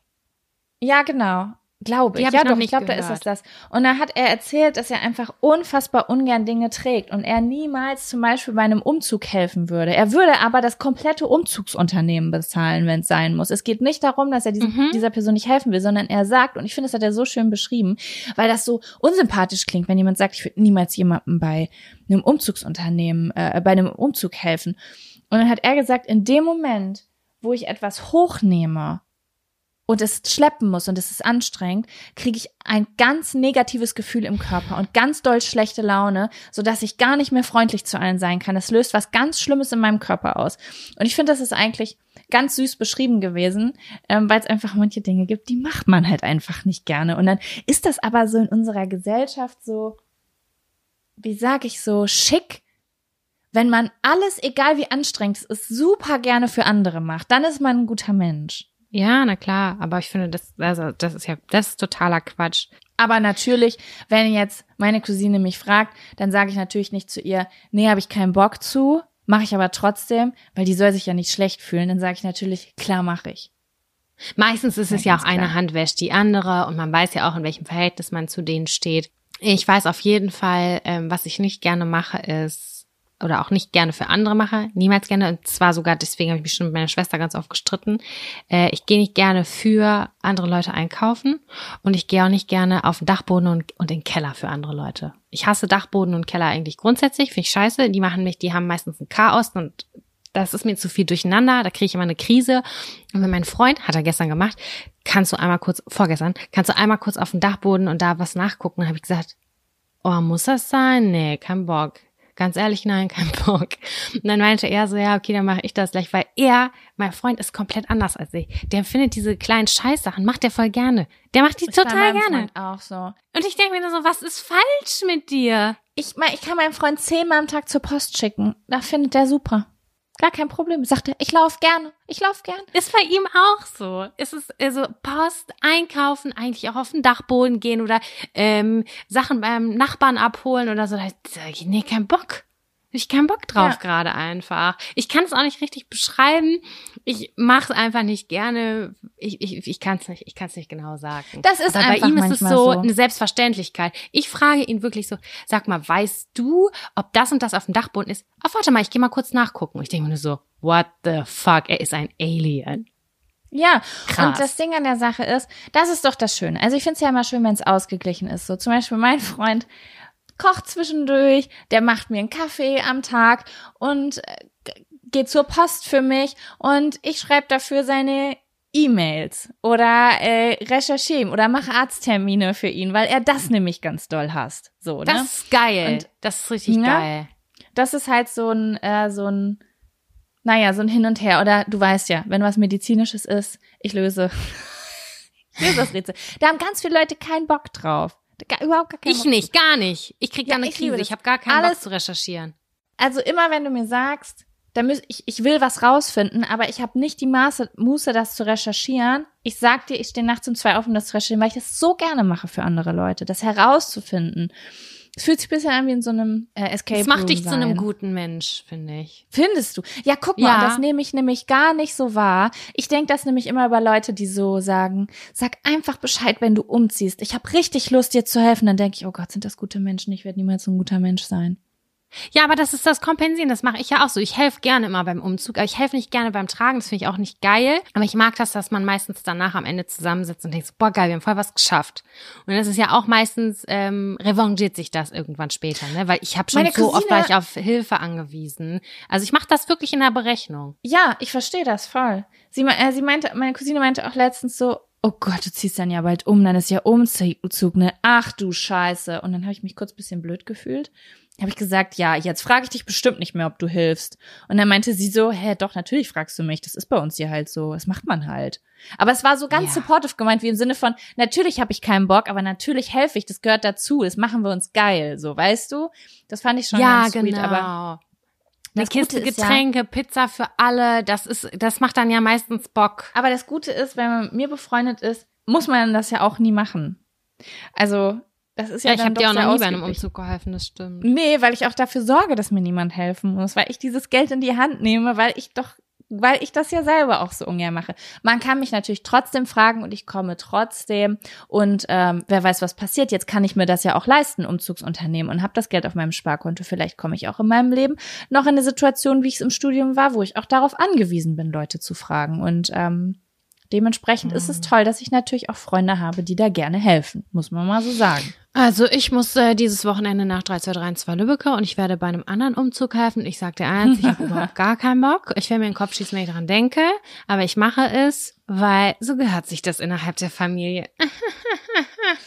Ja, genau. Glaube ich. Ja, ich doch, ich glaube, da ist es das. Und da hat er erzählt, dass er einfach unfassbar ungern Dinge trägt und er niemals zum Beispiel bei einem Umzug helfen würde. Er würde aber das komplette Umzugsunternehmen bezahlen, wenn es sein muss. Es geht nicht darum, dass er diesem, mhm. dieser Person nicht helfen will, sondern er sagt, und ich finde, das hat er so schön beschrieben, weil das so unsympathisch klingt, wenn jemand sagt, ich würde niemals jemandem bei einem Umzugsunternehmen, äh, bei einem Umzug helfen. Und dann hat er gesagt, in dem Moment, wo ich etwas hochnehme und es schleppen muss und es ist anstrengend, kriege ich ein ganz negatives Gefühl im Körper und ganz doll schlechte Laune, so dass ich gar nicht mehr freundlich zu allen sein kann. Das löst was ganz Schlimmes in meinem Körper aus. Und ich finde, das ist eigentlich ganz süß beschrieben gewesen, ähm, weil es einfach manche Dinge gibt, die macht man halt einfach nicht gerne. Und dann ist das aber so in unserer Gesellschaft so, wie sag ich so, schick, wenn man alles, egal wie anstrengend es ist, super gerne für andere macht, dann ist man ein guter Mensch. Ja, na klar, aber ich finde, das, also, das ist ja, das ist totaler Quatsch. Aber natürlich, wenn jetzt meine Cousine mich fragt, dann sage ich natürlich nicht zu ihr, nee, habe ich keinen Bock zu, mache ich aber trotzdem, weil die soll sich ja nicht schlecht fühlen. Dann sage ich natürlich, klar mache ich. Meistens ist es ja, ja auch eine Hand wäscht die andere und man weiß ja auch, in welchem Verhältnis man zu denen steht. Ich weiß auf jeden Fall, ähm, was ich nicht gerne mache, ist oder auch nicht gerne für andere mache, niemals gerne. Und zwar sogar, deswegen habe ich mich schon mit meiner Schwester ganz oft gestritten. Äh, ich gehe nicht gerne für andere Leute einkaufen und ich gehe auch nicht gerne auf den Dachboden und, und den Keller für andere Leute. Ich hasse Dachboden und Keller eigentlich grundsätzlich, finde ich scheiße. Die machen mich, die haben meistens ein Chaos und das ist mir zu viel durcheinander, da kriege ich immer eine Krise. Und wenn mein Freund, hat er gestern gemacht, kannst du einmal kurz, vorgestern, kannst du einmal kurz auf den Dachboden und da was nachgucken, habe ich gesagt, oh, muss das sein? Nee, kein Bock. Ganz ehrlich, nein, kein Bock. Und dann meinte er so, ja, okay, dann mache ich das gleich, weil er, mein Freund, ist komplett anders als ich. Der findet diese kleinen Scheißsachen, macht der voll gerne. Der macht die Ist total gerne. Freund auch so. Und ich denke mir so, was ist falsch mit dir? Ich, ich kann meinem Freund zehnmal am Tag zur Post schicken. Da findet der super. Gar kein Problem. Sagt er, ich laufe gerne. Ich laufe gerne. Ist bei ihm auch so. Ist es also Post, einkaufen, eigentlich auch auf den Dachboden gehen oder ähm, Sachen beim Nachbarn abholen oder so. Da sag ich, nee, kein Bock. Ich keinen Bock drauf Ja. gerade einfach. Ich kann es auch nicht richtig beschreiben. Ich mache es einfach nicht gerne. Ich, ich, ich kann es nicht, ich kann es nicht genau sagen. Das ist Aber bei einfach ihm ist es so, so. eine Selbstverständlichkeit. Ich frage ihn wirklich so, sag mal, weißt du, ob das und das auf dem Dachboden ist? Ach, warte mal, ich gehe mal kurz nachgucken. Ich denke mir nur so, what the fuck, er ist ein Alien. Ja, Krass. und das Ding an der Sache ist, das ist doch das Schöne. Also ich finde es ja immer schön, wenn es ausgeglichen ist. So zum Beispiel mein Freund kocht zwischendurch, der macht mir einen Kaffee am Tag und äh, geht zur Post für mich und ich schreibe dafür seine E-Mails oder äh, recherchiere ihm oder mache Arzttermine für ihn, weil er das nämlich ganz doll hasst. So, ne? Das ist geil. Und- das ist richtig Ja. geil. das ist halt so ein, äh, so ein, naja, so ein Hin und Her. Oder du weißt ja, wenn was Medizinisches ist, ich löse, ich löse das Rätsel. Da haben ganz viele Leute keinen Bock drauf. Gar, überhaupt gar Ich Bock. nicht, gar nicht. Ich krieg Ja, da eine ich Krise. Ich habe gar keinen Alles- Bock zu recherchieren. Also immer wenn du mir sagst, da müß, ich, ich will was rausfinden, aber ich habe nicht die Maße, Muße, das zu recherchieren. Ich sag dir, ich stehe nachts um zwei auf, um das zu recherchieren, weil ich das so gerne mache für andere Leute, das herauszufinden. Es fühlt sich ein bisschen an wie in so einem äh, Escape Das macht dich zu einem sein. guten Mensch, finde ich. Findest du? Ja, guck mal, Ja. das nehme ich nämlich gar nicht so wahr. Ich denke das nämlich immer über Leute, die so sagen, sag einfach Bescheid, wenn du umziehst. Ich habe richtig Lust, dir zu helfen. Dann denke ich, oh Gott, sind das gute Menschen? Ich werde niemals so ein guter Mensch sein. Ja, aber das ist das Kompensieren. Das mache ich ja auch so. Ich helfe gerne immer beim Umzug, aber ich helfe nicht gerne beim Tragen. Das finde ich auch nicht geil. Aber ich mag das, dass man meistens danach am Ende zusammensitzt und denkt, boah, geil, wir haben voll was geschafft. Und das ist ja auch meistens, ähm, revanchiert sich das irgendwann später, ne? Weil ich habe schon Meine so oft war Cousine- ich auf Hilfe angewiesen. Also ich mache das wirklich in der Berechnung. Ja, ich verstehe das voll. Sie, äh, sie meinte, meine Cousine meinte auch letztens so, oh Gott, du ziehst dann ja bald um, dann ist ja Umzug, ne? Ach du Scheiße. Und dann habe ich mich kurz ein bisschen blöd gefühlt. Habe ich gesagt, ja, jetzt frage ich dich bestimmt nicht mehr, ob du hilfst. Und dann meinte sie so, hä, doch, natürlich fragst du mich. Das ist bei uns hier halt so. Das macht man halt. Aber es war so ganz Ja. supportive gemeint, wie im Sinne von, natürlich habe ich keinen Bock, aber natürlich helfe ich. Das gehört dazu. Das machen wir uns geil. So, weißt du? Das fand ich schon ja, ganz genau. sweet. Aber eine das Gute Kiste ist ja- Getränke, Pizza für alle, das ist, das macht dann ja meistens Bock. Aber das Gute ist, wenn man mit mir befreundet ist, muss man das ja auch nie machen. Also, das ist ja, Ja, ich habe dir auch noch nie bei einem. Umzug geholfen, das stimmt. Nee, weil ich auch dafür sorge, dass mir niemand helfen muss, weil ich dieses Geld in die Hand nehme, weil ich doch, weil ich das ja selber auch so ungern mache. Man kann mich natürlich trotzdem fragen und ich komme trotzdem und ähm, wer weiß, was passiert. Jetzt kann ich mir das ja auch leisten, Umzugsunternehmen und habe das Geld auf meinem Sparkonto. Vielleicht komme ich auch in meinem Leben noch in eine Situation, wie ich es im Studium war, wo ich auch darauf angewiesen bin, Leute zu fragen und ähm, Dementsprechend ist es toll, dass ich natürlich auch Freunde habe, die da gerne helfen, muss man mal so sagen. Also ich muss äh, dieses Wochenende nach 3232 Lübbecke und ich werde bei einem anderen Umzug helfen. Ich sage dir eins, ich habe überhaupt gar keinen Bock. Ich will mir den Kopf schießen, wenn ich daran denke. Aber ich mache es, weil so gehört sich das innerhalb der Familie.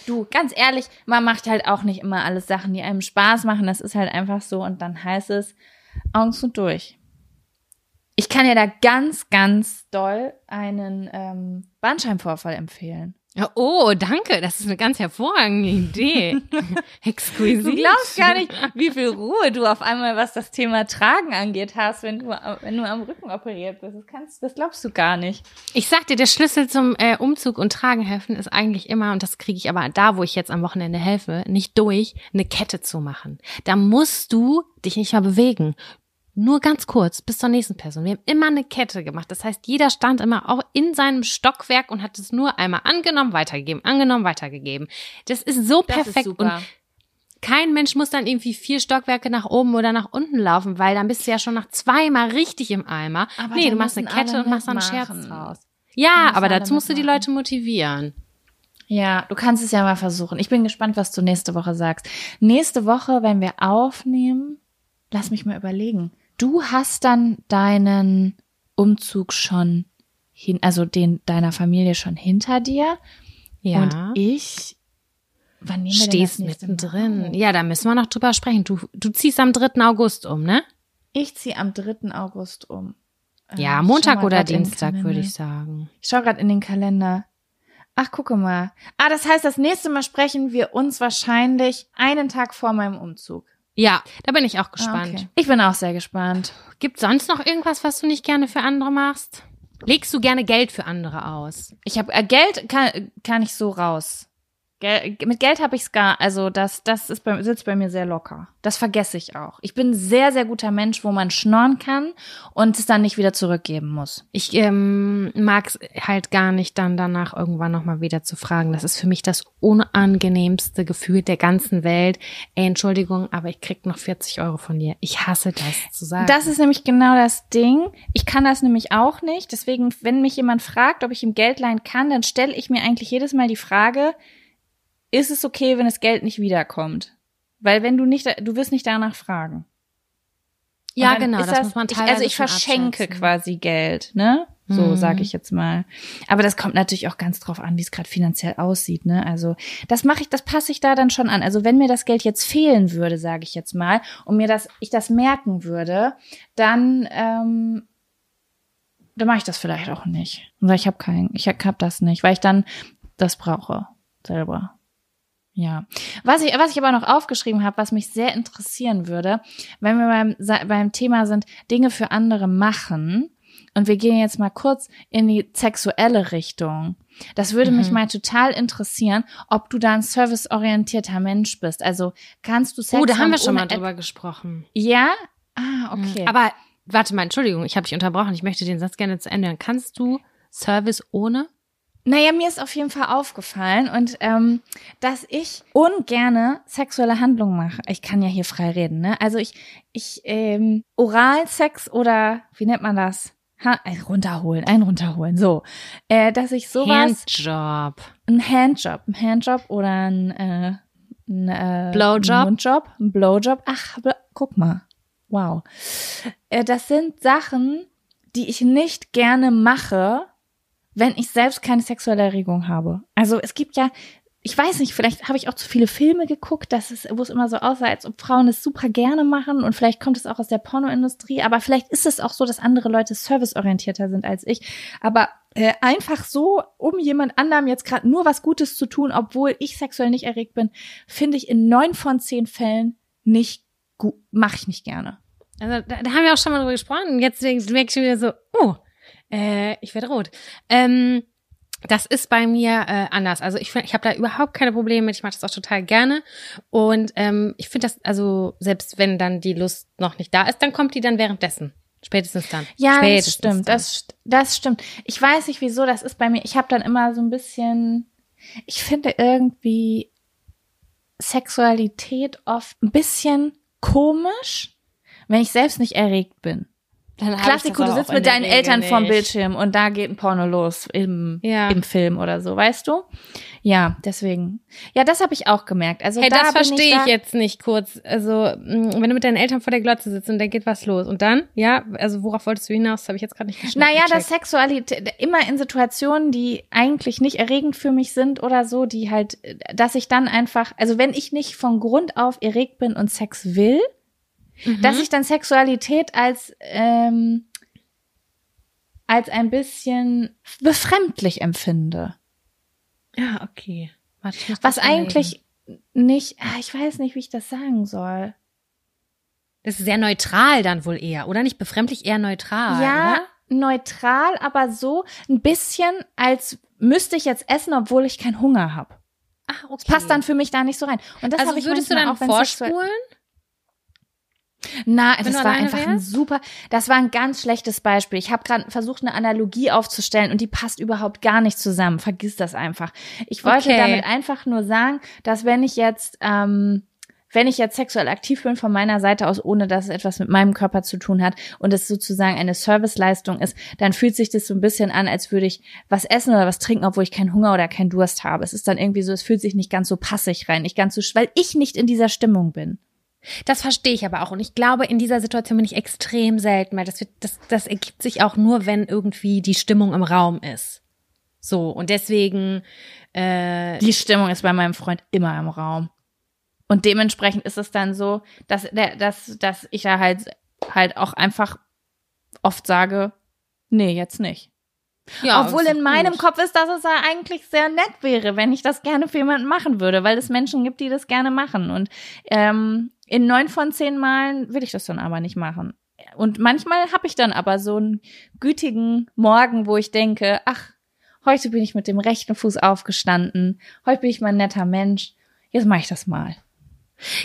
Du, ganz ehrlich, man macht halt auch nicht immer alles Sachen, die einem Spaß machen. Das ist halt einfach so und dann heißt es Augen zu und durch. Ich kann dir da ganz, ganz doll einen ähm, Bandscheibenvorfall empfehlen. Ja, Oh, danke. Das ist eine ganz hervorragende Idee. Exquisit. Du glaubst gar nicht, wie viel Ruhe du auf einmal, was das Thema Tragen angeht, hast, wenn du, wenn du am Rücken operiert bist. Das, kannst, das glaubst du gar nicht. Ich sag dir, der Schlüssel zum äh, Umzug und Tragen helfen ist eigentlich immer, und das kriege ich aber da, wo ich jetzt am Wochenende helfe, nicht durch, eine Kette zu machen. Da musst du dich nicht mal bewegen. Nur ganz kurz, bis zur nächsten Person. Wir haben immer eine Kette gemacht. Das heißt, jeder stand immer auch in seinem Stockwerk und hat es nur einmal angenommen, weitergegeben, angenommen, weitergegeben. Das ist so Das ist perfekt. super. Und kein Mensch muss dann irgendwie vier Stockwerke nach oben oder nach unten laufen, weil dann bist du ja schon nach zweimal richtig im Eimer. Aber nee, du machst eine Kette und machst dann einen. Scherz draus. Ja, aber dazu musst du die. Leute motivieren. Ja, du kannst es ja mal versuchen. Ich bin gespannt, was du nächste Woche sagst. Nächste Woche, wenn wir aufnehmen, lass mich mal überlegen. Du hast dann deinen Umzug schon hin, also den deiner Familie schon hinter dir. Ja. Und ich, wann nehmen stehst mittendrin. Ja, da müssen wir noch drüber sprechen. Du, du ziehst am 3. August um, ne? Ich ziehe am 3. August um. Ja, ich Montag oder Dienstag, würde ich sagen. Ich schaue gerade in den Kalender. Ach, gucke mal. Ah, das heißt, das nächste Mal sprechen wir uns wahrscheinlich einen Tag vor meinem Umzug. Ja, da bin ich auch Ah, gespannt. okay. Ich bin auch sehr gespannt. Gibt sonst noch irgendwas, was du nicht gerne für andere machst? Legst du gerne Geld für andere aus? Ich habe äh, Geld kann, kann ich so raus. Gel mit Geld habe ich's gar, also das das ist bei, sitzt bei mir sehr locker. Das vergesse ich auch. Ich bin ein sehr sehr guter Mensch, wo man schnorren kann und es dann nicht wieder zurückgeben muss. Ich ähm, mag es halt gar nicht, dann danach irgendwann nochmal wieder zu fragen. Das ist für mich das unangenehmste Gefühl der ganzen Welt. Ey, Entschuldigung, aber ich krieg noch 40 Euro von dir. Ich hasse das zu sagen. Das ist nämlich genau das Ding. Ich kann das nämlich auch nicht. Deswegen, wenn mich jemand fragt, ob ich ihm Geld leihen kann, dann stelle ich mir eigentlich jedes Mal die Frage, ist es okay, wenn das Geld nicht wiederkommt? Weil wenn du nicht, du wirst nicht danach fragen. ja, genau, ist das, muss man ich, teilweise Also ich verschenke abschätzen. quasi Geld, ne? So Mhm. sage ich jetzt mal. Aber das kommt natürlich auch ganz drauf an, wie es gerade finanziell aussieht, ne? Also das mache ich, das passe ich da dann schon an. Also wenn mir das Geld jetzt fehlen würde, sage ich jetzt mal, und mir das, ich das merken würde, dann, ähm, dann mache ich das vielleicht auch nicht. Weil ich habe kein, ich habe das nicht, weil ich dann das brauche selber. Ja. Was ich, was ich aber noch aufgeschrieben habe, was mich sehr interessieren würde, wenn wir beim, beim Thema sind, Dinge für andere machen, und wir gehen jetzt mal kurz in die sexuelle Richtung. Das würde mich Mhm. mal total interessieren, ob du da ein serviceorientierter Mensch bist. Also kannst du Sex Oh, da haben wir schon mal drüber gesprochen. Ja? Ah, okay. Aber warte mal, Entschuldigung, ich habe dich unterbrochen. Ich möchte den Satz gerne zu Ende hören. Kannst du Service ohne? Naja, mir ist auf jeden Fall aufgefallen und ähm, dass ich ungerne sexuelle Handlungen mache. Ich kann ja hier frei reden, ne? Also ich, ich ähm, Oralsex oder wie nennt man das? Ha, ein runterholen, ein runterholen. So, äh, dass ich sowas, Handjob. ein Handjob, ein Handjob oder ein, äh, ein äh, Blowjob? ein Mundjob, ein Blowjob. Ach, bl- guck mal, wow. Äh, das sind Sachen, die ich nicht gerne mache, wenn ich selbst keine sexuelle Erregung habe. Also es gibt ja, ich weiß nicht, vielleicht habe ich auch zu viele Filme geguckt, dass es, wo es immer so aussah, als ob Frauen es super gerne machen und vielleicht kommt es auch aus der Pornoindustrie, aber vielleicht ist es auch so, dass andere Leute serviceorientierter sind als ich. Aber äh, einfach so, um jemand anderem jetzt gerade nur was Gutes zu tun, obwohl ich sexuell nicht erregt bin, finde ich in neun von zehn Fällen nicht gut, mache ich nicht gerne. Also da, da haben wir auch schon mal drüber gesprochen. Jetzt merke ich schon wieder so, oh, äh, ich werde rot. Ähm, das ist bei mir äh, anders. Also ich, find- ich habe da überhaupt keine Probleme mit. Ich mache das auch total gerne. Und ähm, ich finde das, also selbst wenn dann die Lust noch nicht da ist, dann kommt die dann währenddessen. Spätestens dann. Ja, das Spätestens stimmt, dann. das, das stimmt. Ich weiß nicht, wieso das ist bei mir. Ich habe dann immer so ein bisschen, ich finde irgendwie Sexualität oft ein bisschen komisch, wenn ich selbst nicht erregt bin. Ich Klassiko, du sitzt mit deinen Regel Eltern vorm nicht. Bildschirm und da geht ein Porno los im, Ja. im Film oder so, weißt du? Ja, deswegen. Ja, das habe ich auch gemerkt. Also Hey, da das verstehe da, ich jetzt nicht kurz. Also, mh, wenn du mit deinen Eltern vor der Glotze sitzt und da geht was los. Und dann, ja, also worauf wolltest du hinaus? Das habe ich jetzt gerade nicht geschnitten. Naja, das Sexualität, immer in Situationen, die eigentlich nicht erregend für mich sind oder so, die halt, dass ich dann einfach, also wenn ich nicht von Grund auf erregt bin und Sex will, Mhm. dass ich dann Sexualität als, ähm, als ein bisschen befremdlich empfinde. Ja, okay. Warte, Was eigentlich nicht, ah, ich weiß nicht, wie ich das sagen soll. Das ist sehr neutral dann wohl eher, oder nicht befremdlich, eher neutral. ja, Oder? neutral, aber so ein bisschen, als müsste ich jetzt essen, obwohl ich keinen Hunger habe. Ach, okay. Das passt dann für mich da nicht so rein. Und das also habe ich würdest du dann auch, vorspulen? Na, Wenn das war einfach ein wärst? super, das war ein ganz schlechtes Beispiel. Ich habe gerade versucht, eine Analogie aufzustellen und die passt überhaupt gar nicht zusammen. Vergiss das einfach. Ich wollte Okay. damit einfach nur sagen, dass wenn ich jetzt, ähm, wenn ich jetzt sexuell aktiv bin von meiner Seite aus, ohne dass es etwas mit meinem Körper zu tun hat und es sozusagen eine Serviceleistung ist, dann fühlt sich das so ein bisschen an, als würde ich was essen oder was trinken, obwohl ich keinen Hunger oder keinen Durst habe. Es ist dann irgendwie so, es fühlt sich nicht ganz so passig rein, nicht ganz so, weil ich nicht in dieser Stimmung bin. Das verstehe ich aber auch. Und ich glaube, in dieser Situation bin ich extrem selten, weil das, wird, das, das ergibt sich auch nur, wenn irgendwie die Stimmung im Raum ist. So, und deswegen. Äh, die Stimmung ist bei meinem Freund immer im Raum. Und dementsprechend ist es dann so, dass, der, dass, dass ich da halt, halt auch einfach oft sage, nee, jetzt nicht. Ja, Obwohl in meinem gut. Kopf ist, dass es ja eigentlich sehr nett wäre, wenn ich das gerne für jemanden machen würde, weil es Menschen gibt, die das gerne machen. Und ähm, in neun von zehn Malen will ich das dann aber nicht machen. Und manchmal habe ich dann aber so einen gütigen Morgen, wo ich denke, ach, heute bin ich mit dem rechten Fuß aufgestanden, heute bin ich mal ein netter Mensch, jetzt mache ich das mal.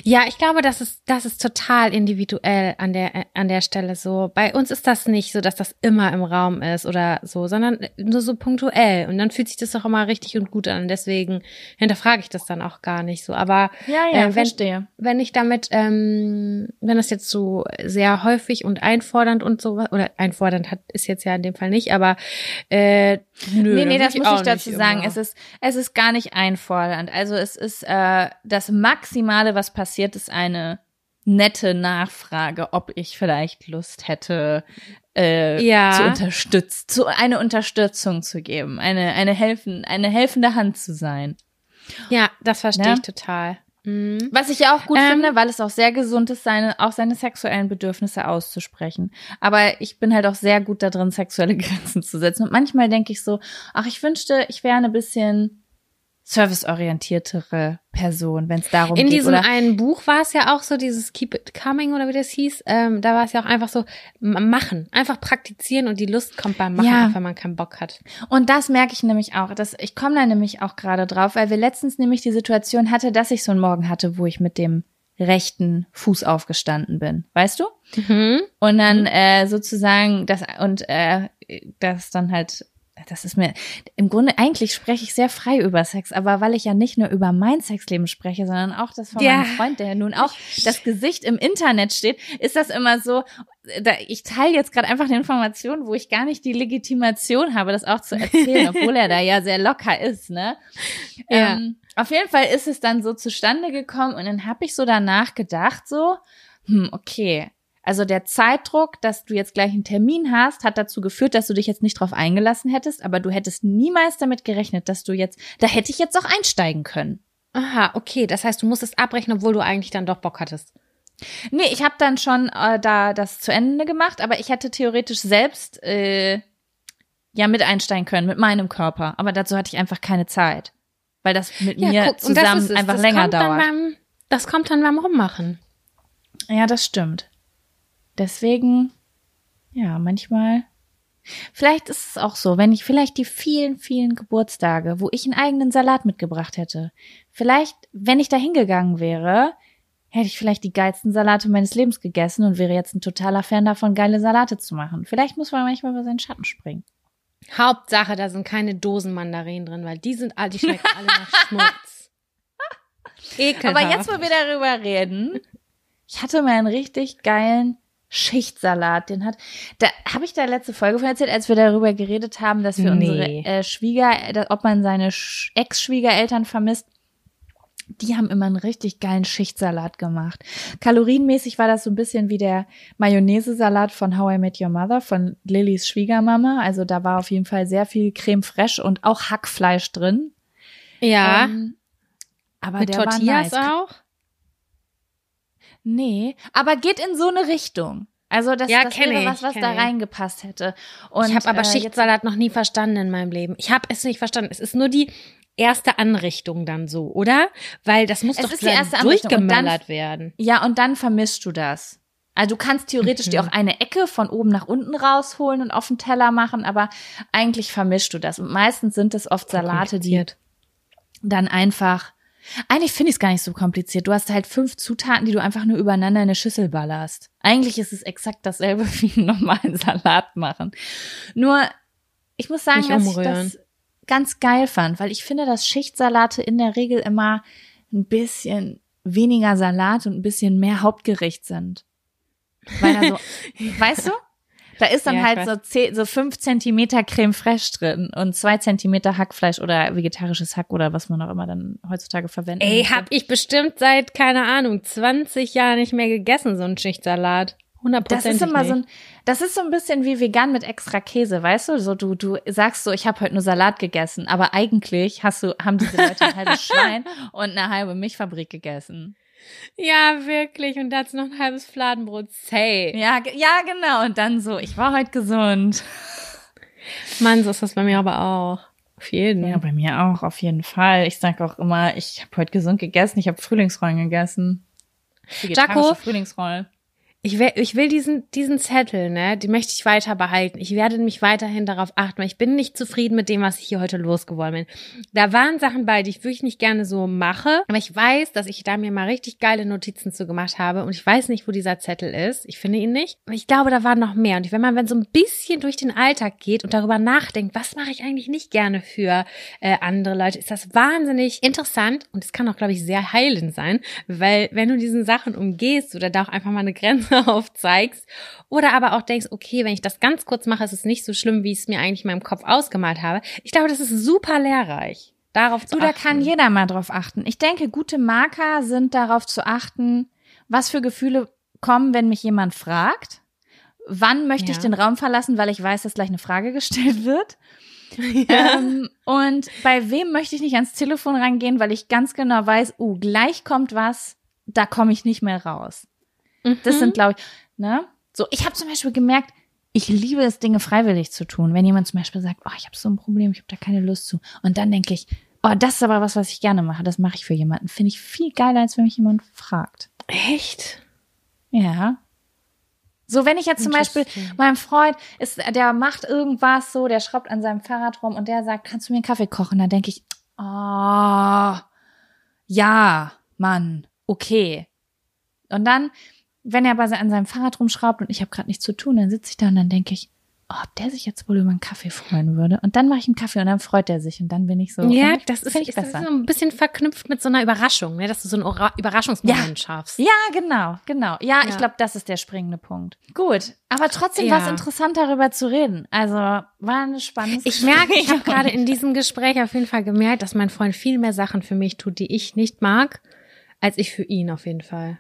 Ja, ich glaube, das ist, das ist total individuell an der, an der Stelle so. Bei uns ist das nicht so, dass das immer im Raum ist oder so, sondern nur so punktuell. Und dann fühlt sich das doch immer richtig und gut an. Deswegen hinterfrage ich das dann auch gar nicht so. Aber ja, ja, äh, wenn, verstehe. wenn ich damit, ähm, wenn das jetzt so sehr häufig und einfordernd und so, oder einfordernd hat, ist jetzt ja in dem Fall nicht, aber äh, nö, nee, nee, das muss ich dazu sagen. Es ist, es ist gar nicht einfordernd. Also es ist äh, das Maximale, was was passiert, ist eine nette Nachfrage, ob ich vielleicht Lust hätte, äh, ja. zu unterstützen, zu eine Unterstützung zu geben, eine eine helfen, eine helfende Hand zu sein. Ja, das verstehe ja? ich total. Mhm. Was ich ja auch gut ähm, finde, weil es auch sehr gesund ist, seine, auch seine sexuellen Bedürfnisse auszusprechen. Aber ich bin halt auch sehr gut da drin, sexuelle Grenzen zu setzen. Und manchmal denke ich so, ach, ich wünschte, ich wäre ein bisschen serviceorientiertere Person, wenn es darum In geht. In diesem oder? einen Buch war es ja auch so, dieses Keep It Coming oder wie das hieß, ähm, da war es ja auch einfach so, machen, einfach praktizieren und die Lust kommt beim Machen, ja. wenn man keinen Bock hat. Und das merke ich nämlich auch, dass ich komme da nämlich auch gerade drauf, weil wir letztens nämlich die Situation hatte, dass ich so einen Morgen hatte, wo ich mit dem rechten Fuß aufgestanden bin, weißt du? Mhm. Und dann äh, sozusagen das und äh, das dann halt das ist mir, im Grunde, eigentlich spreche ich sehr frei über Sex, aber weil ich ja nicht nur über mein Sexleben spreche, sondern auch das von ja. meinem Freund, der nun auch das Gesicht im Internet steht, ist das immer so, da, ich teile jetzt gerade einfach eine Information, wo ich gar nicht die Legitimation habe, das auch zu erzählen, obwohl er da ja sehr locker ist, ne? Ja. Ähm, auf jeden Fall ist es dann so zustande gekommen und dann habe ich so danach gedacht, so, hm, okay, also der Zeitdruck, dass du jetzt gleich einen Termin hast, hat dazu geführt, dass du dich jetzt nicht drauf eingelassen hättest, aber du hättest niemals damit gerechnet, dass du jetzt, da hätte ich jetzt auch einsteigen können. Aha, okay. Das heißt, du musstest abbrechen, obwohl du eigentlich dann doch Bock hattest. Nee, ich habe dann schon äh, da das zu Ende gemacht, aber ich hätte theoretisch selbst äh, ja mit einsteigen können, mit meinem Körper. Aber dazu hatte ich einfach keine Zeit. Weil das mit ja, mir guck, zusammen einfach länger dauert. Beim, das kommt dann beim Rummachen. Ja, das stimmt. Deswegen, ja, manchmal. Vielleicht ist es auch so, wenn ich vielleicht die vielen, vielen Geburtstage, wo ich einen eigenen Salat mitgebracht hätte, vielleicht, wenn ich da hingegangen wäre, hätte ich vielleicht die geilsten Salate meines Lebens gegessen und wäre jetzt ein totaler Fan davon, geile Salate zu machen. Vielleicht muss man manchmal über seinen Schatten springen. Hauptsache, da sind keine Dosen Mandarinen drin, weil die sind all, die schmecken alle nach Schmutz. Ekelhaft. Aber jetzt, wo wir darüber reden, ich hatte mal einen richtig geilen Schichtsalat, den hat. Da habe ich da letzte Folge von erzählt, als wir darüber geredet haben, dass wir nee. unsere äh, Schwieger, ob man seine Ex-Schwiegereltern vermisst. Die haben immer einen richtig geilen Schichtsalat gemacht. Kalorienmäßig war das so ein bisschen wie der Mayonnaise-Salat von How I Met Your Mother von Lillys Schwiegermama. Also da war auf jeden Fall sehr viel Creme fraiche und auch Hackfleisch drin. Ja. Ähm, aber Mit der Tortillas war nice. auch? Nee, aber geht in so eine Richtung. Also das, ja, das wäre ich, was, was da ich. reingepasst hätte. Und, ich habe aber äh, Schichtsalat noch nie verstanden in meinem Leben. Ich habe es nicht verstanden. Es ist nur die erste Anrichtung dann so, oder? Weil das muss es doch ist die erste durchgemöllert dann, werden. Ja, und dann vermischst du das. Also du kannst theoretisch mhm. dir auch eine Ecke von oben nach unten rausholen und auf den Teller machen, aber eigentlich vermischst du das. Und meistens sind es oft Salate, die dann einfach eigentlich finde ich es gar nicht so kompliziert. Du hast halt fünf Zutaten, die du einfach nur übereinander in eine Schüssel ballerst. Eigentlich ist es exakt dasselbe wie einen normalen Salat machen. Nur, ich muss sagen, dass ich das ganz geil fand, weil ich finde, dass Schichtsalate in der Regel immer ein bisschen weniger Salat und ein bisschen mehr Hauptgericht sind. Weil da so, weißt du? Da ist dann Ja, halt so, zehn, so fünf Zentimeter Creme fraiche drin und zwei Zentimeter Hackfleisch oder vegetarisches Hack oder was man auch immer dann heutzutage verwendet. Ey, hab ich bestimmt seit, keine Ahnung, 20 Jahren nicht mehr gegessen, so einen Schichtsalat. Das Hundertprozentig ist immer so ein, das ist so ein bisschen wie vegan mit extra Käse, weißt du? So du du sagst so, ich habe heute nur Salat gegessen, aber eigentlich hast du haben diese Leute ein halbes Schwein und eine halbe Milchfabrik gegessen. Ja, wirklich. Und dazu noch ein halbes Fladenbrot. Say. Ja, ja, genau. Und dann so, ich war heute gesund. Mann, so ist das bei mir aber auch. Auf jeden. Ja, bei mir auch, auf jeden Fall. Ich sage auch immer, ich habe heute gesund gegessen, ich habe Frühlingsrollen gegessen. Jaco? Frühlingsrollen. Ich will, ich will diesen, diesen Zettel, ne, die möchte ich weiter behalten. Ich werde mich weiterhin darauf achten, weil ich bin nicht zufrieden mit dem, was ich hier heute losgeworden bin. Da waren Sachen bei, die ich wirklich nicht gerne so mache, aber ich weiß, dass ich da mir mal richtig geile Notizen zu gemacht habe und ich weiß nicht, wo dieser Zettel ist. Ich finde ihn nicht. Aber ich glaube, da waren noch mehr. Und wenn man wenn so ein bisschen durch den Alltag geht und darüber nachdenkt, was mache ich eigentlich nicht gerne für äh, andere Leute, ist das wahnsinnig interessant und es kann auch, glaube ich, sehr heilend sein, weil wenn du diesen Sachen umgehst oder da auch einfach mal eine Grenze aufzeigst oder aber auch denkst, okay, wenn ich das ganz kurz mache, ist es nicht so schlimm, wie ich es mir eigentlich in meinem Kopf ausgemalt habe. Ich glaube, das ist super lehrreich, darauf zu Du, da achten. kann jeder mal drauf achten. Ich denke, gute Marker sind darauf zu achten, was für Gefühle kommen, wenn mich jemand fragt. Wann möchte ich Ja. den Raum verlassen, weil ich weiß, dass gleich eine Frage gestellt wird. Ähm, und bei wem möchte ich nicht ans Telefon rangehen, weil ich ganz genau weiß, uh, gleich kommt was, da komme ich nicht mehr raus. Das Mhm. sind, glaube ich, ne? So, ich habe zum Beispiel gemerkt, ich liebe es, Dinge freiwillig zu tun. Wenn jemand zum Beispiel sagt, oh, ich habe so ein Problem, ich habe da keine Lust zu. Und dann denke ich, oh, das ist aber was, was ich gerne mache. Das mache ich für jemanden. Finde ich viel geiler, als wenn mich jemand fragt. Echt? Ja. So, wenn ich jetzt zum Beispiel, Interesting. mein Freund ist, der macht irgendwas so, der schraubt an seinem Fahrrad rum und der sagt, kannst du mir einen Kaffee kochen? Dann denke ich, oh, ja, Mann, okay. Und dann, wenn er aber an seinem Fahrrad rumschraubt und ich habe gerade nichts zu tun, dann sitze ich da und dann denke ich, oh, ob der sich jetzt wohl über einen Kaffee freuen würde. Und dann mache ich einen Kaffee und dann freut er sich und dann bin ich so. Ja, ich- das ist, ich ist das besser. so ein bisschen verknüpft mit so einer Überraschung, ne? dass du so einen Ora- Überraschungsmoment schaffst. Ja, genau, genau. Ja, ich Ja. glaube, das ist der springende Punkt. Gut, aber trotzdem Ja. war es interessant, darüber zu reden. Also war eine spannende Ich merke, ich habe gerade in diesem Gespräch auf jeden Fall gemerkt, dass mein Freund viel mehr Sachen für mich tut, die ich nicht mag, als ich für ihn auf jeden Fall.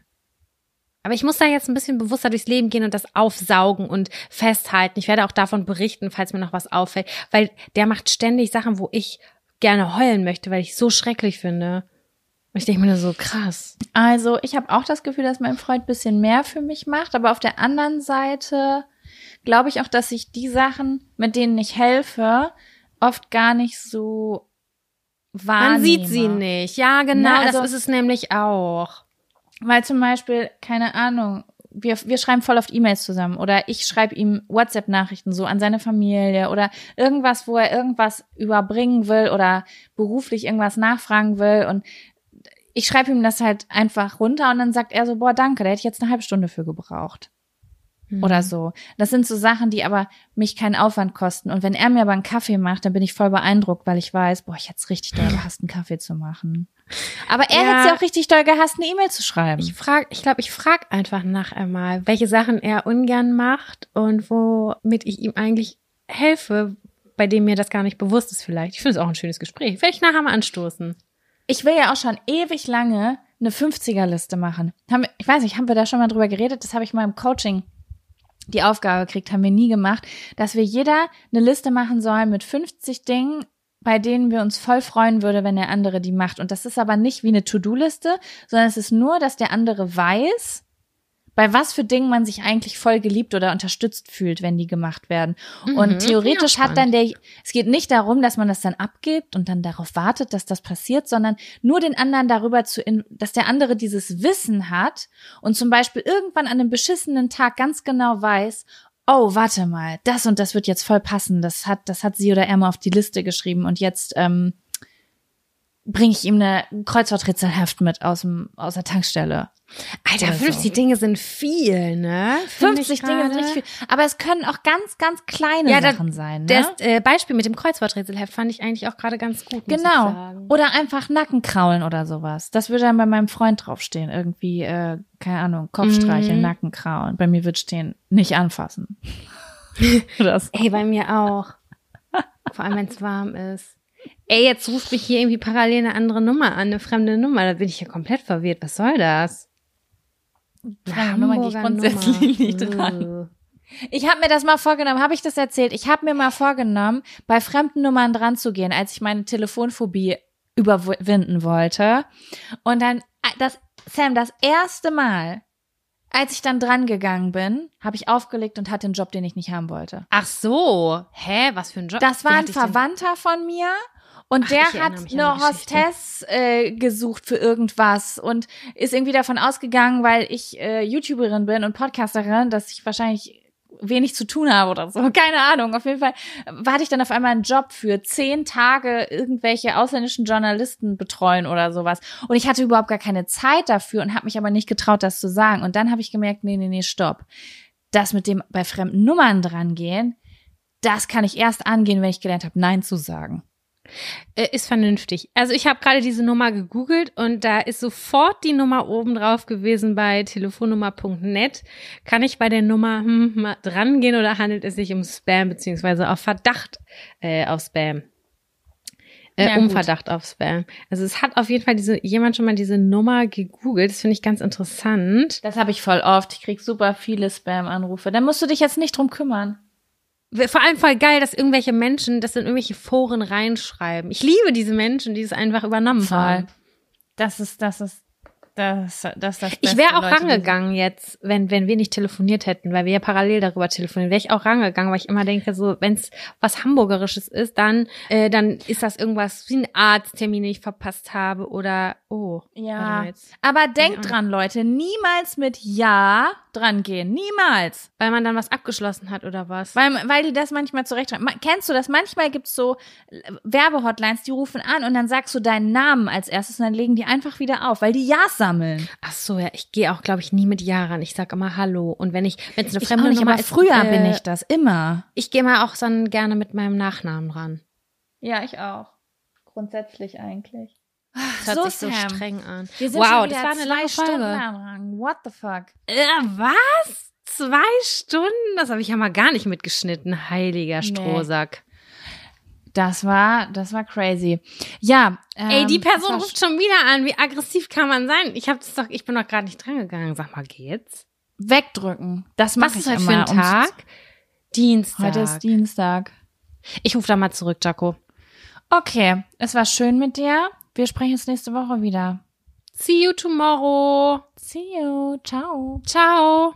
Aber ich muss da jetzt ein bisschen bewusster durchs Leben gehen und das aufsaugen und festhalten. Ich werde auch davon berichten, falls mir noch was auffällt, weil der macht ständig Sachen, wo ich gerne heulen möchte, weil ich es so schrecklich finde. Und ich denke mir nur so, krass. Also ich habe auch das Gefühl, dass mein Freund ein bisschen mehr für mich macht, aber auf der anderen Seite glaube ich auch, dass ich die Sachen, mit denen ich helfe, oft gar nicht so wahrnehme. Man sieht sie nicht. Ja, genau, Na, also- das ist es nämlich auch. Weil zum Beispiel, keine Ahnung, wir, wir schreiben voll oft E-Mails zusammen oder ich schreibe ihm WhatsApp-Nachrichten so an seine Familie oder irgendwas, wo er irgendwas überbringen will oder beruflich irgendwas nachfragen will und ich schreibe ihm das halt einfach runter und dann sagt er so, boah, danke, da hätte ich jetzt eine halbe Stunde für gebraucht. Oder so. Das sind so Sachen, die aber mich keinen Aufwand kosten. Und wenn er mir aber einen Kaffee macht, dann bin ich voll beeindruckt, weil ich weiß, boah, ich hätte es richtig doll gehasst, einen Kaffee zu machen. Aber er Ja. hätte es ja auch richtig doll gehasst, eine E-Mail zu schreiben. Ich frage, ich glaube, ich frage einfach nach einmal, welche Sachen er ungern macht und womit ich ihm eigentlich helfe, bei dem mir das gar nicht bewusst ist vielleicht. Ich finde es auch ein schönes Gespräch. Werde ich nachher mal anstoßen. Ich will ja auch schon ewig lange eine 50er-Liste machen. Haben, ich weiß nicht, haben wir da schon mal drüber geredet? Das habe ich mal im Coaching die Aufgabe gekriegt, haben wir nie gemacht, dass wir jeder eine Liste machen sollen mit 50 Dingen, bei denen wir uns voll freuen würde, wenn der andere die macht. Und das ist aber nicht wie eine To-Do-Liste, sondern es ist nur, dass der andere weiß, bei was für Dingen man sich eigentlich voll geliebt oder unterstützt fühlt, wenn die gemacht werden. Mhm, Und theoretisch ja, hat dann der, es geht nicht darum, dass man das dann abgibt und dann darauf wartet, dass das passiert, sondern nur den anderen darüber zu, in, dass der andere dieses Wissen hat und zum Beispiel irgendwann an einem beschissenen Tag ganz genau weiß, oh, warte mal, das und das wird jetzt voll passen. Das hat, das hat sie oder er mal auf die Liste geschrieben und jetzt, ähm, bringe ich ihm eine Kreuzworträtselheft mit aus, dem, aus der Tankstelle. Alter, Oder so. 50 Dinge sind viel, ne? Find 50 ich Dinge sind richtig viel. Aber es können auch ganz, ganz kleine Ja, da- Sachen sein. Ne? Das äh, Beispiel mit dem Kreuzworträtselheft fand ich eigentlich auch gerade ganz gut. Genau. Oder einfach Nackenkraulen oder sowas. Das würde dann bei meinem Freund draufstehen. Irgendwie, äh, keine Ahnung, Kopfstreiche, Mhm. Nackenkraulen. Bei mir wird stehen, nicht anfassen. das. Ey, bei mir auch. Vor allem, wenn es warm ist. Ey, jetzt ruft mich hier irgendwie parallel eine andere Nummer an, eine fremde Nummer. Da bin ich ja komplett verwirrt. Was soll das? Fremde Nummer gehe ich grundsätzlich nicht dran. Ich habe mir das mal vorgenommen, habe ich das erzählt? Ich habe mir mal vorgenommen, bei fremden Nummern dran zu gehen, als ich meine Telefonphobie überwinden wollte. Und dann, äh, das, Sam, das erste Mal, als ich dann dran gegangen bin, habe ich aufgelegt und hatte einen Job, den ich nicht haben wollte. Ach so. Hä, was für ein Job? Das war ein Verwandter von mir. Und Ach, der hat eine. Hostess äh, gesucht für irgendwas und ist irgendwie davon ausgegangen, weil ich äh, YouTuberin bin und Podcasterin, dass ich wahrscheinlich wenig zu tun habe oder so. Keine Ahnung. Auf jeden Fall hatte ich dann auf einmal einen Job für zehn Tage irgendwelche ausländischen Journalisten betreuen oder sowas. Und ich hatte überhaupt gar keine Zeit dafür und habe mich aber nicht getraut, das zu sagen. Und dann habe ich gemerkt, nee, nee, nee, stopp. Das mit dem bei fremden Nummern drangehen, das kann ich erst angehen, wenn ich gelernt habe, Nein zu sagen. Äh, ist vernünftig. Also ich habe gerade diese Nummer gegoogelt und da ist sofort die Nummer oben drauf gewesen bei telefonnummer.net. Kann ich bei der Nummer hm, mal dran gehen oder handelt es sich um Spam beziehungsweise auf Verdacht äh, auf Spam? Äh, Ja, um gut. Verdacht auf Spam. Also es hat auf jeden Fall diese jemand schon mal diese Nummer gegoogelt. Das finde ich ganz interessant. Das habe ich voll oft. Ich krieg super viele Spam-Anrufe. Da musst du dich jetzt nicht drum kümmern. Vor allem voll geil, dass irgendwelche Menschen das in irgendwelche Foren reinschreiben. Ich liebe diese Menschen, die es einfach übernommen haben. Das ist, das ist, das, das, das Ich wäre auch Leute, rangegangen jetzt, wenn, wenn wir nicht telefoniert hätten, weil wir ja parallel darüber telefonieren, wäre ich auch rangegangen, weil ich immer denke, so, wenn es was Hamburgerisches ist, dann, äh, dann ist das irgendwas wie ein Arzttermin, den ich verpasst habe oder, oh. Ja, aber denkt dran, Leute, niemals mit Ja dran gehen. Niemals. Weil man dann was abgeschlossen hat oder was? Weil, weil die das manchmal zurechtschreiben. Kennst du das? Manchmal gibt's so äh, Werbehotlines, die rufen an und dann sagst du deinen Namen als erstes und dann legen die einfach wieder auf, weil die Ja sammeln. Ach so, ja, ich gehe auch, glaube ich, nie mit Ja ran. Ich sag immer Hallo. Und wenn ich, wenn es eine Ich fremde auch nicht, Nummer ist, früher äh, bin ich das, immer. Ich gehe mal auch dann gerne mit meinem Nachnamen ran. Ja, ich auch. Grundsätzlich eigentlich. Das hört So, sich so Sam. streng an. Wow, das war eine lange Folge. What the fuck? Äh, was? Zwei Stunden? Das habe ich ja mal gar nicht mitgeschnitten, heiliger Nee. Strohsack. Das war, das war crazy. Ja. Ähm, Ey, die Person das war ruft schon wieder an. Wie aggressiv kann man sein? Ich hab's doch, ich bin doch gerade nicht drangegangen. Sag mal, geht's? wegdrücken. Das mache Was ich ist heute für immer, ein Tag? Dienstag. Heute ist Dienstag. ich rufe da mal zurück, Jaco. Okay, es war schön mit dir. Wir sprechen uns nächste Woche wieder. See you tomorrow. See you. Ciao. Ciao.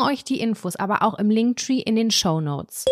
euch die Infos aber auch im Linktree in den Show Notes.